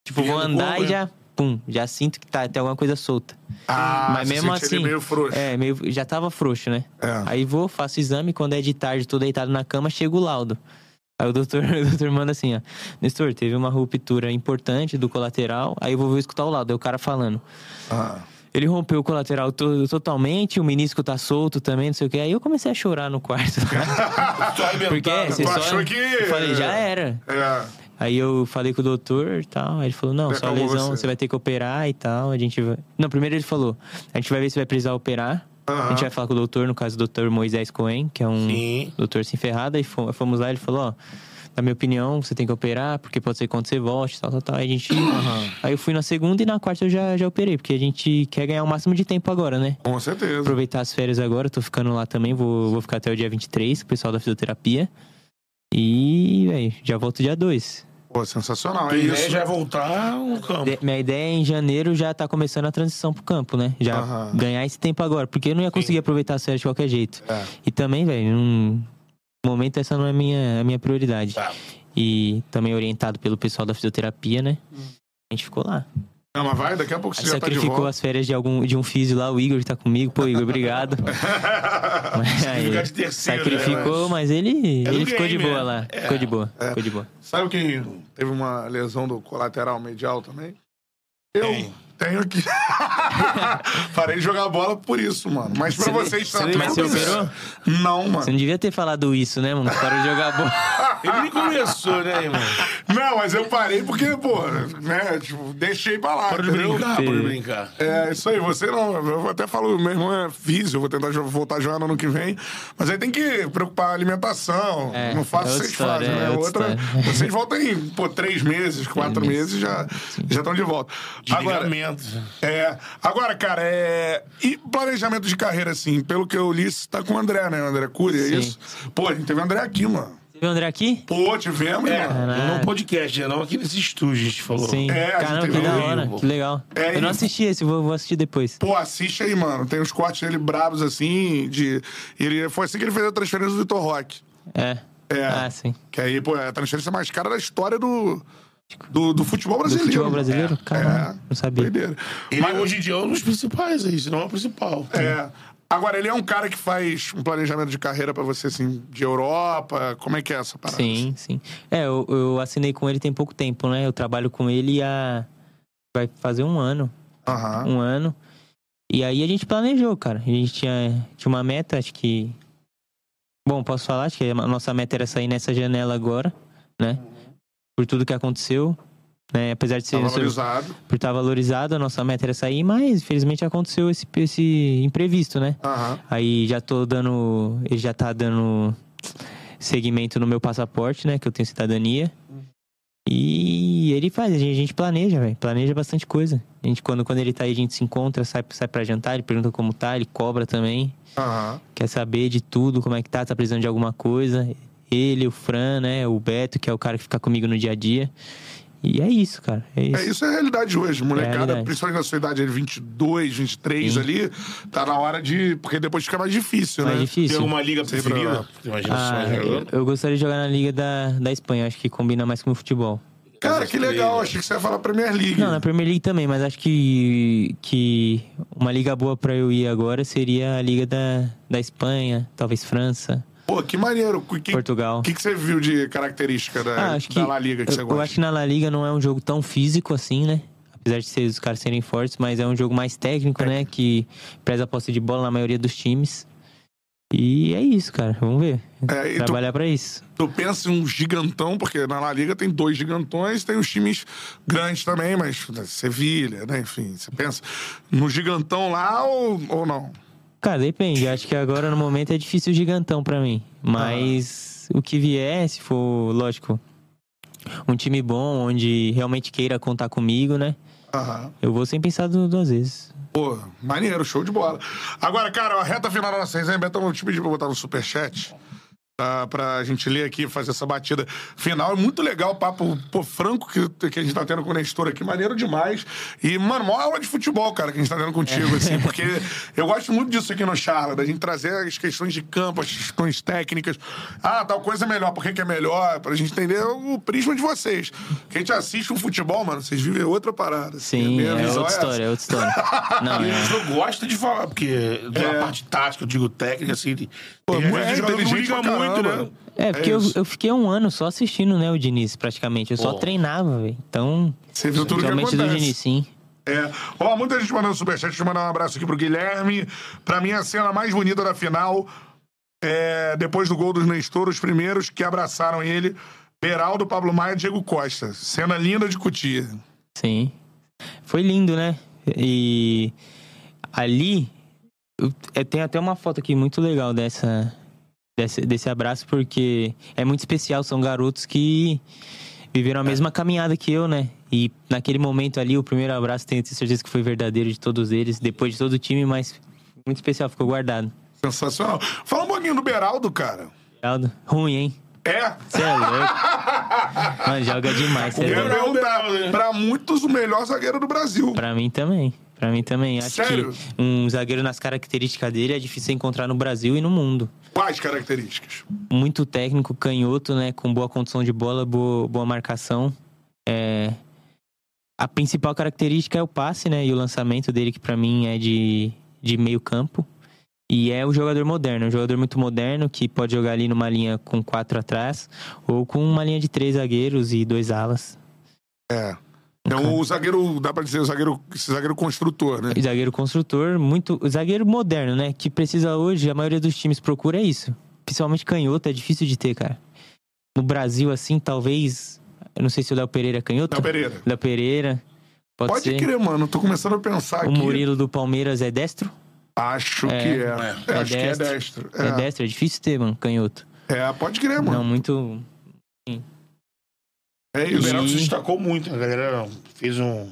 tipo, vou andar corpo, e né? já, pum, já sinto que tá, tem alguma coisa solta. Ah, Mas você mesmo assim, meio frouxo. É, meio, já tava frouxo, né? É. Aí vou, faço exame, quando é de tarde, tô deitado na cama, chega o laudo. Aí o doutor, o doutor manda assim, ó. Nestor, teve uma ruptura importante do colateral, aí eu vou escutar o laudo. Aí o cara falando. Ah. Ele rompeu o colateral to- totalmente, o menisco tá solto também, não sei o que. Aí eu comecei a chorar no quarto. Arrebentado. Porque você tu só... que- Eu falei, já era. É. Aí eu falei com o doutor e tal. Aí ele falou: não, acalmou lesão você. você vai ter que operar e tal. A gente vai. Não, primeiro ele falou: a gente vai ver se vai precisar operar. A Aham. gente vai falar com o doutor, no caso, o doutor Moisés Cohen, que é um Sim. doutor sem ferrada. E fo- fomos lá, ele falou: ó, na minha opinião, você tem que operar, porque pode ser quando você volte, tal, tal, tal. Aí a gente. Aí eu fui na segunda e na quarta eu já, já operei, porque a gente quer ganhar o máximo de tempo agora, né? Com certeza. Aproveitar as férias agora, tô ficando lá também, vou, vou ficar até o dia 23 com o pessoal da fisioterapia. E, velho, já volto dia 2. Pô, sensacional. A É ideia isso. já é voltar no campo. De- Minha ideia é em janeiro já tá começando a transição pro campo, né? Já Aham. ganhar esse tempo agora, porque eu não ia conseguir aproveitar as férias de qualquer jeito. É. E também, velho, num momento essa não é a minha, a minha prioridade. Tá. E também orientado pelo pessoal da fisioterapia, né? A gente ficou lá. Não, mas vai, daqui a pouco você já tá de Sacrificou volta. as férias de algum de um físio lá, o Igor que tá comigo. Pô, Igor, obrigado. Mas aí, de terceiro, sacrificou, né? mas ele, É ele ficou de boa né? lá. É. Ficou de boa, ficou de boa. Sabe quem teve uma lesão do colateral medial também? Eu Quem? Tenho que. Parei de jogar bola por isso, mano. Mas pra Você- vocês você- também. mas você operou? Não, mano. Você não devia ter falado isso, né, mano? Parou de jogar bola. Ele nem começou, né, irmão? Não, mas eu parei porque, pô, né? Tipo, deixei pra lá. Para de entendeu? brincar, para de brincar. É, isso aí, você não. Eu até falo, meu irmão é físico, eu vou tentar voltar a jogar no ano que vem. Mas aí tem que preocupar a alimentação. É, não faço é outra vocês história, fazem, é né? outra Outra. história. Vocês voltam em, pô, três meses, quatro meses já já estão de volta. De Agora, ligamento. É, agora, cara, é. E planejamento de carreira, assim, pelo que eu li, você tá com o André, né? O André Cury, é Sim. isso? Pô, a gente teve o André aqui, mano. Você viu o André aqui? Pô, tivemos, É, mano. não no podcast, né? Não aqui nesse estúdio, a gente falou. Sim. É, Caramba, que teve da hora. Que legal. É, eu não assisti esse, vou, vou assistir depois. Pô, assiste aí, mano. Tem uns cortes dele brabos, assim, de... Ele, foi assim que ele fez a transferência do Vitor Roque. É. É. Ah, sim. Que aí, pô, é a transferência mais cara da história do... Do, do futebol Do brasileiro. futebol brasileiro? É, Caramba, não sabia. Doideira. Ele Mas- hoje em dia é um dos principais aí, se não é o principal. É. Agora, ele é um cara que faz um planejamento de carreira pra você, assim, de Europa. Como é que é essa parada? Sim, sim. É, eu, eu assinei com ele tem pouco tempo, né? Eu trabalho com ele há. Vai fazer um ano. Aham. Um ano. E aí a gente planejou, cara. A gente tinha, tinha uma meta, acho que. Bom, posso falar? Acho que a nossa meta era sair nessa janela agora, né? Por tudo que aconteceu. Né? Apesar de ser. Tá valorizado. Por estar valorizado, a nossa meta era sair, mas infelizmente aconteceu esse, esse imprevisto, né? Aham. Aí já tô dando. Ele já tá dando segmento no meu passaporte, né? Que eu tenho cidadania. E ele faz, a gente, a gente planeja, velho. Planeja bastante coisa. A gente, quando, quando ele tá aí, a gente se encontra, sai, sai pra jantar, ele pergunta como tá, ele cobra também. Aham. Quer saber de tudo, como é que tá, tá precisando de alguma coisa. Ele, o Fran, né? O Beto, que é o cara que fica comigo no dia a dia. E é isso, cara. É isso. É, isso é a realidade hoje. Molecada, realidade. principalmente na sua idade, ele 22, 23 Sim. ali, tá na hora de. Porque depois fica mais difícil, Mais né? Tem difícil. alguma liga Sei preferida? Imagina Ah, você eu, jogador. eu gostaria de jogar na Liga da, da Espanha, acho que combina mais com o futebol. Cara, que legal. Achei que você ia falar Premier League. Não, na Premier League também, mas acho que, que uma liga boa pra eu ir agora seria a Liga da, da Espanha, talvez França, Pô, que maneiro. Que, Portugal. O que, que você viu de característica da, Ah, que, da La Liga que eu, você eu gosta? acho que na La Liga não é um jogo tão físico assim, né? Apesar de ser, os caras serem fortes, mas é um jogo mais técnico, né? Que preza a posse de bola na maioria dos times. E é isso, cara. Vamos ver. É, e tu- Trabalhar pra isso. Tu pensa em um gigantão, porque na La Liga tem dois gigantões, tem os times grandes também, mas né, Sevilha, né? Enfim, você pensa no gigantão lá ou, ou não? Cara, depende. Acho que agora no momento é difícil o gigantão pra mim. Mas o que vier, se for, lógico, um time bom, onde realmente queira contar comigo, né? Eu vou sem pensar du- duas vezes. Pô, maneiro, show de bola. Agora, cara, a reta final da nossa resenha, Betão, eu te pedi pra botar no superchat. Pra, pra gente ler aqui, fazer essa batida final. É muito legal o papo pô, franco que, que a gente tá tendo com o Nestor aqui, maneiro demais. E, mano, maior aula de futebol, cara, que a gente tá tendo contigo, assim, porque eu gosto muito disso aqui no Charla, da gente trazer as questões de campo, as questões técnicas. Ah, tal coisa é melhor, por que, que é melhor? Pra gente entender o prisma de vocês. Que a gente assiste um futebol, mano, vocês vivem outra parada. assim, Sim, é visão outra história, é outra história. Não, é. Eu gosto de falar, porque da É. parte tática, eu digo técnica, assim. Pô, é não inteligente liga pra muito, né? É, porque eu, isso. eu fiquei um ano só assistindo, né, o Diniz, praticamente. Eu só treinava, velho. Então, Você viu tudo que realmente do. Diniz, sim. É. Ó, muita gente mandando superchat. Deixa eu mandar um abraço aqui pro Guilherme. Pra mim, a cena mais bonita da final é depois do gol dos Nestor, os primeiros que abraçaram ele. Beraldo, Pablo Maia e Diego Costa. Cena linda de Cutia. Sim. Foi lindo, né? E ali eu- é, tem até uma foto aqui muito legal dessa desse, desse abraço porque é muito especial, são garotos que viveram a mesma caminhada que eu, né? E naquele momento ali, o primeiro abraço, tenho certeza que foi verdadeiro de todos eles, depois de todo o time, mas muito especial, ficou guardado. Sensacional. Fala um pouquinho do Beraldo, cara. Geraldo, ruim, hein? É. Você é louco. Mano, joga demais, cê O é. Beraldo Beraldo, é, né? pra muitos, o melhor zagueiro do Brasil. Pra mim também. Pra mim também. Acho Sério? que um zagueiro nas características dele é difícil encontrar no Brasil e no mundo. Quais características? Muito técnico, canhoto, né? Com boa condução de bola, boa, boa marcação. É... A principal característica é o passe, né? E o lançamento dele, que pra mim é de, de meio campo. E é o jogador moderno, um jogador muito moderno que pode jogar ali numa linha com quatro atrás ou com uma linha de três zagueiros e dois alas. É. Então, o zagueiro, dá pra dizer, o zagueiro, esse zagueiro construtor, né? Zagueiro construtor, muito. Zagueiro moderno, né? Que precisa hoje, a maioria dos times procura é isso. Principalmente canhoto, é difícil de ter, cara. No Brasil, assim, talvez. Eu não sei se o Léo Pereira é canhoto. Léo Pereira. Léo Pereira. Pode, Pode ser. crer, mano. Tô começando a pensar O aqui. Murilo do Palmeiras é destro? Acho É. que é. É. É, acho que é destro. destro. É. É, destro, é difícil ter, mano, canhoto. é pode crer, Não, mano. muito. É O isso. Beraldo se E- destacou muito, a galera fez um.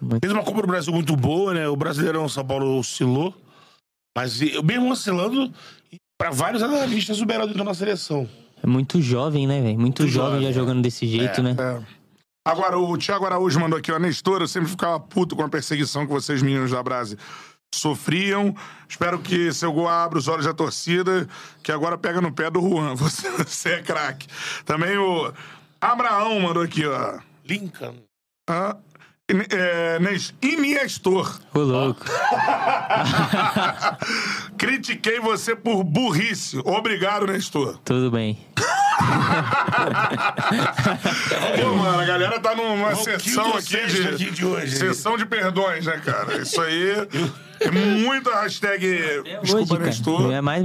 Muito. Fez uma Copa do Brasil muito boa, né? O Brasileirão São Paulo oscilou. Mas eu mesmo oscilando, pra vários analistas, o Beraldo entrou na seleção. É muito jovem, né, velho? Muito, Muito jovem, jovem, já é. jogando desse jeito, É. né? É. Agora, o Thiago Araújo mandou aqui, ó. Nestor, eu sempre ficava puto com a perseguição que vocês, meninos da Brase, sofriam. Espero que seu gol abra os olhos da torcida, que agora pega no pé do Juan. Você, você é craque. Também o Abraão mandou aqui, ó. Lincoln. Ah, é, Nes- Iniestor. Ô, louco. Critiquei você por burrice. Obrigado, Nestor. Tudo bem. Pô, mano, a galera tá numa o sessão aqui de, aqui de hoje. Sessão de perdões, né, cara? Isso aí é muita hashtag desculpa, Hoje, Nestor. cara, é mais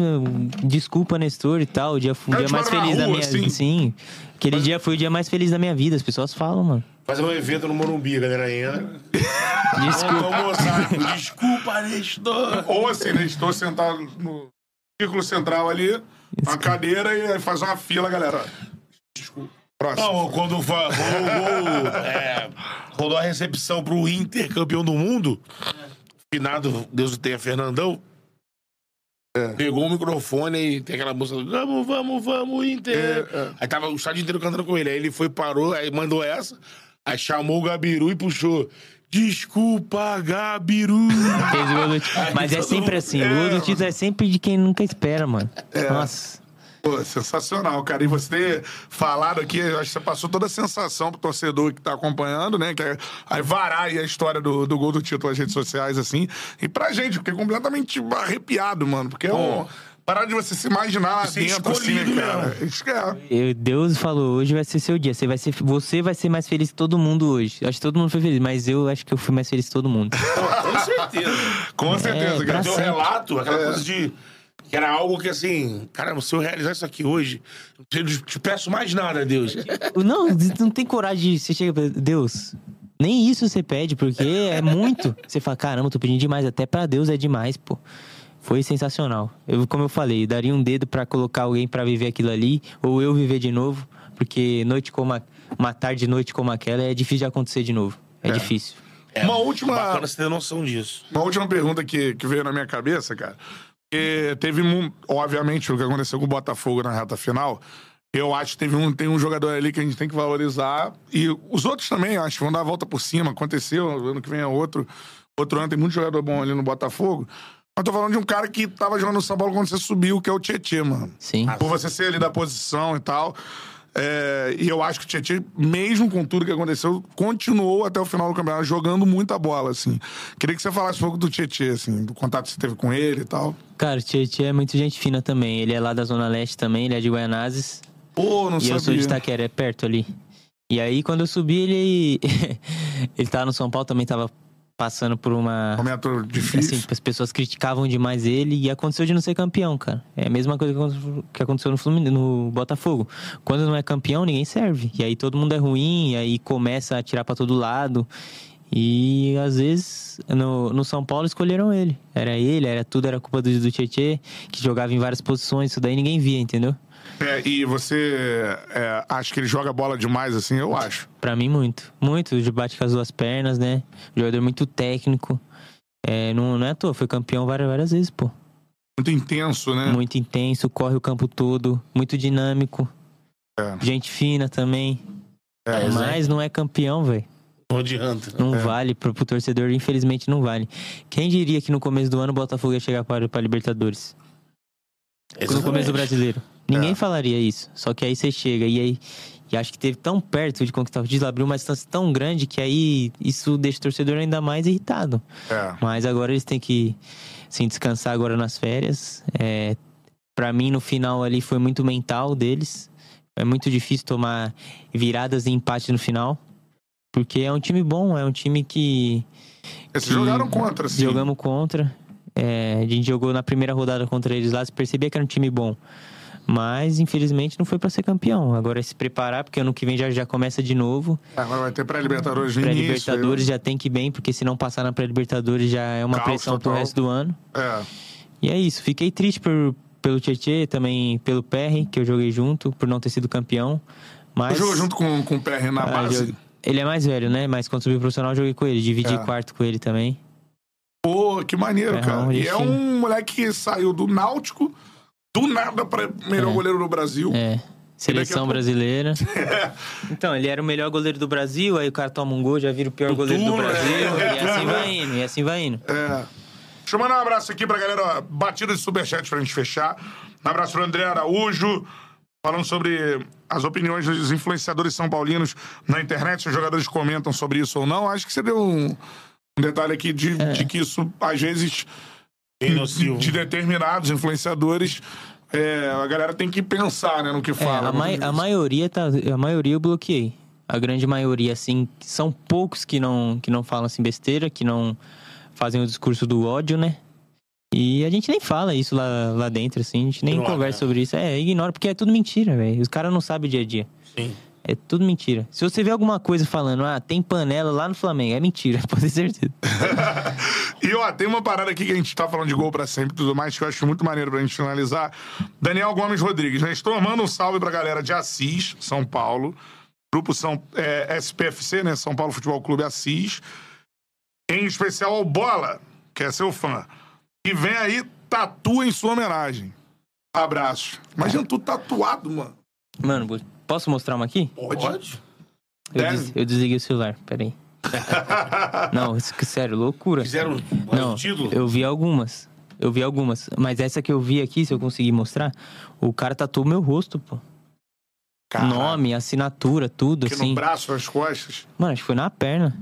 desculpa, Nestor e tal. O dia, o É, dia mais feliz da rua, minha assim? vida. Sim. Aquele dia foi o dia mais feliz da minha vida. As pessoas falam, mano. Fazer um evento no Morumbi, galera entra. Desculpa. Vamos almoçar. Desculpa, Nestor. Ou assim, Nestor sentado no círculo central ali, uma cadeira e faz uma fila, galera. Desculpa. Próximo. Não, quando fa- rolou, é, rolou a recepção pro Inter campeão do mundo, finado, Deus o tenha, Fernandão, pegou o microfone e tem aquela música do Vamos, vamos, vamos, Inter. É, é. Aí tava o estádio inteiro cantando com ele. Aí ele foi, parou, aí mandou essa, aí chamou o Gabiru e puxou. Desculpa, Gabiru. Mas é sempre assim. O do título é sempre de quem nunca espera, mano. É. Nossa. Pô, sensacional, cara. E você ter falado aqui, acho que você passou toda a sensação pro torcedor que tá acompanhando, né? Que é aí varar aí a história do, do gol do título nas redes sociais, assim. E pra gente, fiquei completamente arrepiado, mano. Porque é um. Parar de você se imaginar lá Ser dentro, assim, escolhido cara. Isso que é. Eu- Deus falou, hoje vai ser seu dia. Você vai ser, você vai ser mais feliz que todo mundo hoje. Acho que todo mundo foi feliz, mas eu acho que eu fui mais feliz que todo mundo. Com certeza. Com certeza, É, cara. Teu relato, aquela É. coisa de. Que era algo que assim, caramba, se eu realizar isso aqui hoje, eu te te peço mais nada, Deus. Não, não tem coragem de. Você chega pra Deus. Nem isso você pede, porque é muito. Você fala, caramba, tô pedindo demais. Até pra Deus é demais, pô. Foi sensacional. Eu, como eu falei, daria um dedo pra colocar alguém pra viver aquilo ali, ou eu viver de novo, porque noite como a, uma tarde e noite como aquela é difícil de acontecer de novo. É, difícil. Uma última. Bacana você ter noção disso. Uma última pergunta que, que veio na minha cabeça, cara. Porque teve, obviamente, o que aconteceu com o Botafogo na reta final. Eu acho que teve um, tem um jogador ali que a gente tem que valorizar. E os outros também, acho que vão dar a volta por cima. Aconteceu, ano que vem é outro. Outro ano tem muito jogador bom ali no Botafogo. Mas tô falando de um cara que tava jogando no São Paulo quando você subiu, que é o Tietê, mano. Sim. Por você ser ali da posição e tal. É, e eu acho que o Tietchan, mesmo com tudo que aconteceu, continuou até o final do campeonato jogando muita bola, assim. Queria que você falasse um pouco do Tietchan, assim, do contato que você teve com ele e tal. Cara, o Tietchan é muito gente fina também. Ele é lá da Zona Leste também, ele é de Guaianazes. Pô, não E eu sou de sabia. Itaquera, é perto ali. E aí, quando eu subi, ele. ele tava no São Paulo, também tava passando por uma. Momento difícil. Assim, as pessoas criticavam demais ele e aconteceu de não ser campeão, cara. É a mesma coisa que aconteceu- no, Flumin- no Botafogo. Quando não é campeão, ninguém serve. E aí todo mundo é ruim, e aí começa a tirar pra todo lado. E às vezes no, no São Paulo escolheram ele. Era ele, era tudo, era culpa do, do Tietê, que jogava em várias posições, isso daí ninguém via, entendeu? É, e você é, acha que ele joga bola demais, assim? Eu acho. Pra mim, muito. Muito. De bate com as duas pernas, né? Jogador muito técnico. É, não, não é à toa, foi campeão várias, várias vezes, pô. Muito intenso, né? Muito intenso, corre o campo todo, muito dinâmico. É. Gente fina também. É, Mas não é campeão, velho. Não adianta. Não vale. Pro, pro torcedor, infelizmente, não vale. Quem diria que no começo do ano o Botafogo ia chegar para, para Libertadores? No começo do brasileiro. Ninguém É. falaria isso. Só que aí você chega e aí. E acho que teve tão perto de conquistar o título, abriu uma distância tão grande que aí isso deixa o torcedor ainda mais irritado. É. Mas agora eles têm que assim, descansar agora nas férias. É, para mim, no final ali foi muito mental deles. É muito difícil tomar viradas e empate no final. Porque é um time bom, é um time que. Eles que jogaram contra, assim. Jogamos contra. É, a gente jogou na primeira rodada contra eles lá, você percebia que era um time bom. Mas, infelizmente, não foi pra ser campeão. Agora é se preparar, porque ano que vem já, já começa de novo. Agora vai ter pré-libertadores início. Pré-Libertadores já tem que ir bem, porque se não passar na pré-Libertadores já é uma pressão pro total. resto do ano. É. E é isso. Fiquei triste por, pelo Tietê, também pelo PR, que eu joguei junto, por não ter sido campeão. Mas. Jogou junto com, com o PR na Ah, base? joguei- Ele é mais velho, né? Mas quando subi profissional, eu joguei com ele. Dividi É. quarto com ele também. Pô, que maneiro, É, cara. E é um moleque que saiu do Náutico, do nada pra melhor É. goleiro do Brasil. É. Seleção brasileira. Então, ele era o melhor goleiro do Brasil, aí o cara toma um gol, já vira o pior goleiro do turno, Brasil. né? E assim vai indo, e assim vai indo. É. Deixa eu mandar um abraço aqui pra galera, ó, batida de superchat pra gente fechar. Um abraço pro André Araújo, falando sobre as opiniões dos influenciadores são paulinos na internet, se os jogadores comentam sobre isso ou não. Acho que você deu um, um detalhe aqui de, É. de que isso, às vezes, de, de determinados influenciadores é, a galera tem que pensar, né, no que É, fala. a, mai- a maioria tá, a maioria eu bloqueei. A grande maioria, assim, são poucos que não, que não falam assim besteira, que não fazem o discurso do ódio, né? E a gente nem fala isso lá, lá dentro, assim, a gente nem Ignora, conversa né? sobre isso. É, ignora, porque é tudo mentira, velho. Os caras não sabem o dia a dia. Sim. É tudo mentira. Se você vê alguma coisa falando, ah, tem panela lá no Flamengo, é mentira, pode ter certeza. E ó, tem uma parada aqui que a gente tá falando de gol pra sempre e tudo mais, que eu acho muito maneiro pra gente finalizar. Daniel Gomes Rodrigues, né? Estou mandando um salve pra galera de Assis, São Paulo. Grupo São, é, SPFC, né? São Paulo Futebol Clube Assis. Em especial ao Bola, que é seu fã. E vem aí, tatua em sua homenagem. Abraço. Imagina tu tatuado, mano. Mano, posso mostrar uma aqui? Pode? Eu, des- eu desliguei o celular, peraí. Não, isso que- sério, loucura. Fizeram Não, o título? eu vi algumas. Eu vi algumas. Mas essa que eu vi aqui, se eu conseguir mostrar, o cara tatuou meu rosto, pô. Caraca. Nome, assinatura, tudo, Aqui assim. no braço, nas costas. Mano, acho que foi na perna.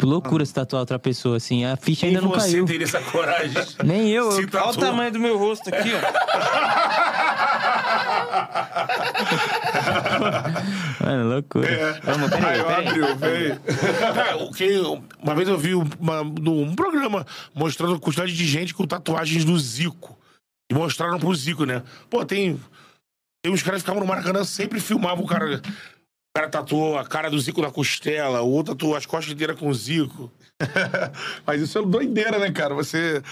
Que loucura se tatuar outra pessoa, assim. A ficha ainda Quem não você caiu. teria essa coragem? Nem eu. Se eu... Olha o tamanho do meu rosto aqui, ó. Mano, loucura. Vamos, peraí, Aí, ó, peraí. abriu, veio. Cara, o que, uma vez eu vi uma, um programa mostrando a quantidade de gente com tatuagens do Zico. E mostraram pro Zico, né? Pô, tem. Tem uns caras que ficavam no Maracanã, sempre filmavam o cara. O cara tatuou a cara do Zico na costela, o outro tatuou as costas inteiras com o Zico. Mas isso é doideira, né, cara? Você.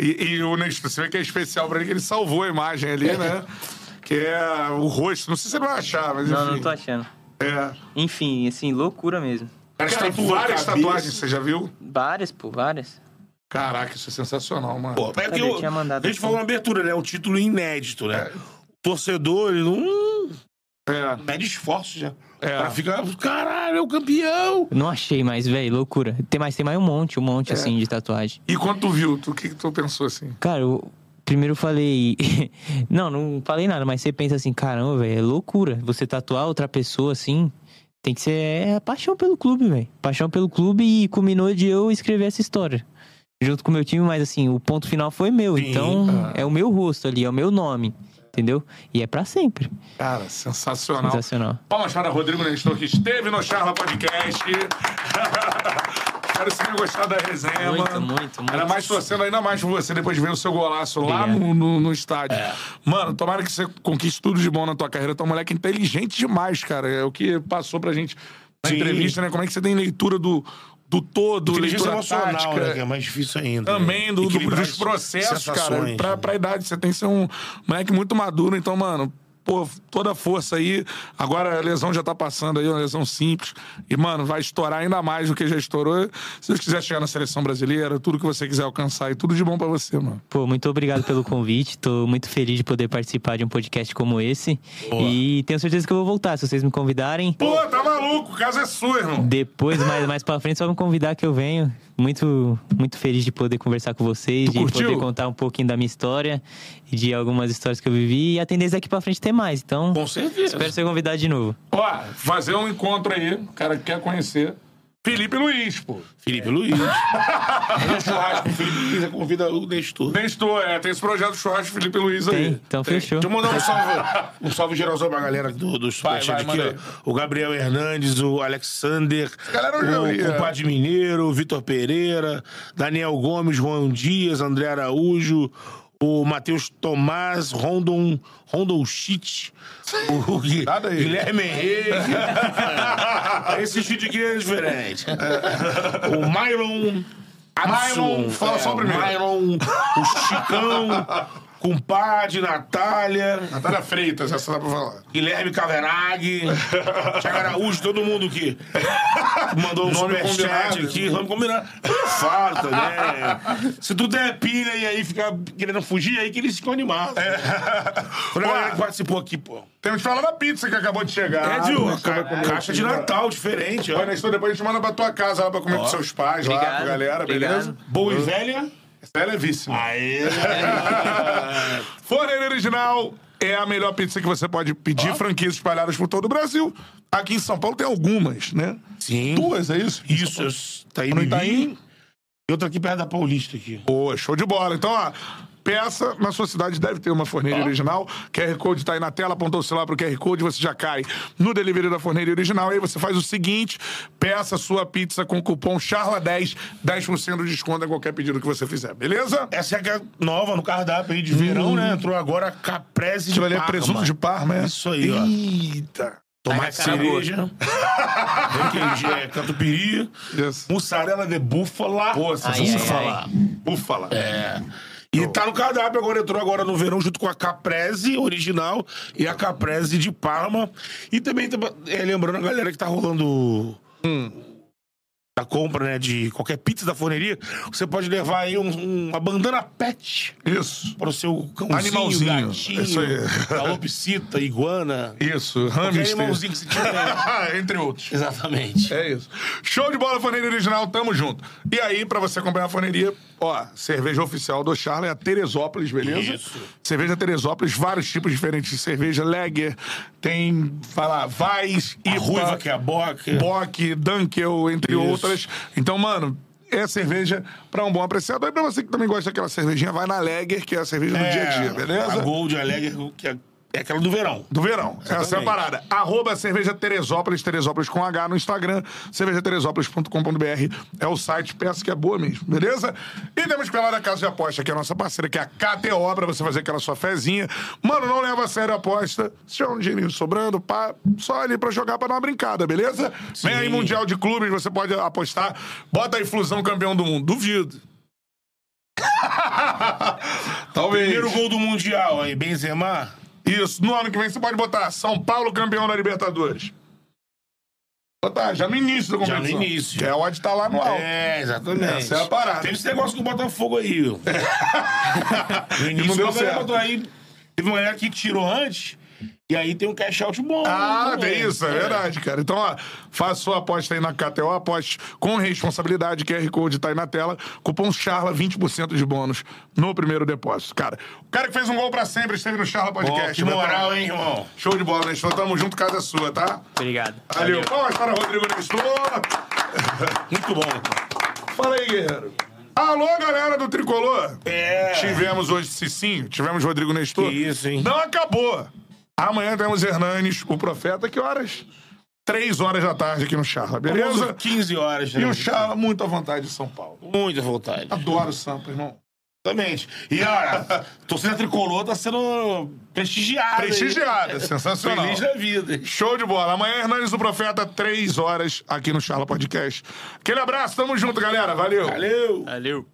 E, e o Nestor, você vê que é especial pra ele, que ele salvou a imagem ali, né? Que é o rosto. Não sei se você vai achar, mas enfim. Não, não tô achando. É. Enfim, assim, loucura mesmo. Cara, Cara, a várias cabeça. tatuagens, você já viu? Várias, pô, várias. Caraca, isso é sensacional, mano. Pô, é que Eu eu, tinha mandado a gente falou na abertura, né? O título inédito, né? O torcedor, ele não É. mede esforço já. É. O cara fica, caralho, é o campeão. Não achei mais, velho, loucura. Tem mais, tem mais um monte, um monte, assim, de tatuagem. E quando tu viu, tu- o que, que tu pensou assim? Cara, eu primeiro eu falei. não, não falei nada, mas você pensa assim, caramba, velho, é loucura. Você tatuar outra pessoa assim. Tem que ser é, paixão pelo clube, velho. Paixão pelo clube e culminou de eu escrever essa história. Junto com o meu time, mas assim, o ponto final foi meu. Sim. Então, é o meu rosto ali, é o meu nome. Entendeu? E é pra sempre. Cara, sensacional. Sensacional. Palmas para Rodrigo Nestor, que esteve no Charla Podcast. Espero que você tenha gostado da resenha, Muito, mano. muito, muito. Era mais torcendo ainda mais por você depois de ver o seu golaço lá no, no, no estádio. Mano, tomara que você conquiste tudo de bom na tua carreira. Tu é um moleque inteligente demais, cara. É o que passou pra gente na Sim. entrevista, né? Como é que você tem leitura do, do todo, leitura emocional, tática. né? Que é mais difícil ainda. Também né? do, do- Equilibrar dos processos, cara. sensações, Pra, né? pra idade, você tem que ser um moleque muito maduro. Então, mano, pô, toda a força aí. Agora a lesão já tá passando aí, uma lesão simples. E, mano, vai estourar ainda mais do que já estourou. Se Deus quiser chegar na seleção brasileira, tudo que você quiser alcançar. E tudo de bom pra você, mano. Pô, muito obrigado pelo convite. Tô muito feliz de poder participar de um podcast como esse. E tenho certeza que eu vou voltar, se vocês me convidarem. Pô, tá maluco? O caso é sua, irmão. Depois, mais, mais pra frente, só me convidar que eu venho. Muito, muito feliz de poder conversar com vocês, de poder contar um pouquinho da minha história e de algumas histórias que eu vivi. E a tendência é que pra frente ter mais. Então, Com certeza. espero ser convidado de novo. Ó, fazer um encontro aí. O cara que quer conhecer. Felipe Luiz, pô. Felipe Luiz. Um churrasco com o Felipe Luiz, é convida o Nestor. Nestor, é, tem esse projeto churrasco Felipe Luiz aí. Tem, então fechou. Deixa eu mandar um salve, um salve geralzão pra galera do, do Superchat aqui, ó. O Gabriel Hernandes, o Alexander, galera já vi, o é. Compadre Mineiro, o Vitor Pereira, Daniel Gomes, João Dias, André Araújo, o Matheus Tomás, Rondon, Rondon Chit, o Gui-. Guilherme Henrique. Esse chute aqui é diferente. O Myron. Myron, fala só o primeiro. Myron, o Chicão, Compadre, Natália. Natália Freitas, essa dá pra falar. Guilherme Cavenaghi, Thiago Araújo, todo mundo que mandou um Nome superchat aqui, vamos combinar. Falta, né? Se tu der pilha e aí fica querendo fugir, aí que eles ficam animados. Foi a galera que participou aqui, pô. Temos que falar da pizza que acabou de chegar. É, Dil, Nestor ca- caixa de? Natal, diferente, ó. Vai, Nestor, depois a gente manda pra tua casa lá pra comer com seus pais, lá, Obrigado, com a galera, obrigado. beleza? Boa e velha. Essa é levíssima. Aê! Forneira Original é a melhor pizza que você pode pedir, franquias espalhadas por todo o Brasil. Aqui em São Paulo tem algumas, né? Sim. Duas, é isso? Isso, tá aí No Itaim? E outra aqui perto da Paulista aqui. Boa, show de bola. Então, ó, peça, na sua cidade deve ter uma forneira original. QR Code tá aí na tela, apontou o celular pro QR Code, você já cai no delivery da forneira original. Aí você faz o seguinte: peça sua pizza com o cupom CHARLA10, 10% de desconto em qualquer pedido que você fizer, beleza? Essa é a é nova no cardápio aí de verão, né? Entrou agora caprese de Aquilo ali é Parma. presunto de Parma, é? Isso aí, ó. Eita. Tomate cereja. requeijão, é, catupiry. Isso. Mussarela de búfala. Pô, ai, búfala. Búfala. É. E tá no cardápio agora, entrou agora no verão junto com a Caprese original e a Caprese de Parma. E também, é, lembrando a galera que tá rolando da compra, né, de qualquer pizza da forneria, você pode levar aí um- uma bandana pet Isso. para o seu cãozinho, Animalzinho. gatinho, Isso aí. calopsita, iguana. Isso. Hamster. animalzinho que você tiver. Entre outros. Exatamente. É isso. Show de bola, Forneria Original, tamo junto. E aí, pra você acompanhar a forneria, ó, cerveja oficial do Charla é a Teresópolis, beleza? Isso. Cerveja Teresópolis, vários tipos diferentes de cerveja. Lager, tem, fala, Vais, A IPA, ruiva que é a boca. Bock, Dunkel, entre Isso. outras. Então, mano, é cerveja pra um bom apreciador. E pra você que também gosta daquela cervejinha, vai na Lager, que é a cerveja do dia a dia, beleza? A Gold, a Lager, que é, é aquela do verão. Do verão. Essa é a Exatamente. parada. Arroba cerveja Teresópolis, Teresópolis com H no Instagram, cervejateresópolis.com.br é o site, peço que é boa mesmo, beleza? E temos Pelada Casa de Aposta, que é a nossa parceira, que é a KTO, pra você fazer aquela sua fezinha. Mano, não leva a sério a aposta. Se tiver um dinheirinho sobrando, pá, só ali pra jogar pra dar uma brincada, beleza? Vem aí Mundial de Clubes, você pode apostar. Bota aí Flusão campeão do mundo. Duvido. Talvez. Primeiro gol do Mundial aí, Benzema. Isso, no ano que vem você pode botar São Paulo campeão da Libertadores. Botar já no início da Já no competição. início. Que é onde tá lá no alto. É, exatamente. Essa é a parada. Teve esse negócio do Botafogo aí. no início, não deu certo. botou aí. Teve uma galera que tirou antes. E aí tem um cash out bom. Ah, também. tem isso, é verdade, cara. Então, ó, faça sua aposta aí na KTO, aposte com responsabilidade, QR Code tá aí na tela. Cupom CHARLA, 20% de bônus no primeiro depósito. Cara, o cara que fez um gol pra sempre esteve no Charla Podcast. que Betão. moral, hein, irmão? Show de bola, né? Então, tamo junto, casa é sua, tá? Obrigado. Valeu. Palmas para Rodrigo Nestor. Muito bom. Fala aí, guerreiro. Alô, galera do Tricolor. É. Tivemos hoje Cicinho, tivemos Rodrigo Nestor. Que isso, hein? Não acabou. Amanhã temos Hernanes, o Profeta, que horas? Três horas da tarde aqui no Charla, beleza? Beleza? 15 horas. E o Charla, muito à vontade de São Paulo. Muita vontade. Adoro o Sampa, irmão. Exatamente. E olha, torcida tricolor tá sendo prestigiada. aí. Prestigiada, sensacional. Feliz da vida. Show de bola. Amanhã, Hernanes, o Profeta, três horas aqui no Charla Podcast. Aquele abraço, tamo junto, galera. Valeu. Valeu. Valeu.